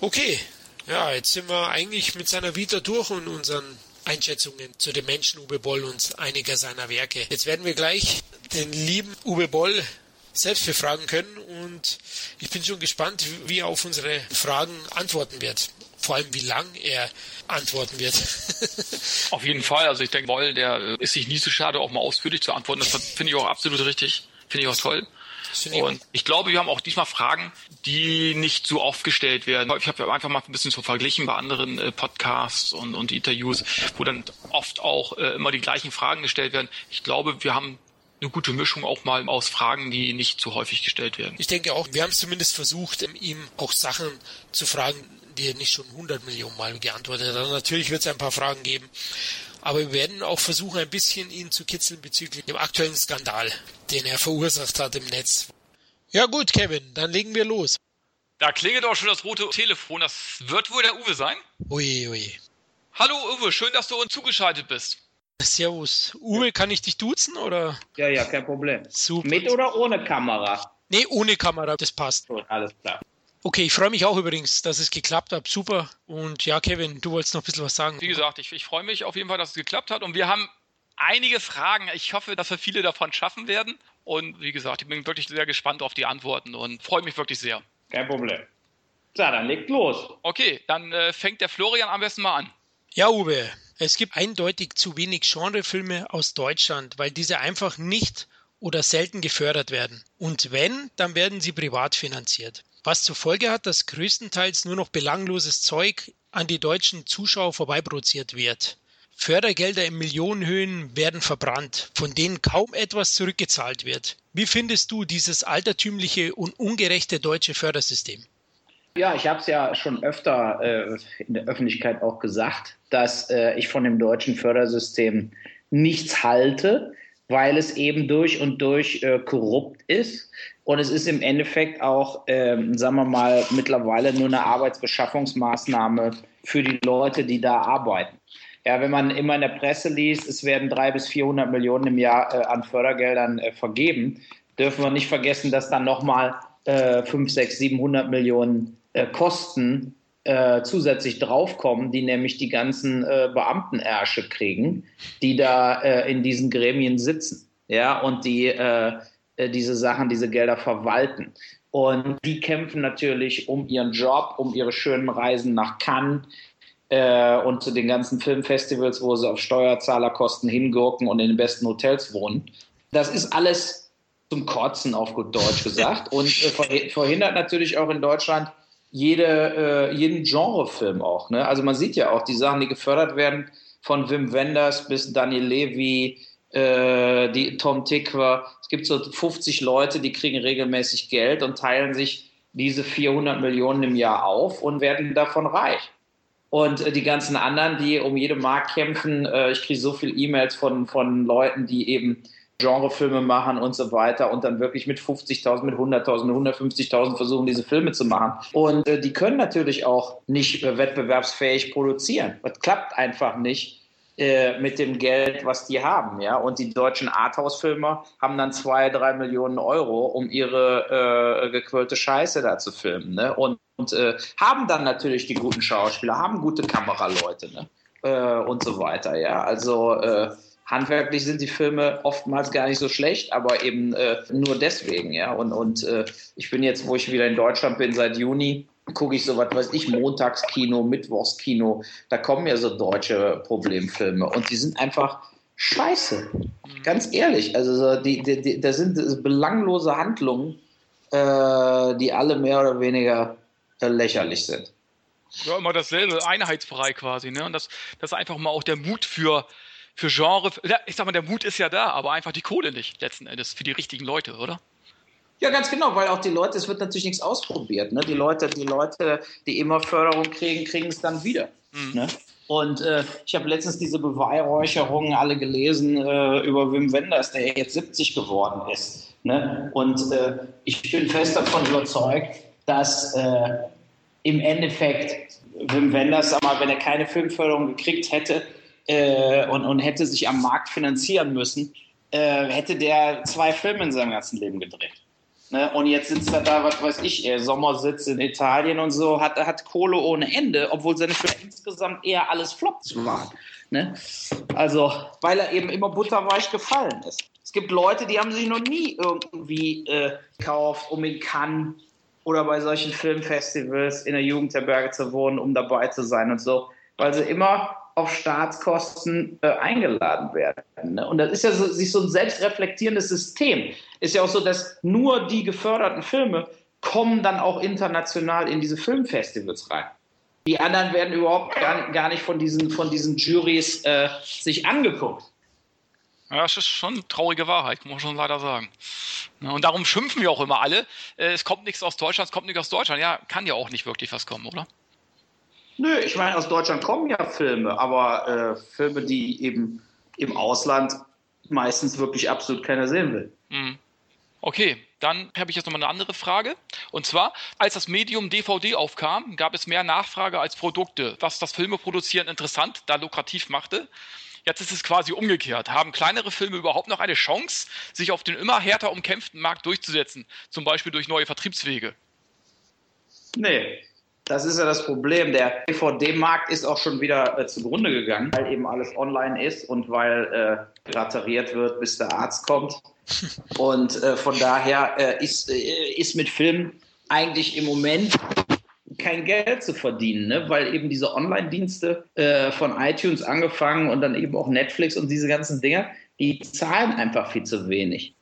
Okay, ja, jetzt sind wir eigentlich mit seiner Vita durch und unseren Einschätzungen zu dem Menschen Uwe Boll und einiger seiner Werke. Jetzt werden wir gleich den lieben Uwe Boll selbst befragen können und ich bin schon gespannt, wie er auf unsere Fragen antworten wird. Vor allem, wie lang er antworten wird. (laughs) auf jeden Fall. Also ich denke, Woll, der ist sich nie so schade, auch mal ausführlich zu antworten. Das finde ich auch absolut richtig. Finde ich auch toll. Und ich glaube, wir haben auch diesmal Fragen, die nicht so oft gestellt werden. Ich habe einfach mal ein bisschen so verglichen bei anderen äh, Podcasts und, und Interviews, wo dann oft auch äh, immer die gleichen Fragen gestellt werden. Ich glaube, wir haben eine gute Mischung auch mal aus Fragen, die nicht so häufig gestellt werden. Ich denke auch, wir haben es zumindest versucht, ihm auch Sachen zu fragen, die er nicht schon 100 Millionen Mal geantwortet hat. Natürlich wird es ein paar Fragen geben, aber wir werden auch versuchen, ein bisschen ihn zu kitzeln bezüglich dem aktuellen Skandal, den er verursacht hat im Netz. Ja gut, Kevin, dann legen wir los. Da klingelt auch schon das rote Telefon. Das wird wohl der Uwe sein? Ui, ui. Hallo Uwe, schön, dass du uns zugeschaltet bist. Servus. Uwe, kann ich dich duzen oder? Ja, ja, kein Problem. Super. Mit oder ohne Kamera? Nee, ohne Kamera, das passt. Gut, alles klar. Okay, ich freue mich auch übrigens, dass es geklappt hat. Super. Und ja, Kevin, du wolltest noch ein bisschen was sagen. Wie gesagt, ich, ich freue mich auf jeden Fall, dass es geklappt hat. Und wir haben einige Fragen. Ich hoffe, dass wir viele davon schaffen werden. Und wie gesagt, ich bin wirklich sehr gespannt auf die Antworten und freue mich wirklich sehr. Kein Problem. So, dann legt los. Okay, dann äh, fängt der Florian am besten mal an. Ja, Uwe, es gibt eindeutig zu wenig Genrefilme aus Deutschland, weil diese einfach nicht oder selten gefördert werden. Und wenn, dann werden sie privat finanziert. Was zur Folge hat, dass größtenteils nur noch belangloses Zeug an die deutschen Zuschauer vorbeiproduziert wird. Fördergelder in Millionenhöhen werden verbrannt, von denen kaum etwas zurückgezahlt wird. Wie findest du dieses altertümliche und ungerechte deutsche Fördersystem? Ja, ich habe es ja schon öfter äh, in der Öffentlichkeit auch gesagt, dass äh, ich von dem deutschen Fördersystem nichts halte, weil es eben durch und durch äh, korrupt ist. Und es ist im Endeffekt auch, ähm, sagen wir mal, mittlerweile nur eine Arbeitsbeschaffungsmaßnahme für die Leute, die da arbeiten. Ja, wenn man immer in der Presse liest, es werden drei bis 400 Millionen im Jahr äh, an Fördergeldern äh, vergeben, dürfen wir nicht vergessen, dass dann nochmal äh, 5, 6, 700 Millionen äh, Kosten äh, zusätzlich draufkommen, die nämlich die ganzen äh, Beamtenärsche kriegen, die da äh, in diesen Gremien sitzen, ja, und die äh, äh, diese Sachen, diese Gelder verwalten. Und die kämpfen natürlich um ihren Job, um ihre schönen Reisen nach Cannes äh, und zu den ganzen Filmfestivals, wo sie auf Steuerzahlerkosten hingurken und in den besten Hotels wohnen. Das ist alles zum Kotzen, auf gut Deutsch gesagt, (laughs) und verhindert natürlich auch in Deutschland jede, äh, jeden Genrefilm auch. Ne? Also man sieht ja auch die Sachen, die gefördert werden, von Wim Wenders bis Daniel Levy, äh, die Tom Tickwer. Es gibt so 50 Leute, die kriegen regelmäßig Geld und teilen sich diese 400 Millionen im Jahr auf und werden davon reich. Und äh, die ganzen anderen, die um jede Mark kämpfen, äh, ich kriege so viele E-Mails von, von Leuten, die eben Genrefilme machen und so weiter und dann wirklich mit 50.000, mit 100.000, mit 150.000 versuchen, diese Filme zu machen. Und äh, die können natürlich auch nicht äh, wettbewerbsfähig produzieren. Das klappt einfach nicht, äh, mit dem Geld, was die haben, ja. Und die deutschen Arthouse-Filmer haben dann zwei, drei Millionen Euro, um ihre äh, gequirlte Scheiße da zu filmen, ne? Und, und äh, haben dann natürlich die guten Schauspieler, haben gute Kameraleute, ne? Äh, und so weiter, ja. Also handwerklich sind die Filme oftmals gar nicht so schlecht, aber eben äh, nur deswegen, ja. Und, und äh, ich bin jetzt, wo ich wieder in Deutschland bin, seit Juni, gucke ich so was weiß ich, Montagskino, Mittwochskino, da kommen ja so deutsche Problemfilme und die sind einfach scheiße. Ganz ehrlich, also so die, die, die, da sind belanglose Handlungen, äh, die alle mehr oder weniger äh, lächerlich sind. Ja, immer dasselbe, Einheitsbrei quasi, ne? Und das, das ist einfach mal auch der Mut für, für Genre. Ich sag mal, der Mut ist ja da, aber einfach die Kohle nicht, letzten Endes, für die richtigen Leute, oder? Ja, ganz genau, weil auch die Leute, es wird natürlich nichts ausprobiert. Ne? Die Leute, die Leute, die immer Förderung kriegen, kriegen es dann wieder. Mhm. Ne? Und äh, ich habe letztens diese Beweihräucherungen alle gelesen äh, über Wim Wenders, der jetzt 70 geworden ist. Ne? Und äh, ich bin fest davon überzeugt, dass äh, im Endeffekt Wim Wenders, sag mal, wenn er keine Filmförderung gekriegt hätte äh, und, und hätte sich am Markt finanzieren müssen, äh, hätte der zwei Filme in seinem ganzen Leben gedreht. Ne? Und jetzt sitzt er da, was weiß ich, er Sommersitz in Italien und so, hat, hat Kohle ohne Ende, obwohl seine Filme insgesamt eher alles Flops waren. Ne? Also, weil er eben immer butterweich gefallen ist. Es gibt Leute, die haben sich noch nie irgendwie äh, gekauft, um in Cannes oder bei solchen Filmfestivals in der Jugendherberge zu wohnen, um dabei zu sein und so, weil sie immer auf Staatskosten äh, eingeladen werden. Ne? Und das ist ja so, sich so ein selbstreflektierendes System. Ist ja auch so, dass nur die geförderten Filme kommen dann auch international in diese Filmfestivals rein. Die anderen werden überhaupt gar, gar nicht von diesen, von diesen Juries äh, sich angeguckt. Ja, das ist schon eine traurige Wahrheit, muss man schon leider sagen. Und darum schimpfen wir auch immer alle. Äh, es kommt nichts aus Deutschland, es kommt nichts aus Deutschland. Ja, kann ja auch nicht wirklich was kommen, oder? Nö, ich meine, aus Deutschland kommen ja Filme, aber äh, Filme, die eben im Ausland meistens wirklich absolut keiner sehen will. Mhm. Okay, dann habe ich jetzt nochmal eine andere Frage. Und zwar, als das Medium DVD aufkam, gab es mehr Nachfrage als Produkte, was das Filme produzieren interessant, da lukrativ machte. Jetzt ist es quasi umgekehrt. Haben kleinere Filme überhaupt noch eine Chance, sich auf den immer härter umkämpften Markt durchzusetzen? Zum Beispiel durch neue Vertriebswege? Nee, das ist ja das Problem. Der DVD-Markt ist auch schon wieder äh, zugrunde gegangen, weil eben alles online ist und weil äh, grateriert wird, bis der Arzt kommt. (laughs) Und äh, von daher äh, ist, äh, ist mit Film eigentlich im Moment kein Geld zu verdienen, ne? weil eben diese Online-Dienste äh, von iTunes angefangen und dann eben auch Netflix und diese ganzen Dinge, die zahlen einfach viel zu wenig.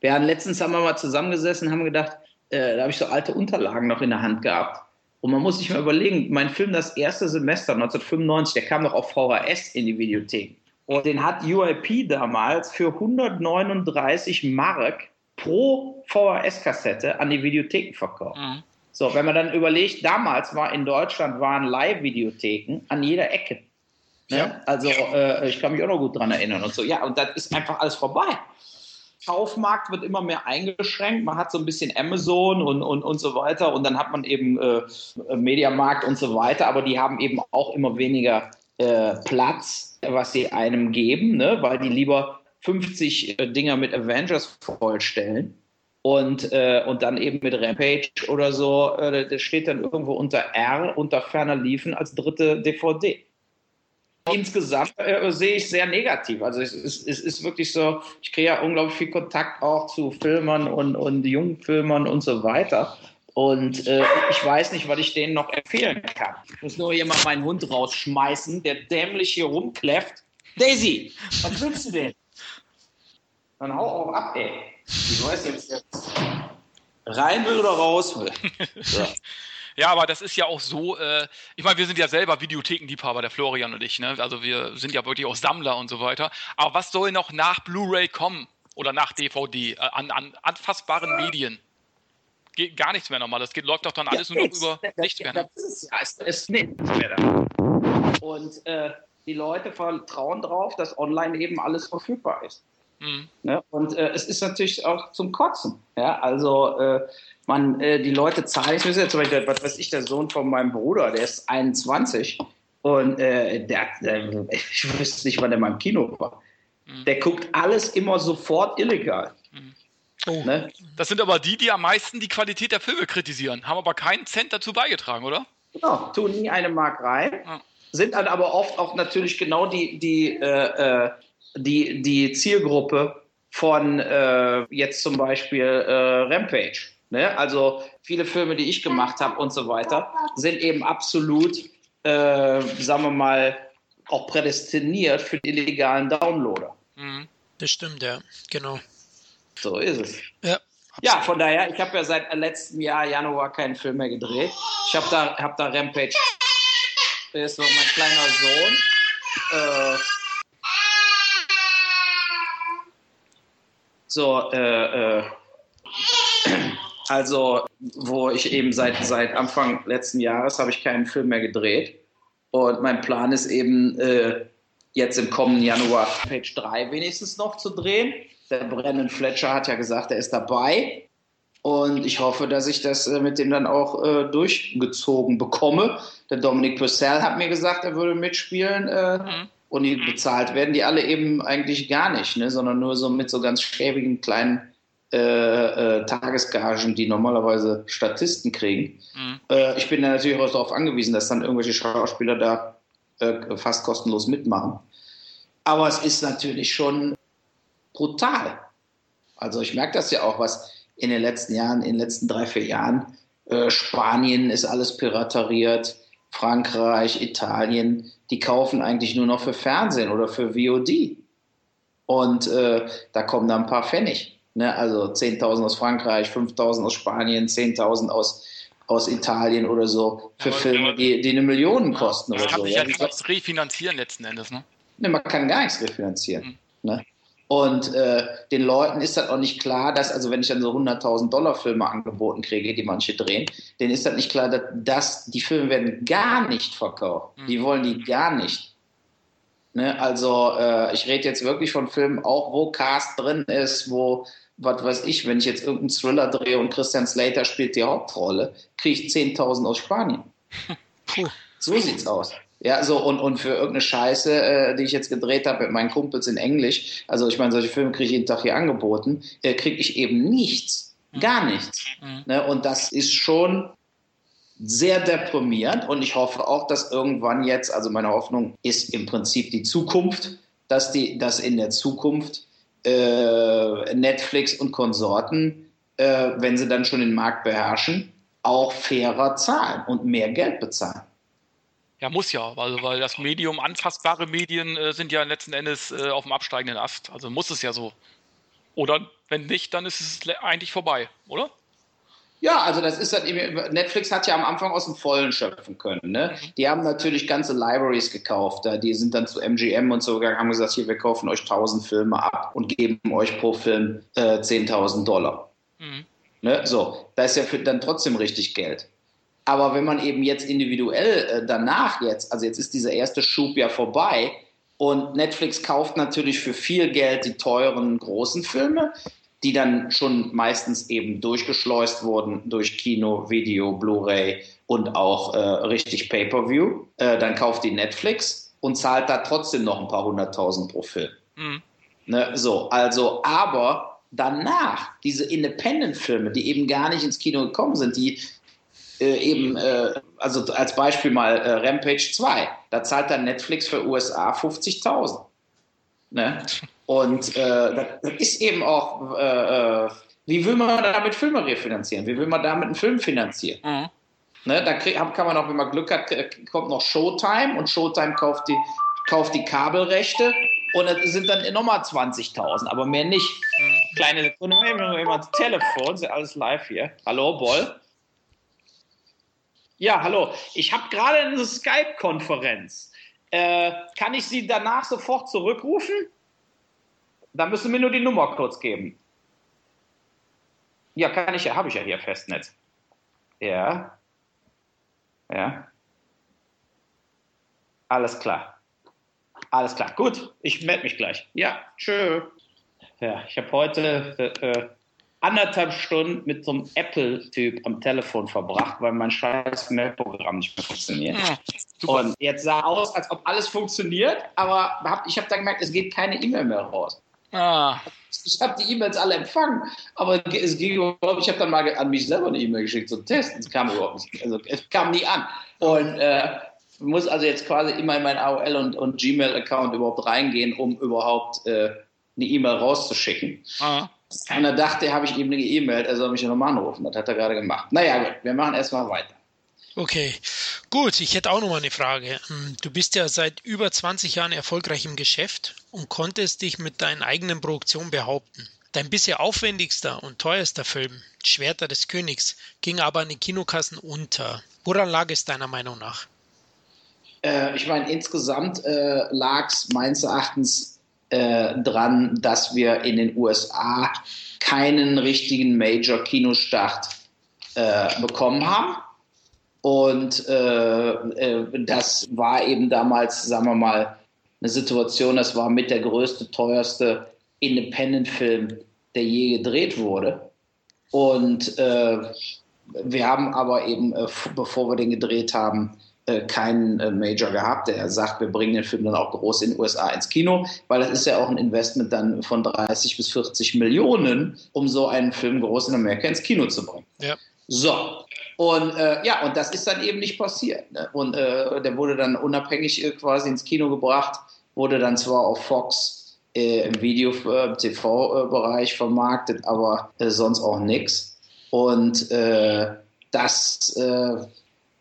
Wir haben letztens haben wir mal zusammengesessen, haben gedacht, da habe ich so alte Unterlagen noch in der Hand gehabt und man muss sich mal überlegen, mein Film das erste Semester 1995, der kam noch auf VHS in die Videothek. Und den hat UIP damals für 139 Mark pro VHS-Kassette an die Videotheken verkauft. Mhm. So, wenn man dann überlegt, damals war in Deutschland waren Live-Videotheken an jeder Ecke. Ne? Ja. Also äh, ich kann mich auch noch gut dran erinnern und so. Ja, und das ist einfach alles vorbei. Kaufmarkt wird immer mehr eingeschränkt. Man hat so ein bisschen Amazon und, und, und so weiter und dann hat man eben äh, Mediamarkt und so weiter, aber die haben eben auch immer weniger äh, Platz, was sie einem geben, ne? weil die lieber 50 äh, Dinger mit Avengers vollstellen und, äh, und dann eben mit Rampage oder so, äh, das steht dann irgendwo unter R, unter ferner liefen als dritte DVD insgesamt äh, sehe ich sehr negativ. Also es, es, es, ist wirklich so, ich kriege ja unglaublich viel Kontakt auch zu Filmern und, und Jungfilmern und so weiter. Und äh, ich weiß nicht, was ich denen noch empfehlen kann. Ich muss nur mal meinen Hund rausschmeißen, der dämlich hier rumkläfft. Daisy, was willst du denn? Dann hau auch ab, ey. Ich weiß jetzt, jetzt rein will oder raus will. (laughs) So. Ja, aber das ist ja auch so, äh, ich meine, wir sind ja selber Videothekenliebhaber, der Florian und ich, ne? Also wir sind ja wirklich auch Sammler und so weiter. Aber was soll noch nach Blu-ray kommen oder nach DVD äh, an, an anfassbaren Medien? Geht gar nichts mehr nochmal. Das geht, läuft doch dann alles ja, nur noch über nichts mehr. Ne? Das ist, ja, es ist nichts mehr da. Und äh, die Leute vertrauen darauf, dass online eben alles verfügbar ist. Mhm. Ne? Und äh, es ist natürlich auch zum Kotzen. Ja? Also äh, man, äh, die Leute zahlen, ich muss jetzt zum Beispiel, was weiß ich, der Sohn von meinem Bruder, der ist 21 Und äh, der, der, ich wüsste nicht, wann der mal im Kino war. Mhm. Der guckt alles immer sofort illegal. Mhm. Oh. Ne? Das sind aber die, die am meisten die Qualität der Filme kritisieren, haben aber keinen Cent dazu beigetragen, oder? Genau, tun nie eine Mark rein, ja. sind dann aber oft auch natürlich genau die, die, äh, äh die, die Zielgruppe von äh, jetzt zum Beispiel äh, Rampage. Ne? Also viele Filme, die ich gemacht habe und so weiter, sind eben absolut, äh, sagen wir mal, auch prädestiniert für die illegalen Downloader. Mhm. Das stimmt, ja, genau. So ist es. Ja. Ja, von daher, ich habe ja seit letztem Jahr Januar keinen Film mehr gedreht. Ich habe da, hab da Rampage. Der ist noch mein kleiner Sohn. Äh, So, äh, äh, also, wo ich eben seit, seit Anfang letzten Jahres habe ich keinen Film mehr gedreht. Und mein Plan ist eben, äh, jetzt im kommenden Januar Page 3 wenigstens noch zu drehen. Der Brennan Fletcher hat ja gesagt, er ist dabei. Und ich hoffe, dass ich das äh, mit dem dann auch äh, durchgezogen bekomme. Der Dominic Purcell hat mir gesagt, er würde mitspielen. Äh, mhm. Und die bezahlt werden die alle eben eigentlich gar nicht, ne? sondern nur so mit so ganz schäbigen kleinen äh, äh, Tagesgagen, die normalerweise Statisten kriegen. Mhm. Äh, ich bin da natürlich auch darauf angewiesen, dass dann irgendwelche Schauspieler da äh, fast kostenlos mitmachen. Aber es ist natürlich schon brutal. Also ich merke das ja auch, was in den letzten Jahren, in den letzten drei, vier Jahren, äh, Spanien ist alles pirateriert, Frankreich, Italien, die kaufen eigentlich nur noch für Fernsehen oder für VOD. Und äh, da kommen dann ein paar Pfennig. Ne? Also 10.000 aus Frankreich, 5.000 aus Spanien, 10.000 aus, aus Italien oder so für ja, Filme, die, die eine Million kosten oder so. Das kann sich ja nichts refinanzieren letzten Endes. Ne? Ne, man kann gar nichts refinanzieren. Mhm. Ne? Und äh, den Leuten ist das auch nicht klar, dass, also wenn ich dann so 100.000 Dollar Filme angeboten kriege, die manche drehen, denen ist das nicht klar, dass, dass die Filme werden gar nicht verkauft. Mhm. Die wollen die gar nicht. Ne? Also äh, ich rede jetzt wirklich von Filmen, auch wo Cast drin ist, wo, was weiß ich, wenn ich jetzt irgendeinen Thriller drehe und Christian Slater spielt die Hauptrolle, kriege ich 10.000 aus Spanien. (laughs) Puh. So sieht's aus. Ja, so und, und für irgendeine Scheiße, äh, die ich jetzt gedreht habe mit meinen Kumpels in Englisch, also ich meine, solche Filme kriege ich jeden Tag hier angeboten, äh, kriege ich eben nichts. Mhm. Gar nichts. Mhm. Ne? Und das ist schon sehr deprimierend und ich hoffe auch, dass irgendwann jetzt, also meine Hoffnung ist im Prinzip die Zukunft, dass, die, dass in der Zukunft äh, Netflix und Konsorten, äh, wenn sie dann schon den Markt beherrschen, auch fairer zahlen und mehr Geld bezahlen. Ja, muss ja, also, weil das Medium, anfassbare Medien äh, sind ja letzten Endes äh, auf dem absteigenden Ast. Also muss es ja so. Oder wenn nicht, dann ist es eigentlich vorbei, oder? Ja, also das ist halt eben, Netflix hat ja am Anfang aus dem Vollen schöpfen können. Ne? Mhm. Die haben natürlich ganze Libraries gekauft. Die sind dann zu MGM und so gegangen, haben gesagt, hier, wir kaufen euch 1000 Filme ab und geben euch pro Film äh, 10.000 Dollar. Mhm. Ne? So, da ist ja für, dann trotzdem richtig Geld. Aber wenn man eben jetzt individuell äh, danach jetzt, also jetzt ist dieser erste Schub ja vorbei und Netflix kauft natürlich für viel Geld die teuren großen Filme, die dann schon meistens eben durchgeschleust wurden durch Kino, Video, Blu-ray und auch äh, richtig Pay-per-View. Äh, dann kauft die Netflix und zahlt da trotzdem noch ein paar hunderttausend pro Film. Mhm. Ne, so, also, aber danach diese Independent-Filme, die eben gar nicht ins Kino gekommen sind, die äh, eben, äh, also als Beispiel mal äh, Rampage 2, da zahlt dann Netflix für USA 50.000. Ne? (laughs) Und äh, das ist eben auch, äh, äh, wie will man damit Filme refinanzieren? Wie will man damit einen Film finanzieren? Mhm. Ne, da krieg, kann man auch, wenn man Glück hat, kommt noch Showtime und Showtime kauft die, kauft die Kabelrechte und es sind dann nochmal 20.000, aber mehr nicht. Mhm. Kleine Sekunde, immer Telefon, ist ja alles live hier. Hallo, Boll. Ja, hallo. Ich habe gerade eine Skype-Konferenz. Äh, kann ich Sie danach sofort zurückrufen? Dann müssen mir nur die Nummer kurz geben. Ja, kann ich ja, habe ich ja hier Festnetz. Ja. Ja. Alles klar. Alles klar. Gut, ich melde mich gleich. Ja, tschö. Ja, ich habe heute äh, äh anderthalb Stunden mit so einem Apple-Typ am Telefon verbracht, weil mein scheiß Mail-Programm nicht mehr funktioniert. Ja, und jetzt sah aus, als ob alles funktioniert, aber hab, ich habe dann gemerkt, es geht keine E-Mail mehr raus. Ah. Ich habe die E-Mails alle empfangen, aber es ging überhaupt, ich habe dann mal an mich selber eine E-Mail geschickt zum Testen. Es kam überhaupt nicht, also es kam nie an. Und äh, muss also jetzt quasi immer in meinen AOL und, und Gmail-Account überhaupt reingehen, um überhaupt äh, eine E-Mail rauszuschicken. Ah. Und er dachte, habe ich ihm eine E-Mail, er soll mich nochmal anrufen. Das hat er gerade gemacht. Naja, gut, wir machen erstmal weiter. Okay, gut. Ich hätte auch noch mal eine Frage. Hm, du bist ja seit über 20 Jahren erfolgreich im Geschäft und konntest dich mit deinen eigenen Produktionen behaupten. Dein bisher aufwendigster und teuerster Film, Schwerter des Königs, ging aber an den Kinokassen unter. Woran lag es deiner Meinung nach? Äh, ich meine, insgesamt äh, lag es meines Erachtens äh, dran, dass wir in den USA keinen richtigen Major-Kinostart äh, bekommen haben und äh, äh, das war eben damals, sagen wir mal, eine Situation, das war mit der größte, teuerste Independent-Film, der je gedreht wurde. Und äh, wir haben aber eben, äh, bevor wir den gedreht haben, äh, keinen äh, Major gehabt, der sagt, wir bringen den Film dann auch groß in den USA ins Kino, weil das ist ja auch ein Investment dann von 30 bis 40 Millionen, um so einen Film groß in Amerika ins Kino zu bringen. Ja. So, und äh, ja, und das ist dann eben nicht passiert. Ne? Und äh, der wurde dann unabhängig äh, quasi ins Kino gebracht, wurde dann zwar auf Fox äh, im Video-TV-Bereich äh, vermarktet, aber äh, sonst auch nichts. Und das,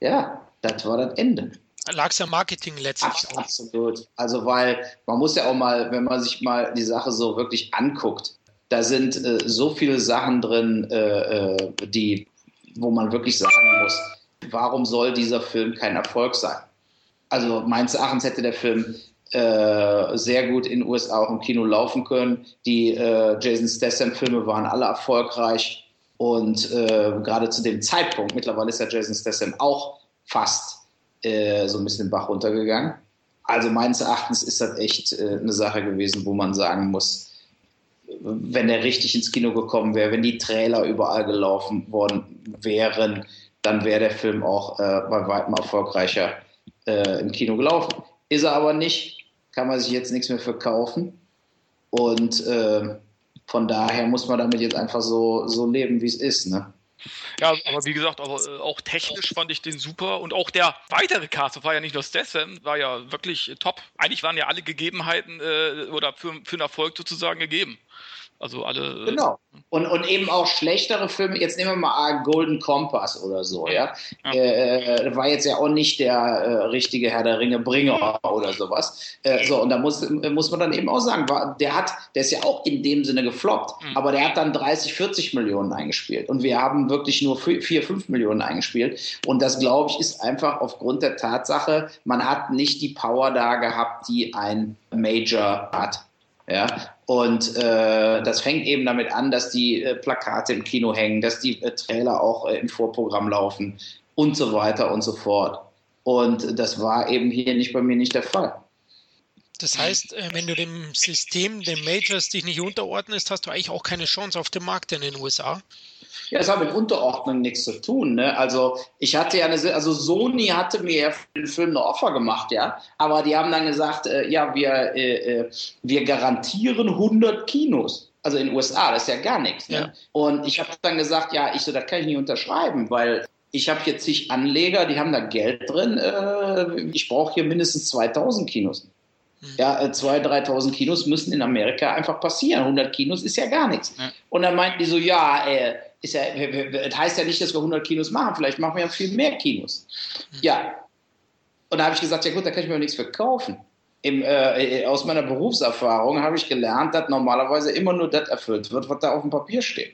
ja, das war das Ende. Lag es ja Marketing letztlich. Ach, absolut. Also, weil man muss ja auch mal, wenn man sich mal die Sache so wirklich anguckt, da sind so viele Sachen drin, die wo man wirklich sagen muss, warum soll dieser Film kein Erfolg sein? Also meines Erachtens hätte der Film äh, sehr gut in den USA auch im Kino laufen können. Die äh, Jason Statham-Filme waren alle erfolgreich und äh, gerade zu dem Zeitpunkt, mittlerweile ist ja Jason Statham auch fast äh, so ein bisschen den Bach runtergegangen. Also meines Erachtens ist das echt äh, eine Sache gewesen, wo man sagen muss, wenn er richtig ins Kino gekommen wäre, wenn die Trailer überall gelaufen worden wären, dann wäre der Film auch äh, bei weitem erfolgreicher äh, im Kino gelaufen. Ist er aber nicht, kann man sich jetzt nichts mehr verkaufen. Und äh, von daher muss man damit jetzt einfach so, so leben, wie es ist. Ne? Ja, aber wie gesagt, aber äh, auch technisch fand ich den super und auch der weitere Cast, war ja nicht nur Statham, war ja wirklich top. Eigentlich waren ja alle Gegebenheiten äh, oder für, für einen Erfolg sozusagen gegeben. Also alle. Äh, genau. Und, und eben auch schlechtere Filme, jetzt nehmen wir mal Golden Compass oder so, ja. ja. Äh, äh, war jetzt ja auch nicht der äh, richtige Herr der Ringe Bringer oder sowas. Äh, so, und da muss, muss man dann eben auch sagen, war, der hat, der ist ja auch in dem Sinne gefloppt, mhm. aber der hat dann 30, 40 Millionen eingespielt. Und wir haben wirklich nur 4, 5 Millionen eingespielt. Und das, glaube ich, ist einfach aufgrund der Tatsache, man hat nicht die Power da gehabt, die ein Major hat. Ja, und äh, das fängt eben damit an, dass die äh, Plakate im Kino hängen, dass die äh, Trailer auch äh, im Vorprogramm laufen und so weiter und so fort. Und das war eben hier nicht bei mir nicht der Fall. Das heißt, äh, wenn du dem System, den Majors dich nicht unterordnest, hast du eigentlich auch keine Chance auf dem Markt in den USA. Ja, das hat mit Unterordnung nichts zu tun. Ne? Also ich hatte ja eine, also Sony hatte mir ja für den Film eine Offer gemacht, ja, aber die haben dann gesagt, äh, ja, wir, äh, äh wir garantieren 100 Kinos. Also in den USA, das ist ja gar nichts. Ne? Ja. Und ich habe dann gesagt, ja, ich so, das kann ich nicht unterschreiben, weil ich habe hier zig Anleger, die haben da Geld drin. Äh, ich brauche hier mindestens 2000 Kinos. Hm. Ja, 2.000, äh, 3.000 Kinos müssen in Amerika einfach passieren. 100 Kinos ist ja gar nichts. Ja. Und dann meinten die so, ja, äh, ist ja, das heißt ja nicht, dass wir 100 Kinos machen, vielleicht machen wir ja viel mehr Kinos. Mhm. Ja. Und da habe ich gesagt, ja gut, da kann ich mir nichts verkaufen. Im, äh, aus meiner Berufserfahrung habe ich gelernt, dass normalerweise immer nur das erfüllt wird, was da auf dem Papier steht.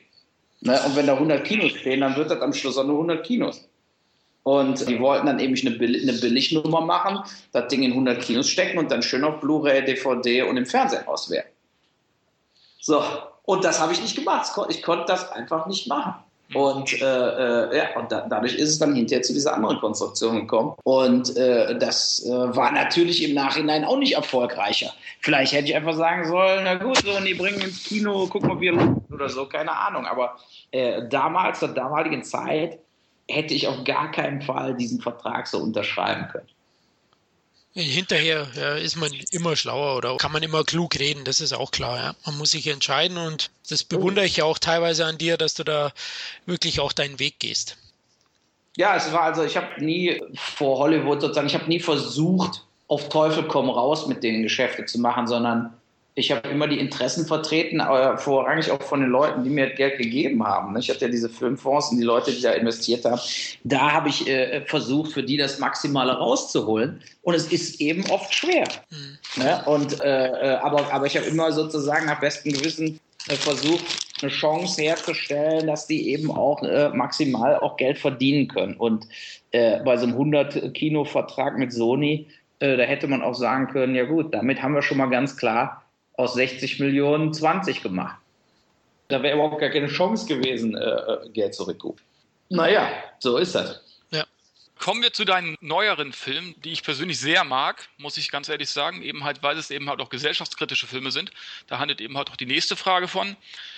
Ne? Und wenn da 100 Kinos stehen, dann wird das am Schluss auch nur 100 Kinos. Und die wollten dann eben eine, Bill eine Billignummer machen, das Ding in 100 Kinos stecken und dann schön auf Blu-ray, DVD und im Fernsehen auswerten. So, und das habe ich nicht gemacht. Ich konnte das einfach nicht machen. Und, äh, äh, ja, und da, dadurch ist es dann hinterher zu dieser anderen Konstruktion gekommen. Und äh, das äh, war natürlich im Nachhinein auch nicht erfolgreicher. Vielleicht hätte ich einfach sagen sollen, na gut, so, die bringen ins Kino, gucken, wir oder so, keine Ahnung. Aber äh, damals, zur damaligen Zeit, hätte ich auf gar keinen Fall diesen Vertrag so unterschreiben können. Hinterher ja, ist man immer schlauer oder kann man immer klug reden, das ist auch klar. Ja. Man muss sich entscheiden und das bewundere ich ja auch teilweise an dir, dass du da wirklich auch deinen Weg gehst. Ja, es war also, ich habe nie vor Hollywood sozusagen, ich habe nie versucht, auf Teufel komm raus mit denen Geschäfte zu machen, sondern ich habe immer die Interessen vertreten, aber vorrangig auch von den Leuten, die mir Geld gegeben haben. Ich hatte ja diese Filmfonds und die Leute, die da investiert haben. Da habe ich äh, versucht, für die das Maximale rauszuholen. Und es ist eben oft schwer. Mhm. Ne? Und, äh, äh, aber, aber ich habe immer sozusagen nach bestem Gewissen äh, versucht, eine Chance herzustellen, dass die eben auch äh, maximal auch Geld verdienen können. Und äh, bei so einem 100-Kino-Vertrag mit Sony, da hätte man auch sagen können, ja gut, damit haben wir schon mal ganz klar aus 60 Millionen 20 gemacht. Da wäre überhaupt gar keine Chance gewesen, äh, äh, Geld zurückzurufen. Naja, so ist das. Ja. Kommen wir zu deinen neueren Filmen, die ich persönlich sehr mag, muss ich ganz ehrlich sagen, eben halt, weil es eben halt auch gesellschaftskritische Filme sind. Da handelt eben halt auch die nächste Frage von.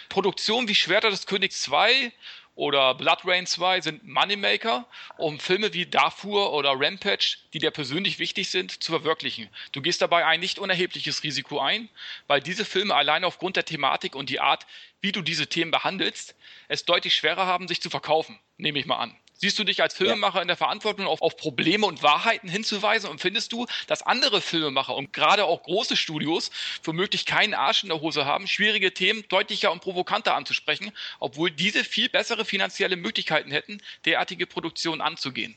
Produktion wie Schwerter des Königs 2 oder Blood Rain 2 sind Moneymaker, um Filme wie Darfur oder Rampage, die dir persönlich wichtig sind, zu verwirklichen. Du gehst dabei ein nicht unerhebliches Risiko ein, weil diese Filme allein aufgrund der Thematik und die Art, wie du diese Themen behandelst, es deutlich schwerer haben, sich zu verkaufen, nehme ich mal an. Siehst du dich als Filmemacher ja. in der Verantwortung, auf, auf, Probleme und Wahrheiten hinzuweisen? Und findest du, dass andere Filmemacher und gerade auch große Studios womöglich keinen Arsch in der Hose haben, schwierige Themen deutlicher und provokanter anzusprechen, obwohl diese viel bessere finanzielle Möglichkeiten hätten, derartige Produktionen anzugehen?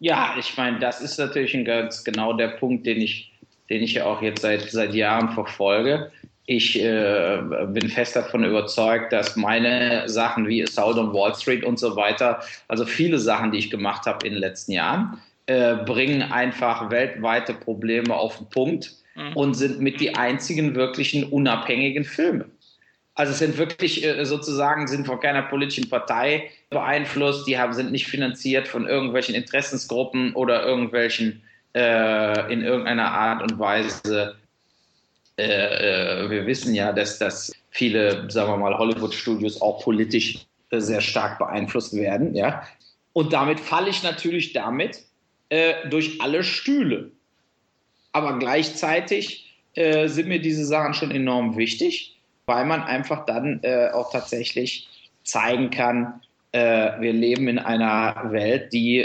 Ja, ich meine, das ist natürlich ein ganz genau der Punkt, den ich, den ich ja auch jetzt seit, seit Jahren verfolge ich äh, bin fest davon überzeugt, dass meine Sachen wie on Wall Street und so weiter, also viele Sachen, die ich gemacht habe in den letzten Jahren, äh, bringen einfach weltweite Probleme auf den Punkt mhm. und sind mit die einzigen wirklichen unabhängigen Filme. Also es sind wirklich äh, sozusagen, sind von keiner politischen Partei beeinflusst, die haben, sind nicht finanziert von irgendwelchen Interessensgruppen oder irgendwelchen äh, in irgendeiner Art und Weise äh, äh, wir wissen ja, dass das viele, sagen wir mal, Hollywood-Studios auch politisch äh, sehr stark beeinflusst werden. Ja? Und damit falle ich natürlich damit äh, durch alle Stühle. Aber gleichzeitig äh, sind mir diese Sachen schon enorm wichtig, weil man einfach dann auch tatsächlich zeigen kann, wir leben in einer Welt, die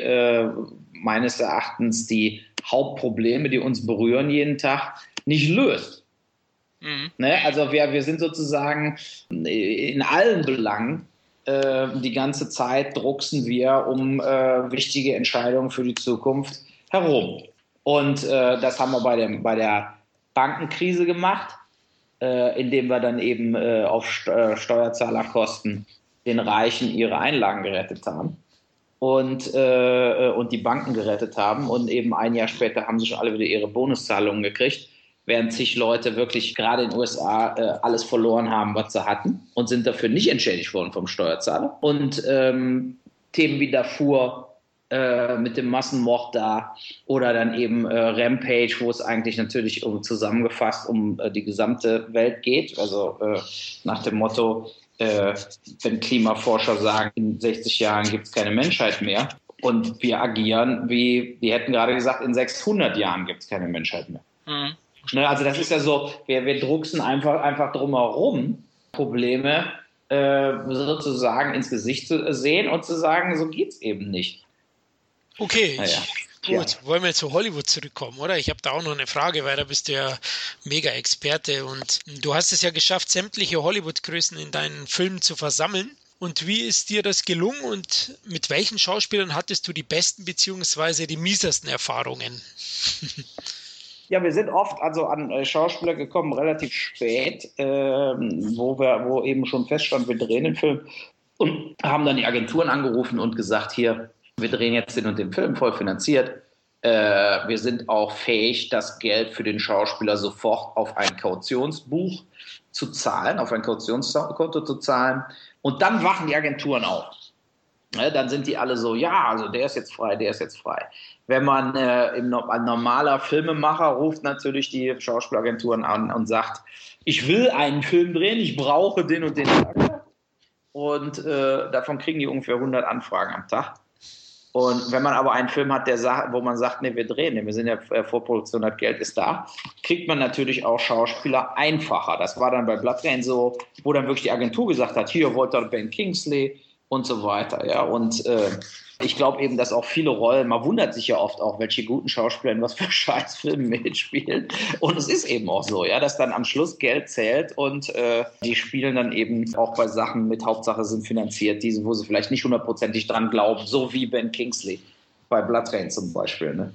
meines Erachtens die Hauptprobleme, die uns berühren jeden Tag, nicht löst. Mhm. Ne? Also wir, wir sind sozusagen in allen Belangen äh, die ganze Zeit drucksen wir um äh, wichtige Entscheidungen für die Zukunft herum. Und äh, das haben wir bei, dem, bei der Bankenkrise gemacht, äh, indem wir dann eben äh, auf äh, Steuerzahlerkosten den Reichen ihre Einlagen gerettet haben und, und die Banken gerettet haben. Und eben ein Jahr später haben sie schon alle wieder ihre Bonuszahlungen gekriegt während sich Leute wirklich gerade in den USA äh, alles verloren haben, was sie hatten und sind dafür nicht entschädigt worden vom Steuerzahler. Und ähm, Themen wie Darfur äh, mit dem Massenmord da oder dann eben äh, Rampage, wo es eigentlich natürlich um, zusammengefasst um äh, die gesamte Welt geht. Also äh, nach dem Motto, äh, wenn Klimaforscher sagen, in 60 Jahren gibt es keine Menschheit mehr. Und wir agieren wie, die hätten gerade gesagt, in 600 Jahren gibt es keine Menschheit mehr. Mhm. Ne, also das ist ja so, wir, wir drucksen einfach, einfach drumherum Probleme äh, sozusagen ins Gesicht zu sehen und zu sagen, so geht's eben nicht. Okay, naja. Gut, wollen wir zu Hollywood zurückkommen, oder? Ich habe da auch noch eine Frage, weil da bist du ja mega Experte und du hast es ja geschafft, sämtliche Hollywood-Größen in deinen Filmen zu versammeln. Und wie ist dir das gelungen und mit welchen Schauspielern hattest du die besten beziehungsweise die miesesten Erfahrungen? (laughs) Ja, wir sind oft also an äh, Schauspieler gekommen, relativ spät, ähm, wo wir, wo eben schon feststand, wir drehen den Film und haben dann die Agenturen angerufen und gesagt, hier, wir drehen jetzt den und den Film voll finanziert. Äh, wir sind auch fähig, das Geld für den Schauspieler sofort auf ein Kautionsbuch zu zahlen, auf ein Kautionskonto zu zahlen. Und dann wachen die Agenturen auf. Ja, dann sind die alle so, ja, also der ist jetzt frei, der ist jetzt frei. Wenn man äh, im, ein normaler Filmemacher ruft natürlich die Schauspielagenturen an und sagt, ich will einen Film drehen, ich brauche den und den. Und äh, davon kriegen die ungefähr 100 Anfragen am Tag. Und wenn man aber einen Film hat, der wo man sagt, nee, wir drehen, nee, wir sind ja äh, Vorproduktion, das Geld ist da, kriegt man natürlich auch Schauspieler einfacher. Das war dann bei Blood Rain so, wo dann wirklich die Agentur gesagt hat, hier wollt Ben Kingsley und so weiter. Ja, und äh, ich glaube eben, dass auch viele Rollen, man wundert sich ja oft auch, welche guten Schauspieler in was für (laughs) Scheißfilmen mitspielen. Und es ist eben auch so, ja, dass dann am Schluss Geld zählt und äh, die spielen dann eben auch bei Sachen mit Hauptsache sind finanziert, diese, wo sie vielleicht nicht hundertprozentig dran glauben, so wie Ben Kingsley bei Blood Rain zum Beispiel. Ne?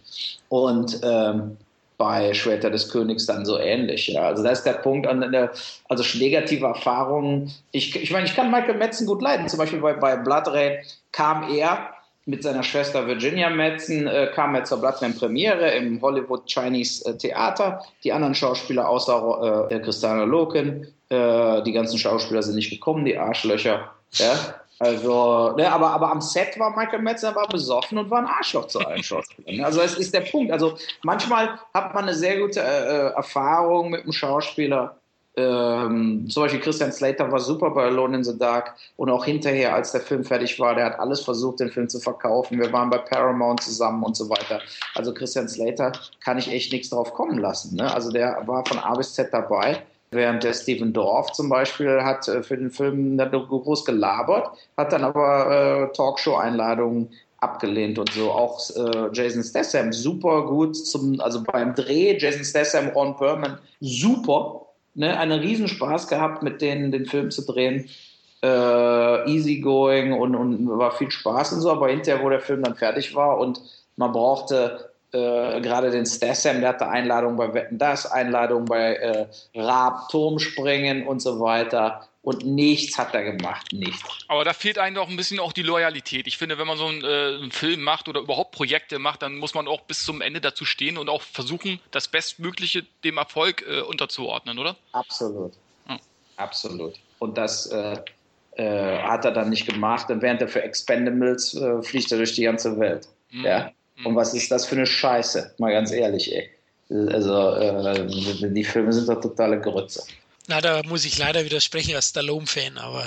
Und ähm, bei Schwerter des Königs dann so ähnlich. Ja. Also da ist der Punkt an der, also negative Erfahrungen. Ich, ich meine, ich kann Michael Metzen gut leiden. Zum Beispiel bei, bei Blood Rain kam er mit seiner Schwester Virginia Madsen äh, kam er zur Bloodman Premiere im Hollywood Chinese äh, Theater. Die anderen Schauspieler außer äh, Christiane Loken, äh, die ganzen Schauspieler sind nicht gekommen, die Arschlöcher. Ja? Also, ne, aber, aber am Set war Michael Metzner war besoffen und war ein Arschloch zu allen Schauspielern. Also es ist der Punkt. Also manchmal hat man eine sehr gute äh, äh Erfahrung mit einem Schauspieler ähm, zum Beispiel Christian Slater war super bei Alone in the Dark und auch hinterher, als der Film fertig war, der hat alles versucht, den Film zu verkaufen. Wir waren bei Paramount zusammen und so weiter. Also Christian Slater kann ich echt nichts drauf kommen lassen. Ne? Also der war von A bis Z dabei. Während der Steven Dorff zum Beispiel hat äh, für den Film groß gelabert, hat dann aber äh, Talkshow-Einladungen abgelehnt und so. Auch äh, Jason Statham super gut zum, also beim Dreh, Jason Statham, Ron Perlman super ne, einen Riesenspaß gehabt, mit denen den Film zu drehen. Äh, easygoing und, und war viel Spaß und so, aber hinterher, wo der Film dann fertig war und man brauchte äh, gerade den Stassam, der hatte Einladungen bei Wetten Das, Einladungen bei äh, Raab, Turmspringen und so weiter. Und nichts hat er gemacht, nichts. Aber da fehlt einem doch ein bisschen auch die Loyalität. Ich finde, wenn man so einen, äh, einen, Film macht oder überhaupt Projekte macht, dann muss man auch bis zum Ende dazu stehen und auch versuchen, das Bestmögliche dem Erfolg äh, unterzuordnen, oder? Absolut. Hm. Absolut. Und das äh, äh, hat er dann nicht gemacht. Und während er für Expendables äh, fliegt er durch die ganze Welt. Hm. Ja. Hm. Und was ist das für eine Scheiße? Mal ganz ehrlich, ey. Also, äh, die Filme sind doch totale Grütze. Na, da muss ich leider widersprechen als Stallone-Fan, aber.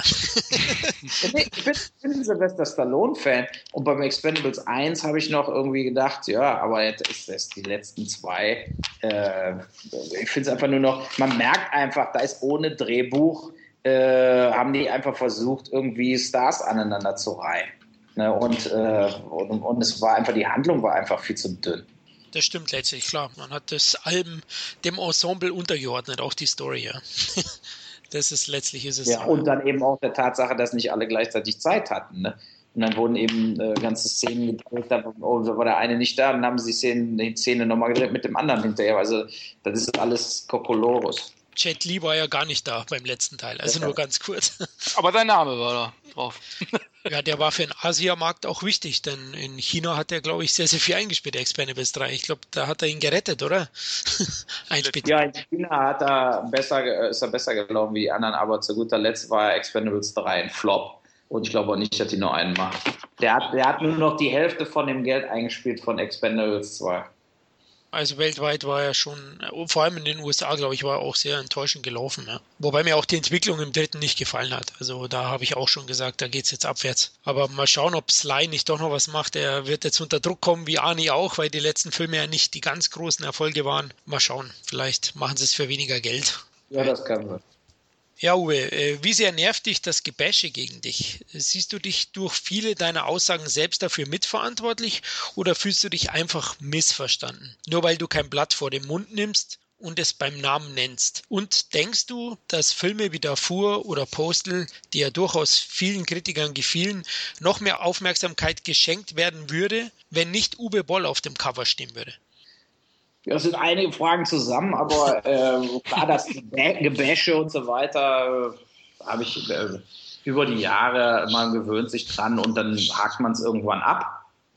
ich bin, bin ein Sylvester Stallone-Fan und beim Expendables 1 habe ich noch irgendwie gedacht, ja, aber jetzt ist es die letzten zwei. Äh, ich finde es einfach nur noch, man merkt einfach, da ist ohne Drehbuch, äh, haben die einfach versucht, irgendwie Stars aneinander zu reihen. Ne? Und, äh, und, und es war einfach, die Handlung war einfach viel zu dünn das stimmt letztlich, klar. Man hat das Alben dem Ensemble untergeordnet, auch die Story, ja. (laughs) das ist letztlich ist es. Ja, und dann eben auch der Tatsache, dass nicht alle gleichzeitig Zeit hatten. Ne? Und dann wurden eben äh, ganze Szenen gedreht, da oh, war der eine nicht da, dann haben sie die Szene, die Szene nochmal gedreht mit dem anderen hinterher. Also das ist alles Kokolorus. Jet Li war ja gar nicht da beim letzten Teil, also nur ganz kurz. (laughs) Aber dein Name war da drauf. (laughs) ja, der war für den Asiamarkt auch wichtig, denn in China hat er, glaube ich, sehr, sehr viel eingespielt, Expendables 3. Ich glaube, da hat er ihn gerettet, oder? (laughs) ja, in China hat er besser, ist er besser gelaufen wie die anderen, aber zu guter Letzt war Expendables 3 ein Flop. Und ich glaube auch nicht, dass die nur einen macht. Der hat, der hat nur noch die Hälfte von dem Geld eingespielt von Expendables 2. Also weltweit war er schon, vor allem in den USA, glaube ich, war er auch sehr enttäuschend gelaufen. Ja. Wobei mir auch die Entwicklung im dritten nicht gefallen hat. Also da habe ich auch schon gesagt, da geht es jetzt abwärts. Aber mal schauen, ob Sly nicht doch noch was macht. Er wird jetzt unter Druck kommen, wie Arnie auch, weil die letzten Filme ja nicht die ganz großen Erfolge waren. Mal schauen, vielleicht machen sie es für weniger Geld. Ja, das kann man. Ja, Uwe, äh, wie sehr nervt dich das Gebäsche gegen dich? Siehst du dich durch viele deiner Aussagen selbst dafür mitverantwortlich oder fühlst du dich einfach missverstanden? Nur weil du kein Blatt vor den Mund nimmst und es beim Namen nennst. Und denkst du, dass Filme wie Darfur oder Postal, die ja durchaus vielen Kritikern gefielen, noch mehr Aufmerksamkeit geschenkt werden würde, wenn nicht Uwe Boll auf dem Cover stehen würde? Das sind einige Fragen zusammen, aber äh, klar, das Gebäsche und so weiter äh, habe ich äh, über die Jahre, man gewöhnt sich dran und dann hakt man es irgendwann ab.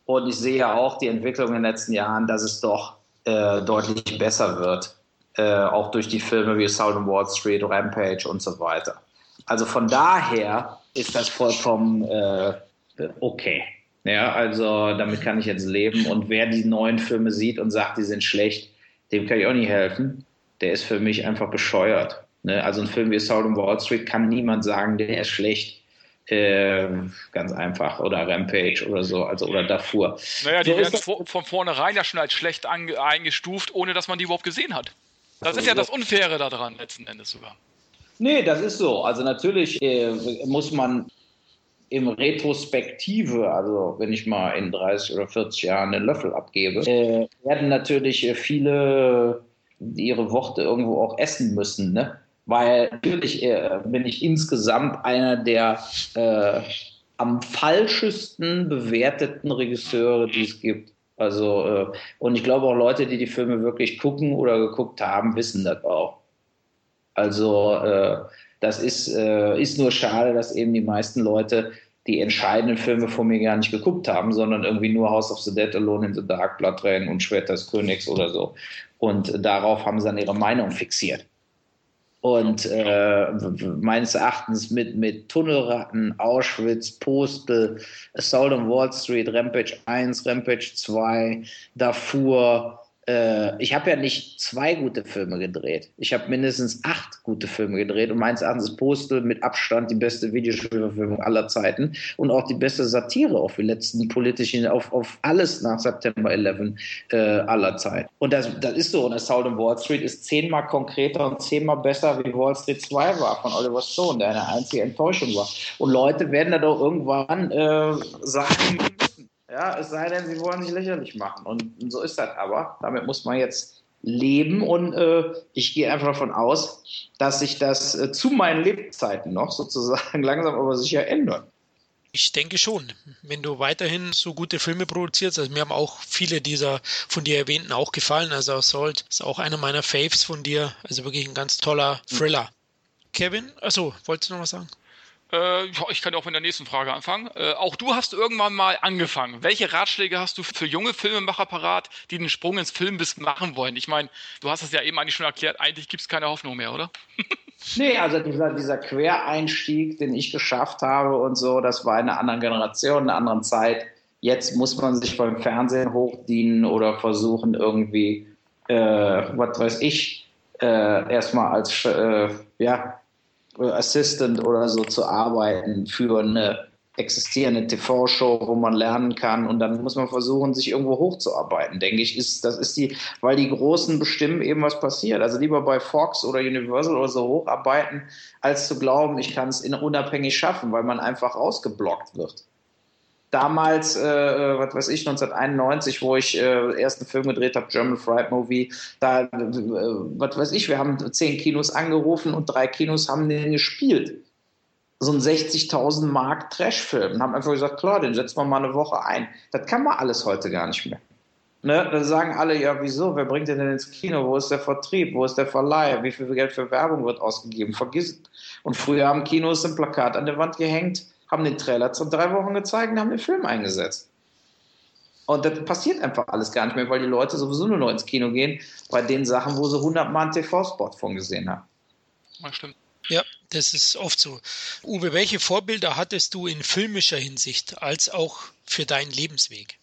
Und ich sehe ja auch die Entwicklung in den letzten Jahren, dass es doch äh, deutlich besser wird. äh, auch durch die Filme wie Sound on Wall Street, Rampage und so weiter. Also von daher ist das vollkommen äh, okay. Ja, also damit kann ich jetzt leben. Und wer die neuen Filme sieht und sagt, die sind schlecht, dem kann ich auch nicht helfen. Der ist für mich einfach bescheuert. Ne? Also ein Film wie Sound on Wall Street kann niemand sagen, der ist schlecht. Äh, ganz einfach. Oder Rampage oder so, also oder Darfur. Naja, die so werden von, von vornherein ja schon als schlecht eingestuft, ohne dass man die überhaupt gesehen hat. Das ist ja das Unfaire daran, letzten Endes sogar. Nee, das ist so. Also natürlich äh, muss man im Retrospektive, also wenn ich mal in 30 oder 40 Jahren einen Löffel abgebe, äh, werden natürlich viele ihre Worte irgendwo auch essen müssen. Ne? Weil natürlich äh, bin ich insgesamt einer der äh, am falschesten bewerteten Regisseure, die es gibt. Also, äh, und ich glaube auch Leute, die die Filme wirklich gucken oder geguckt haben, wissen das auch. Also, äh, das ist, äh, ist nur schade, dass eben die meisten Leute die entscheidenden Filme von mir gar nicht geguckt haben, sondern irgendwie nur House of the Dead, Alone in the Dark, Blood Rain und Schwert des Königs oder so. Und darauf haben sie dann ihre Meinung fixiert. Und äh, meines Erachtens mit, mit Tunnelratten, Auschwitz, Postel, Assault on Wall Street, Rampage 1, Rampage 2, Darfur, äh, ich habe ja nicht zwei gute Filme gedreht. Ich habe mindestens acht gute Filme gedreht und meines Erachtens Postel mit Abstand die beste Videospielverfilmung aller Zeiten und auch die beste Satire auf die letzten politischen, auf, auf alles nach September 11 äh, aller Zeiten. Und das, das ist so. Und Assault on Wall Street ist zehnmal konkreter und zehnmal besser wie Wall Street 2 war von Oliver Stone, der eine einzige Enttäuschung war. Und Leute werden da doch irgendwann äh, sagen, ja, es sei denn, sie wollen sich lächerlich machen. Und so ist das aber. Damit muss man jetzt leben und äh, ich gehe einfach davon aus, dass sich das äh, zu meinen Lebzeiten noch sozusagen (laughs) langsam aber sicher ändert. Ich denke schon, wenn du weiterhin so gute Filme produzierst, also mir haben auch viele dieser von dir erwähnten auch gefallen, also Assault ist auch einer meiner Faves von dir, also wirklich ein ganz toller Thriller. Mhm. Kevin, achso, wolltest du noch was sagen? Äh, ich kann ja auch mit der nächsten Frage anfangen. Äh, auch du hast irgendwann mal angefangen. Welche Ratschläge hast du für junge Filmemacher parat, die den Sprung ins Filmbiss machen wollen? Ich meine, du hast es ja eben eigentlich schon erklärt, eigentlich gibt es keine Hoffnung mehr, oder? (laughs) nee, also dieser, dieser Quereinstieg, den ich geschafft habe und so, das war in einer anderen Generation, in einer anderen Zeit. Jetzt muss man sich beim Fernsehen hochdienen oder versuchen irgendwie, äh, was weiß ich, äh, erstmal als äh, ja, Assistant oder so zu arbeiten für eine existierende TV-Show, wo man lernen kann. Und dann muss man versuchen, sich irgendwo hochzuarbeiten, denke ich, ist, das ist die, weil die Großen bestimmen eben, was passiert. Also lieber bei Fox oder Universal oder so hocharbeiten, als zu glauben, ich kann es unabhängig schaffen, weil man einfach ausgeblockt wird damals, äh, äh, was weiß ich, 1991, wo ich äh, ersten Film gedreht habe, German Fried Movie, da, äh, was weiß ich, wir haben zehn Kinos angerufen und drei Kinos haben den gespielt. So ein 60.000 Mark Trashfilm und haben einfach gesagt, klar, den setzen wir mal eine Woche ein. Das kann man alles heute gar nicht mehr. Ne? Dann sagen alle, ja, wieso? Wer bringt den denn ins Kino? Wo ist der Vertrieb? Wo ist der Verleih? Wie viel Geld für Werbung wird ausgegeben? Vergiss. Und früher haben Kinos ein Plakat an der Wand gehängt haben den Trailer zu drei Wochen gezeigt und haben den Film eingesetzt. Und das passiert einfach alles gar nicht mehr, weil die Leute sowieso nur noch ins Kino gehen bei den Sachen, wo sie 100 Mal einen TV-Spot von gesehen haben. Ja, stimmt. Ja, das ist oft so. Uwe, welche Vorbilder hattest du in filmischer Hinsicht als auch für deinen Lebensweg?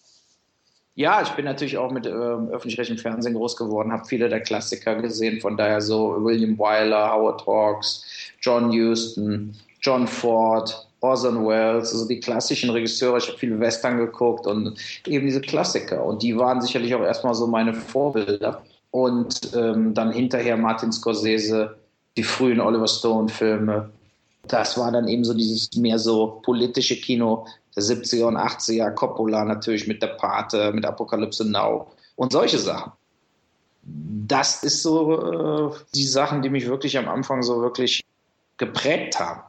Ja, ich bin natürlich auch mit äh, öffentlich-rechtlichem Fernsehen groß geworden, habe viele der Klassiker gesehen, von daher so William Wyler, Howard Hawks, John Huston, John Ford, Orson Welles, also die klassischen Regisseure. Ich habe viele Western geguckt und eben diese Klassiker. Und die waren sicherlich auch erstmal so meine Vorbilder. Und ähm, dann hinterher Martin Scorsese, die frühen Oliver Stone-Filme. Das war dann eben so dieses mehr so politische Kino der 70er und 80er. Coppola natürlich mit der Pate, mit Apokalypse Now und solche Sachen. Das ist so äh, die Sachen, die mich wirklich am Anfang so wirklich geprägt haben.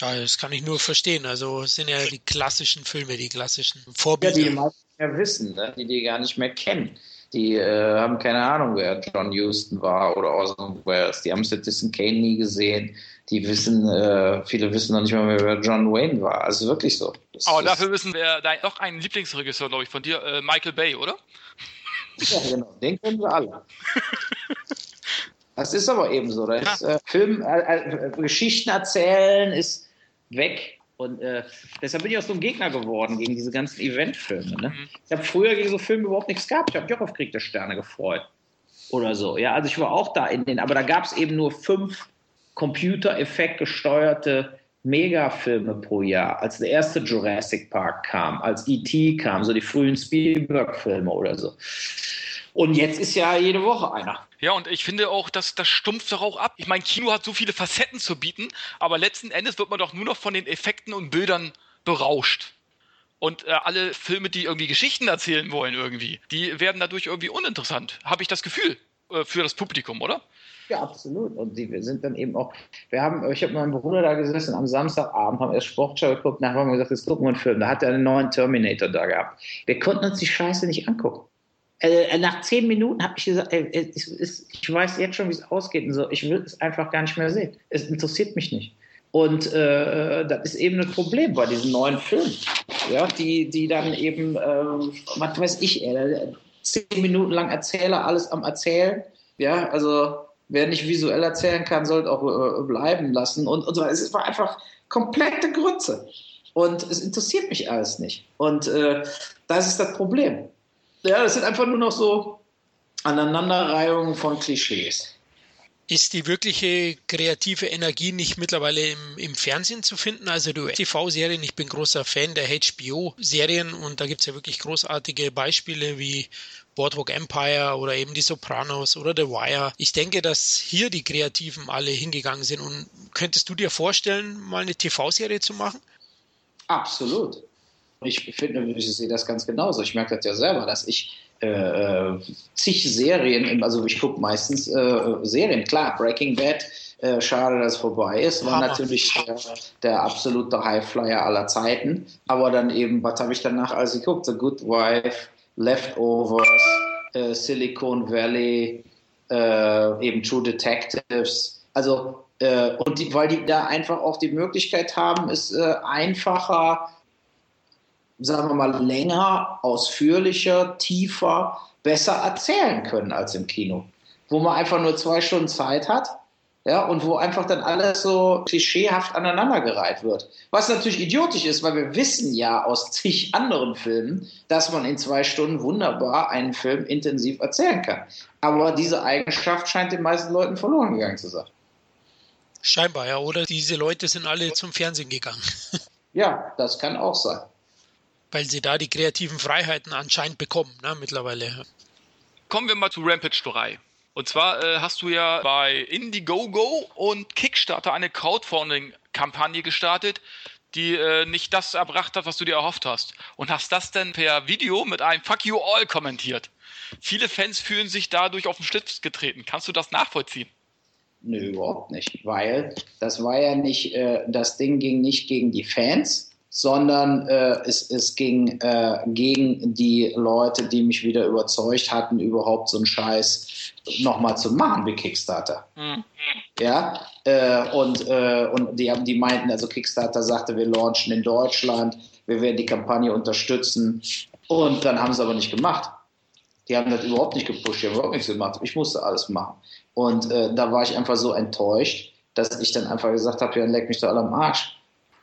Ja, das kann ich nur verstehen. Also es sind ja die klassischen Filme, die klassischen Vorbilder. Ja, die meisten ja wissen, ne? die die gar nicht mehr kennen. Die äh, haben keine Ahnung, wer John Huston war oder Orson Welles. Die haben Citizen Kane nie gesehen. Die wissen, äh, viele wissen noch nicht mal mehr, wer John Wayne war. Also wirklich so. Das, Aber dafür wissen wir dein, doch einen Lieblingsregisseur, glaube ich, von dir, äh, Michael Bay, oder? Ja, genau, den können wir alle. (laughs) Das ist aber eben so. Das ist, äh, Film, äh, äh, Geschichten erzählen ist weg. Und äh, deshalb bin ich auch so ein Gegner geworden gegen diese ganzen Eventfilme. Ne? Mhm. Ich habe früher gegen so Filme überhaupt nichts gehabt. Ich habe mich auch auf Krieg der Sterne gefreut. Oder so. Ja, also ich war auch da in den, aber da gab es eben nur fünf Computereffekt gesteuerte Megafilme pro Jahr. Als der erste Jurassic Park kam, als E.T. kam, so die frühen Spielberg-Filme oder so. Und jetzt ist ja jede Woche einer. Ja, und ich finde auch, dass das stumpft doch auch ab. Ich meine, Kino hat so viele Facetten zu bieten, aber letzten Endes wird man doch nur noch von den Effekten und Bildern berauscht. Und äh, alle Filme, die irgendwie Geschichten erzählen wollen, irgendwie, die werden dadurch irgendwie uninteressant. Habe ich das Gefühl äh, für das Publikum, oder? Ja, absolut. Und die wir sind dann eben auch, wir haben, ich habe mit meinem Bruder da gesessen am Samstagabend, haben erst Sportschau geguckt, nachher haben wir gesagt, jetzt gucken wir einen Film. Da hat er einen neuen Terminator da gehabt. Wir konnten uns die Scheiße nicht angucken. Äh, nach zehn Minuten habe ich gesagt, ey, ich, ich, weiß jetzt schon, wie es ausgeht und so. Ich will es einfach gar nicht mehr sehen. Es interessiert mich nicht. Und äh, das ist eben ein Problem bei diesen neuen Filmen, ja, die, die dann eben, äh, was weiß ich, ey, zehn Minuten lang Erzähler, alles am Erzählen. Ja, also wer nicht visuell erzählen kann, sollte auch äh, bleiben lassen. Und, und so. Es war einfach komplette Grütze. Und es interessiert mich alles nicht. Und äh, das ist das Problem. Ja, das sind einfach nur noch so Aneinanderreihungen von Klischees. Ist die wirkliche kreative Energie nicht mittlerweile im, im Fernsehen zu finden? Also du TV-Serien, ich bin großer Fan der HBO-Serien und da gibt es ja wirklich großartige Beispiele wie Boardwalk Empire oder eben die Sopranos oder The Wire. Ich denke, dass hier die Kreativen alle hingegangen sind. Und könntest du dir vorstellen, mal eine TV-Serie zu machen? Absolut. Ich finde, ich sehe das ganz genauso. Ich merke das ja selber, dass ich äh, äh zig Serien, also ich gucke meistens äh, Serien, klar, Breaking Bad, äh, schade, dass es vorbei ist, war natürlich der, der, absolute Highflyer aller Zeiten. Aber dann eben, was habe ich danach alles geguckt? The Good Wife, Leftovers, äh, Silicon Valley, äh, eben True Detectives. Also, und die, weil die da einfach auch die Möglichkeit haben, es einfacher sagen wir mal, länger, ausführlicher, tiefer, besser erzählen können als im Kino. Wo man einfach nur zwei Stunden Zeit hat, ja, und wo einfach dann alles so klischeehaft aneinandergereiht wird. Was natürlich idiotisch ist, weil wir wissen ja aus zig anderen Filmen, dass man in zwei Stunden wunderbar einen Film intensiv erzählen kann. Aber diese Eigenschaft scheint den meisten Leuten verloren gegangen zu sein. Scheinbar, ja, oder diese Leute sind alle zum Fernsehen gegangen. ja, das kann auch sein weil sie da die kreativen Freiheiten anscheinend bekommen, ne, mittlerweile. Kommen wir mal zu Rampage 3. Und zwar äh, hast du ja bei Indiegogo und Kickstarter eine Crowdfunding-Kampagne gestartet, die äh, nicht das erbracht hat, was du dir erhofft hast. Und hast das dann per Video mit einem Fuck you all kommentiert. Viele Fans fühlen sich dadurch auf den Schlitz getreten. Kannst du das nachvollziehen? Nö, überhaupt nicht, weil das war ja nicht, äh, das Ding ging nicht gegen die Fans, sondern äh, es, es ging äh, gegen die Leute, die mich wieder überzeugt hatten, überhaupt so einen Scheiß nochmal zu machen wie Kickstarter. Mhm. Ja, äh, und, äh, und die, haben, die meinten, also Kickstarter sagte, wir launchen in Deutschland, wir werden die Kampagne unterstützen und dann haben sie aber nicht gemacht. Die haben das überhaupt nicht gepusht, die haben überhaupt nichts gemacht. Ich musste alles machen. Und äh, da war ich einfach so enttäuscht, dass ich dann einfach gesagt habe, ja, leck mich doch alle am Arsch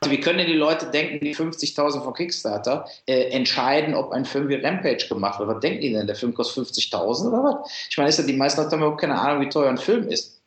wie können denn die Leute denken, die 50.000 von Kickstarter äh, entscheiden, ob ein Film wie Rampage gemacht wird? Was denken die denn? Der Film kostet 50.000 oder was? Ich meine, ist ja, die meisten Leute haben überhaupt keine Ahnung, wie teuer ein Film ist.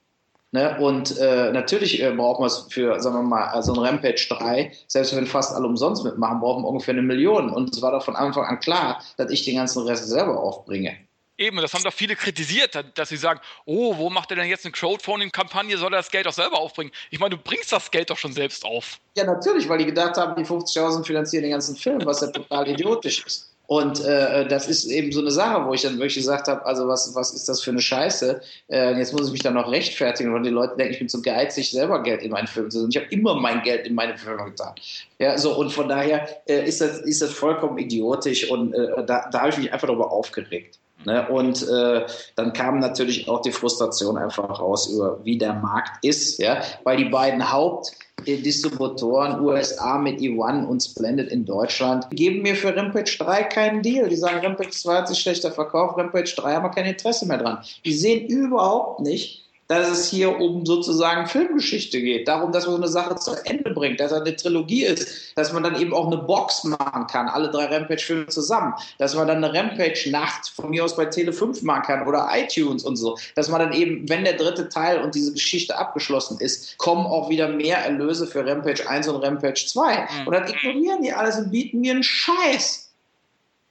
Ne? Und äh, natürlich äh, braucht man es für, sagen wir mal, so also ein Rampage 3, selbst wenn fast alle umsonst mitmachen, brauchen wir ungefähr eine Million. Und es war doch von Anfang an klar, dass ich den ganzen Rest selber aufbringe. Eben, das haben doch viele kritisiert, dass sie sagen, oh, wo macht er denn jetzt eine Crowdfunding-Kampagne, soll er das Geld doch selber aufbringen? Ich meine, du bringst das Geld doch schon selbst auf. Ja, natürlich, weil die gedacht haben, die 50.000 finanzieren den ganzen Film, was ja total idiotisch ist. Und äh, das ist eben so eine Sache, wo ich dann wirklich gesagt habe, also was, was ist das für eine Scheiße? Äh, jetzt muss ich mich dann noch rechtfertigen, weil die Leute denken, ich bin zu geizig, selber Geld in meinen Film zu tun. Ich habe immer mein Geld in meine Filme getan. Ja, so und von daher äh, ist, das, ist das vollkommen idiotisch und äh, da, da habe ich mich einfach darüber aufgeregt. Ne? Und äh, dann kam natürlich auch die Frustration einfach raus über, wie der Markt ist, ja, weil die beiden Haupt Distributoren, USA mit E1 und Splendid in Deutschland, geben mir für Rampage 3 keinen Deal. Die sagen, Rampage 2 hat sich schlechter verkauft, Rampage 3 haben wir kein Interesse mehr dran. Die sehen überhaupt nicht, dass es hier um sozusagen Filmgeschichte geht, darum, dass man so eine Sache zu Ende bringt, dass er eine Trilogie ist, dass man dann eben auch eine Box machen kann, alle drei Rampage-Filme zusammen, dass man dann eine Rampage-Nacht von mir aus bei Tele 5 machen kann oder iTunes und so, dass man dann eben, wenn der dritte Teil und diese Geschichte abgeschlossen ist, kommen auch wieder mehr Erlöse für Rampage 1 und Rampage 2. Mhm. Und dann ignorieren die alles und bieten mir einen Scheiß.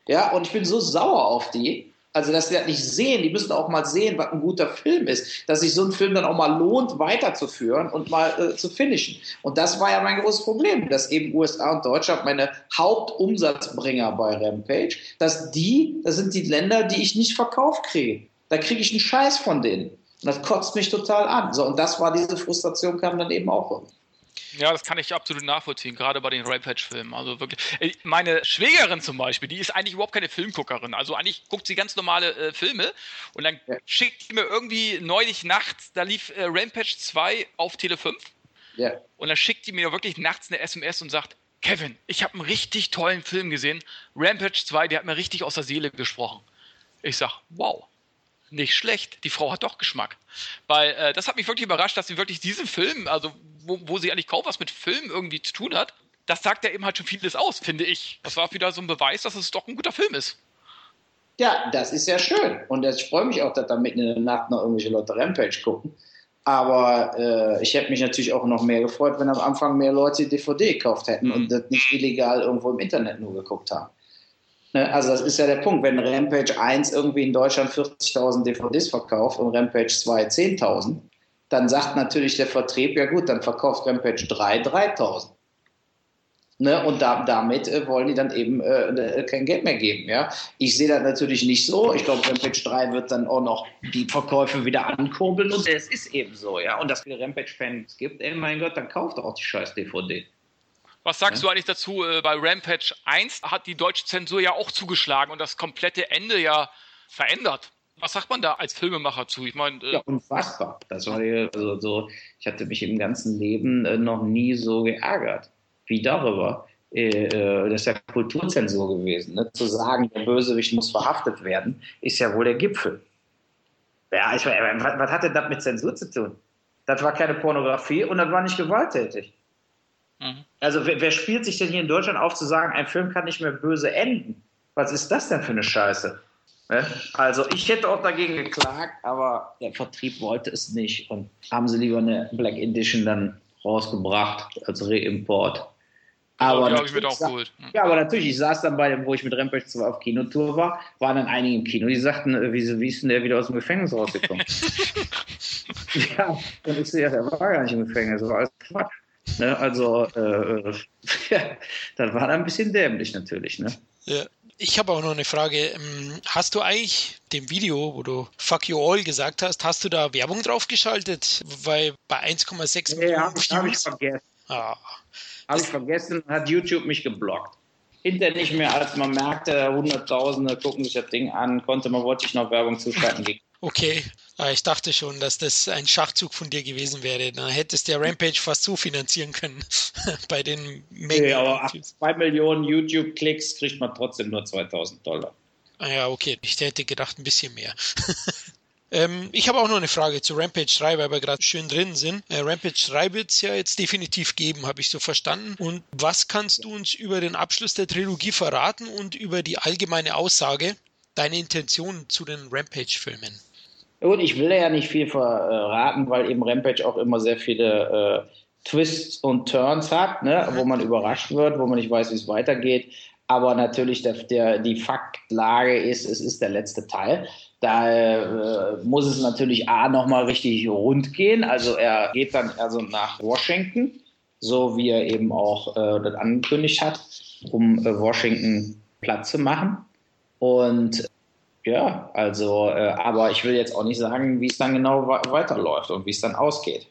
Ja, und ich bin so sauer auf die, also, dass sie das nicht sehen, die müssen auch mal sehen, was ein guter Film ist, dass sich so ein Film dann auch mal lohnt, weiterzuführen und mal äh, zu finishen. Und das war ja mein großes Problem, dass eben USA und Deutschland meine Hauptumsatzbringer bei Rampage, dass die, das sind die Länder, die ich nicht verkauft kriege. Da kriege ich einen Scheiß von denen. Und das kotzt mich total an. So, und das war diese Frustration, kam dann eben auch. Ja, das kann ich absolut nachvollziehen, gerade bei den Rampage-Filmen. Also wirklich. Äh, meine Schwägerin zum Beispiel, die ist eigentlich überhaupt keine Filmguckerin. Also eigentlich guckt sie ganz normale äh, Filme und dann ja. schickt sie mir irgendwie neulich nachts, da lief äh, Rampage 2 auf Tele 5. Ja. Und dann schickt die mir wirklich nachts eine SMS und sagt, Kevin, ich habe einen richtig tollen Film gesehen. Rampage 2, der hat mir richtig aus der Seele gesprochen. Ich sag, wow nicht schlecht. Die Frau hat doch Geschmack. Weil äh, das hat mich wirklich überrascht, dass sie wirklich diesen Film, also wo, wo sie eigentlich kaum was mit Film irgendwie zu tun hat, das sagt ja eben halt schon vieles aus, finde ich. Das war wieder so ein Beweis, dass es doch ein guter Film ist. Ja, das ist ja schön. Und ich freue mich auch, dass da mitten in der Nacht noch irgendwelche Leute Rampage gucken. Aber äh, ich hätte mich natürlich auch noch mehr gefreut, wenn am Anfang mehr Leute die DVD gekauft hätten mhm. und das nicht illegal irgendwo im Internet nur geguckt haben. Ne, also das ist ja der Punkt, wenn Rampage 1 irgendwie in Deutschland 40.000 DVDs verkauft und Rampage 2 10.000, dann sagt natürlich der Vertrieb, ja gut, dann verkauft Rampage 3 3.000. Ne, und da, damit äh, wollen die dann eben äh, äh, kein Geld mehr geben. Ja? Ich sehe das natürlich nicht so. Ich glaube, Rampage 3 wird dann auch noch die Verkäufe wieder ankurbeln. Und es ist eben so. ja. Und dass es viele Rampage-Fans gibt, ey, mein Gott, dann kauft auch die scheiß DVD. Was sagst ja? du eigentlich dazu? Äh, bei Rampage 1 hat die deutsche Zensur ja auch zugeschlagen und das komplette Ende ja verändert. Was sagt man da als Filmemacher zu? Ich meine, äh ja, unfassbar. Das war also so, ich hatte mich im ganzen Leben äh, noch nie so geärgert wie darüber. Äh, das ist ja Kulturzensur gewesen. Ne? Zu sagen, der Bösewicht muss verhaftet werden, ist ja wohl der Gipfel. Ja, ich, was, was hat denn das mit Zensur zu tun? Das war keine Pornografie und das war nicht gewalttätig. Mhm. Also wer, wer, spielt sich denn hier in Deutschland auf zu sagen, ein Film kann nicht mehr böse enden? Was ist das denn für eine Scheiße? Ne? Also ich hätte auch dagegen geklagt, aber der Vertrieb wollte es nicht und haben sie lieber eine Black Edition dann rausgebracht als Reimport. Aber ja, ich auch gut. ja, aber natürlich, ich saß dann bei dem, wo ich mit Rampage 2 auf Kinotour war, waren dann einige im Kino, die sagten, äh, wie, wie ist denn der wieder aus dem Gefängnis rausgekommen? (laughs) (laughs) ja, und ich sehe, der war gar nicht im Gefängnis, das war alles Quatsch. Ne? Also, äh, (laughs) das war ein bisschen dämlich natürlich. Ne? Ja. Ich habe auch noch eine Frage. Ähm, hast du eigentlich dem Video, wo du Fuck You All gesagt hast, hast du da Werbung draufgeschaltet? Weil bei 1,6 Millionen ja, habe ich vergessen. Ah. Habe ich vergessen, hat YouTube mich geblockt. Hinter nicht mehr, als man merkte, Hunderttausende gucken sich das Ding an, konnte man, wollte ich noch Werbung zuschalten. (laughs) Okay, ah, ich dachte schon, dass das ein Schachzug von dir gewesen wäre. Dann hättest du ja Rampage fast so finanzieren können (laughs) bei den Mengen. Nee, aber 2 Millionen YouTube-Klicks kriegt man trotzdem nur 2000 Dollar. Ah ja, okay. Ich hätte gedacht, ein bisschen mehr. (laughs) ähm, ich habe auch noch eine Frage zu Rampage 3, weil wir gerade schön drin sind. Äh, Rampage 3 wird es ja jetzt definitiv geben, habe ich so verstanden. Und was kannst du uns über den Abschluss der Trilogie verraten und über die allgemeine Aussage, deine Intention zu den Rampage-Filmen? Gut, ich will ja nicht viel verraten, weil eben Rampage auch immer sehr viele äh, Twists und Turns hat, ne, wo man überrascht wird, wo man nicht weiß, wie es weitergeht. Aber natürlich der, der, die Faktlage ist, es ist der letzte Teil. Da äh, muss es natürlich A nochmal richtig rund gehen. Also er geht dann also nach Washington, so wie er eben auch äh, das angekündigt hat, um äh, Washington Platz zu machen. Und ja, also, äh, aber ich will jetzt auch nicht sagen, wie es dann genau weiterläuft und wie es dann ausgeht.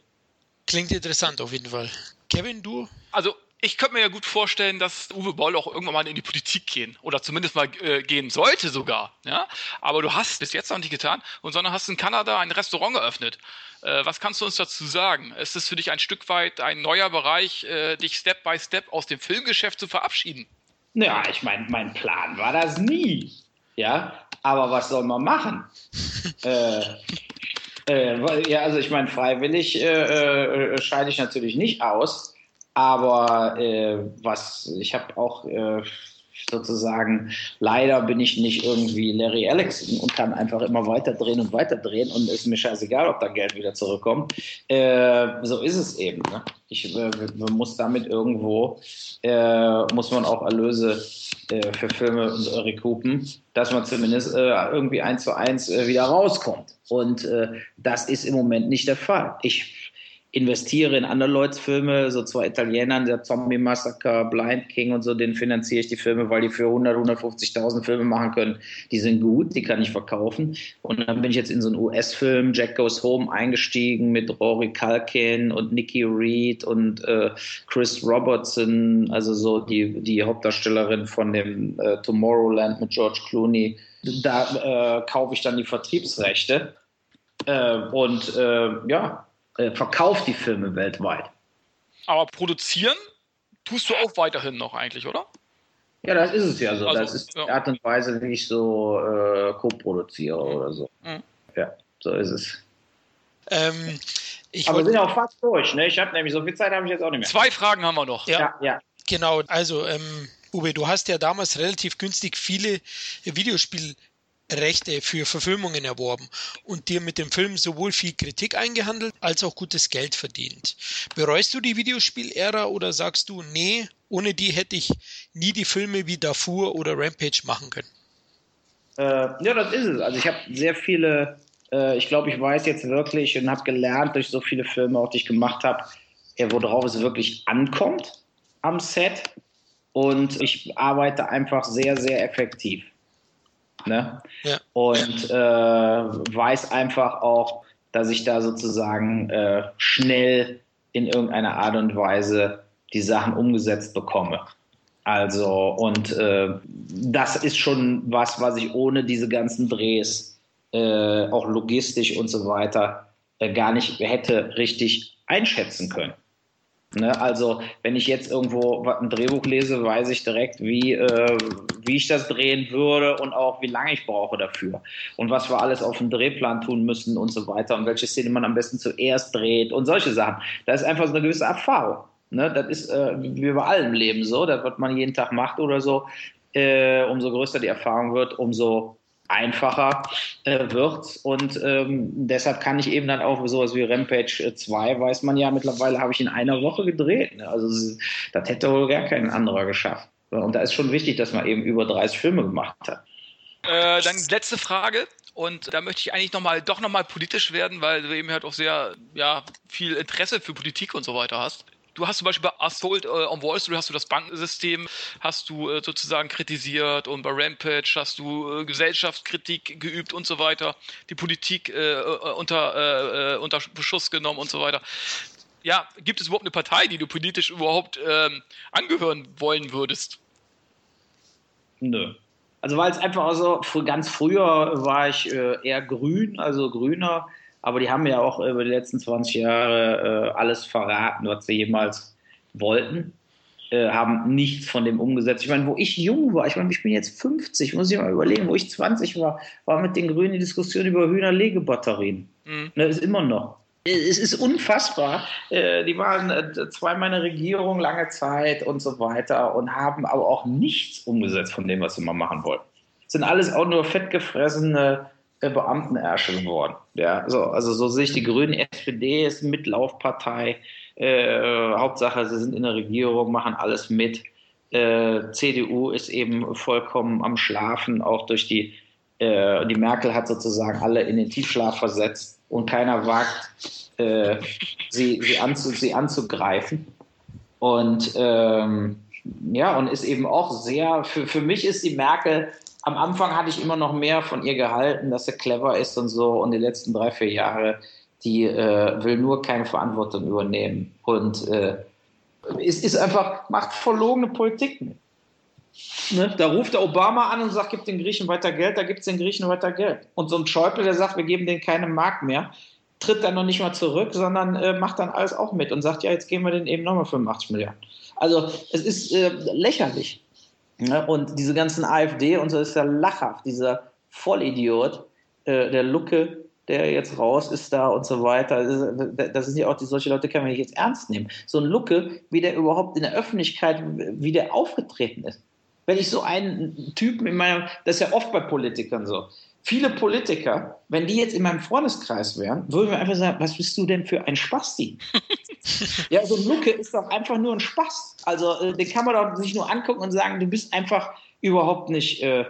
Klingt interessant auf jeden Fall. Kevin, du? Also, ich könnte mir ja gut vorstellen, dass Uwe Boll auch irgendwann mal in die Politik gehen oder zumindest mal äh, gehen sollte sogar. Ja, aber du hast bis jetzt noch nicht getan und sondern hast in Kanada ein Restaurant geöffnet. Äh, was kannst du uns dazu sagen? Ist es für dich ein Stück weit ein neuer Bereich, äh, dich Step by Step aus dem Filmgeschäft zu verabschieden? Ja, ich meine, mein Plan war das nie. Ja, aber was soll man machen? (laughs) äh, äh, ja, also ich meine, freiwillig äh, äh, scheide ich natürlich nicht aus, aber äh, was ich habe auch äh, sozusagen, leider bin ich nicht irgendwie Larry Alex und kann einfach immer weiter drehen und weiter drehen und ist mir scheißegal, ob da Geld wieder zurückkommt. Äh, so ist es eben. Ne? Ich äh, muss damit irgendwo, äh, muss man auch Erlöse äh, für Filme und recoupen, dass man zumindest äh, irgendwie eins zu eins äh, wieder rauskommt. Und das ist im Moment nicht der Fall. Ich investiere in andere Leute's Filme, so zwei Italienern, der Zombie Massacre, Blind King und so, den finanziere ich die Filme, weil die für 100, 150.000 Filme machen können. Die sind gut, die kann ich verkaufen. Und dann bin ich jetzt in so einen US-Film, Jack Goes Home, eingestiegen mit Rory Culkin und Nikki Reed und äh, Chris Robertson, also so die, die Hauptdarstellerin von dem äh, Tomorrowland mit George Clooney. Da äh, kaufe ich dann die Vertriebsrechte. Äh, und äh, ja, äh, verkauft die Filme weltweit. Aber produzieren tust du auch weiterhin noch eigentlich, oder? Ja, das ist es ja so. Also, das ist ja. die Art und Weise, wie ich so äh, co-produziere mhm. oder so. Mhm. Ja, so ist es. Ähm, Aber wir sind auch fast durch. Ne? Ich habe nämlich so viel Zeit habe ich jetzt auch nicht mehr. Zwei Fragen haben wir noch. Ja, ja. ja. Genau, also ähm, Uwe, du hast ja damals relativ günstig viele Videospiel Rechte für Verfilmungen erworben und dir mit dem Film sowohl viel Kritik eingehandelt als auch gutes Geld verdient. Bereust du die Videospiel-Ära oder sagst du, nee, ohne die hätte ich nie die Filme wie Darfur oder Rampage machen können? Äh, ja, das ist es. Also ich habe sehr viele, äh, ich glaube, ich weiß jetzt wirklich und habe gelernt durch so viele Filme, auch die ich gemacht habe, worauf es wirklich ankommt am Set. Und ich arbeite einfach sehr, sehr effektiv. Ne? Ja. Und äh, weiß einfach auch, dass ich da sozusagen äh, schnell in irgendeiner Art und Weise die Sachen umgesetzt bekomme. Also, und äh, das ist schon was, was ich ohne diese ganzen Drehs, äh, auch logistisch und so weiter, äh, gar nicht hätte richtig einschätzen können. Ne, also wenn ich jetzt irgendwo ein Drehbuch lese, weiß ich direkt, wie, äh, wie ich das drehen würde und auch wie lange ich brauche dafür und was wir alles auf dem Drehplan tun müssen und so weiter und welche Szene man am besten zuerst dreht und solche Sachen. Da ist einfach so eine gewisse Erfahrung. Ne? Das ist äh, wie bei allem Leben so, das, was man jeden Tag macht oder so. Äh, umso größer die Erfahrung wird, umso einfacher äh, wird. Und ähm, deshalb kann ich eben dann auch sowas wie Rampage 2, weiß man ja mittlerweile, habe ich in einer Woche gedreht. Ne? Also das hätte wohl gar kein anderer geschafft. Und da ist schon wichtig, dass man eben über 30 Filme gemacht hat. Äh, dann letzte Frage. Und da möchte ich eigentlich noch mal, doch nochmal politisch werden, weil du eben halt auch sehr ja, viel Interesse für Politik und so weiter hast. Du hast zum Beispiel bei Assault äh, on Wall Street hast du das Bankensystem, hast du äh, sozusagen kritisiert und bei Rampage hast du äh, Gesellschaftskritik geübt und so weiter, die Politik äh, unter, unter Beschuss genommen und so weiter. Ja, gibt es überhaupt eine Partei, die du politisch überhaupt ähm, angehören wollen würdest? Nö. Also weil es einfach so, ganz früher war ich eher grün, also grüner aber die haben ja auch über die letzten 20 Jahre äh, alles verraten, was sie jemals wollten. Äh, haben nichts von dem umgesetzt. Ich meine, wo ich jung war, ich meine, ich bin jetzt 50, muss ich mal überlegen, wo ich 20 war, war mit den Grünen die Diskussion über Hühnerlegebatterien. Mhm. Das ist immer noch. Es ist unfassbar. Äh, die waren äh, zwei meiner Regierung lange Zeit und so weiter und haben aber auch nichts umgesetzt von dem, was sie mal machen wollten. Das sind alles auch nur fettgefressene Beamtenärsche geworden. Ja, so, also so sehe ich die Grünen. SPD ist Mitlaufpartei. Äh, Hauptsache, sie sind in der Regierung, machen alles mit. Äh, CDU ist eben vollkommen am Schlafen, auch durch die, äh, die Merkel hat sozusagen alle in den Tiefschlaf versetzt und keiner wagt, äh, sie, sie, anzu, sie anzugreifen. Und ähm, ja, und ist eben auch sehr, für, für mich ist die Merkel am Anfang hatte ich immer noch mehr von ihr gehalten, dass sie clever ist und so. Und die letzten drei, vier Jahre, die äh, will nur keine Verantwortung übernehmen. Und äh, Es ist einfach, macht verlogene Politik mit. Ne? Da ruft der Obama an und sagt, gibt den Griechen weiter Geld, da gibt es den Griechen weiter Geld. Und so ein Schäuble, der sagt, wir geben denen keine Mark mehr, tritt dann noch nicht mal zurück, sondern äh, macht dann alles auch mit und sagt, ja, jetzt geben wir denen eben nochmal 85 Milliarden. Also es ist äh, lächerlich. Ne? Und diese ganzen AfD und so ist ja lachhaft, dieser Vollidiot, äh, der Lucke, der jetzt raus ist da und so weiter. Das sind ja auch die, solche Leute, kann man nicht jetzt ernst nehmen. So ein Lucke, wie der überhaupt in der Öffentlichkeit, wie der aufgetreten ist. Wenn ich so einen Typen in meinem, das ist ja oft bei Politikern so. Viele Politiker, wenn die jetzt in meinem Freundeskreis wären, würden wir einfach sagen, was bist du denn für ein Spasti? (laughs) ja, so ein Lucke ist doch einfach nur ein Spaß. Also äh, den kann man doch nicht nur angucken und sagen, du bist einfach überhaupt nicht, äh,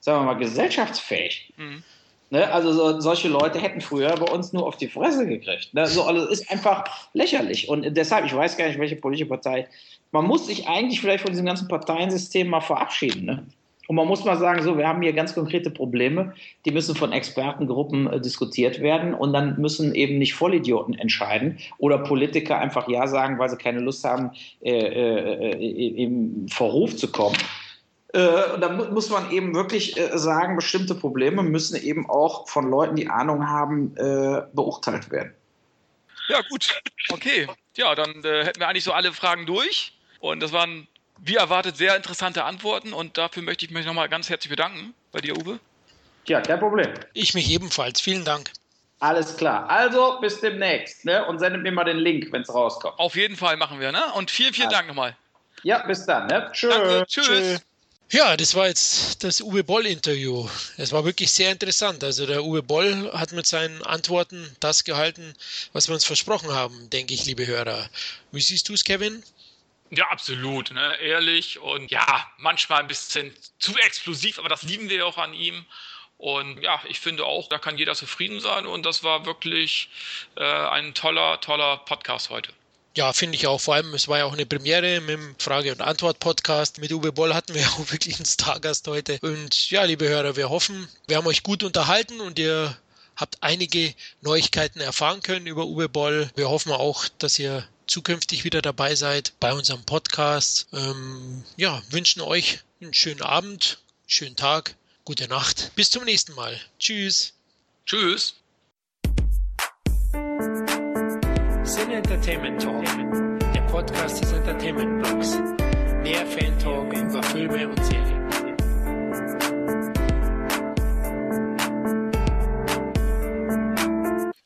sagen wir mal, gesellschaftsfähig. Mhm. Ne? Also so, solche Leute hätten früher bei uns nur auf die Fresse gekriegt. Ne? So, also ist einfach lächerlich. Und deshalb, ich weiß gar nicht, welche politische Partei. Man muss sich eigentlich vielleicht von diesem ganzen Parteiensystem mal verabschieden. Ne? Und man muss mal sagen, so, wir haben hier ganz konkrete Probleme, die müssen von Expertengruppen äh, diskutiert werden und dann müssen eben nicht Vollidioten entscheiden oder Politiker einfach Ja sagen, weil sie keine Lust haben, äh, äh, äh im Verruf zu kommen. Äh, da muss man eben wirklich äh, sagen, bestimmte Probleme müssen eben auch von Leuten, die Ahnung haben, äh, beurteilt werden. Ja, gut. Okay. Ja, dann äh, hätten wir eigentlich so alle Fragen durch. Und das waren wie erwartet, sehr interessante Antworten und dafür möchte ich mich nochmal ganz herzlich bedanken bei dir, Uwe. Ja, kein Problem. Ich mich ebenfalls. Vielen Dank. Alles klar. Also bis demnächst. Ne? Und sendet mir mal den Link, wenn es rauskommt. Auf jeden Fall machen wir. Ne? Und vielen, vielen. Dank nochmal. Ja, bis dann. Ne? Tschö. Danke, tschüss. tschüss. Ja, das war jetzt das Uwe Boll-Interview. Es war wirklich sehr interessant. Also der Uwe Boll hat mit seinen Antworten das gehalten, was wir uns versprochen haben, denke ich, liebe Hörer. Wie siehst du es, Kevin? Ja, absolut, ne? ehrlich und ja, manchmal ein bisschen zu explosiv, aber das lieben wir ja auch an ihm. Und ja, ich finde auch, da kann jeder zufrieden sein und das war wirklich äh, ein toller, toller Podcast heute. Ja, finde ich auch. Vor allem, es war ja auch eine Premiere mit dem Frage- und Antwort-Podcast. Mit Uwe Boll hatten wir (laughs) auch wirklich einen Stargast heute. Und ja, liebe Hörer, wir hoffen, wir haben euch gut unterhalten und ihr habt einige Neuigkeiten erfahren können über Uwe Boll. Wir hoffen auch, dass ihr zukünftig wieder dabei seid bei unserem Podcast. Ähm, ja, wünschen euch einen schönen Abend, schönen Tag, gute Nacht. Bis zum nächsten Mal. Tschüss. Tschüss. Sin Entertainment Talk, der Podcast des Entertainment Blogs. Mehr Fan Talk über Filme und Serien.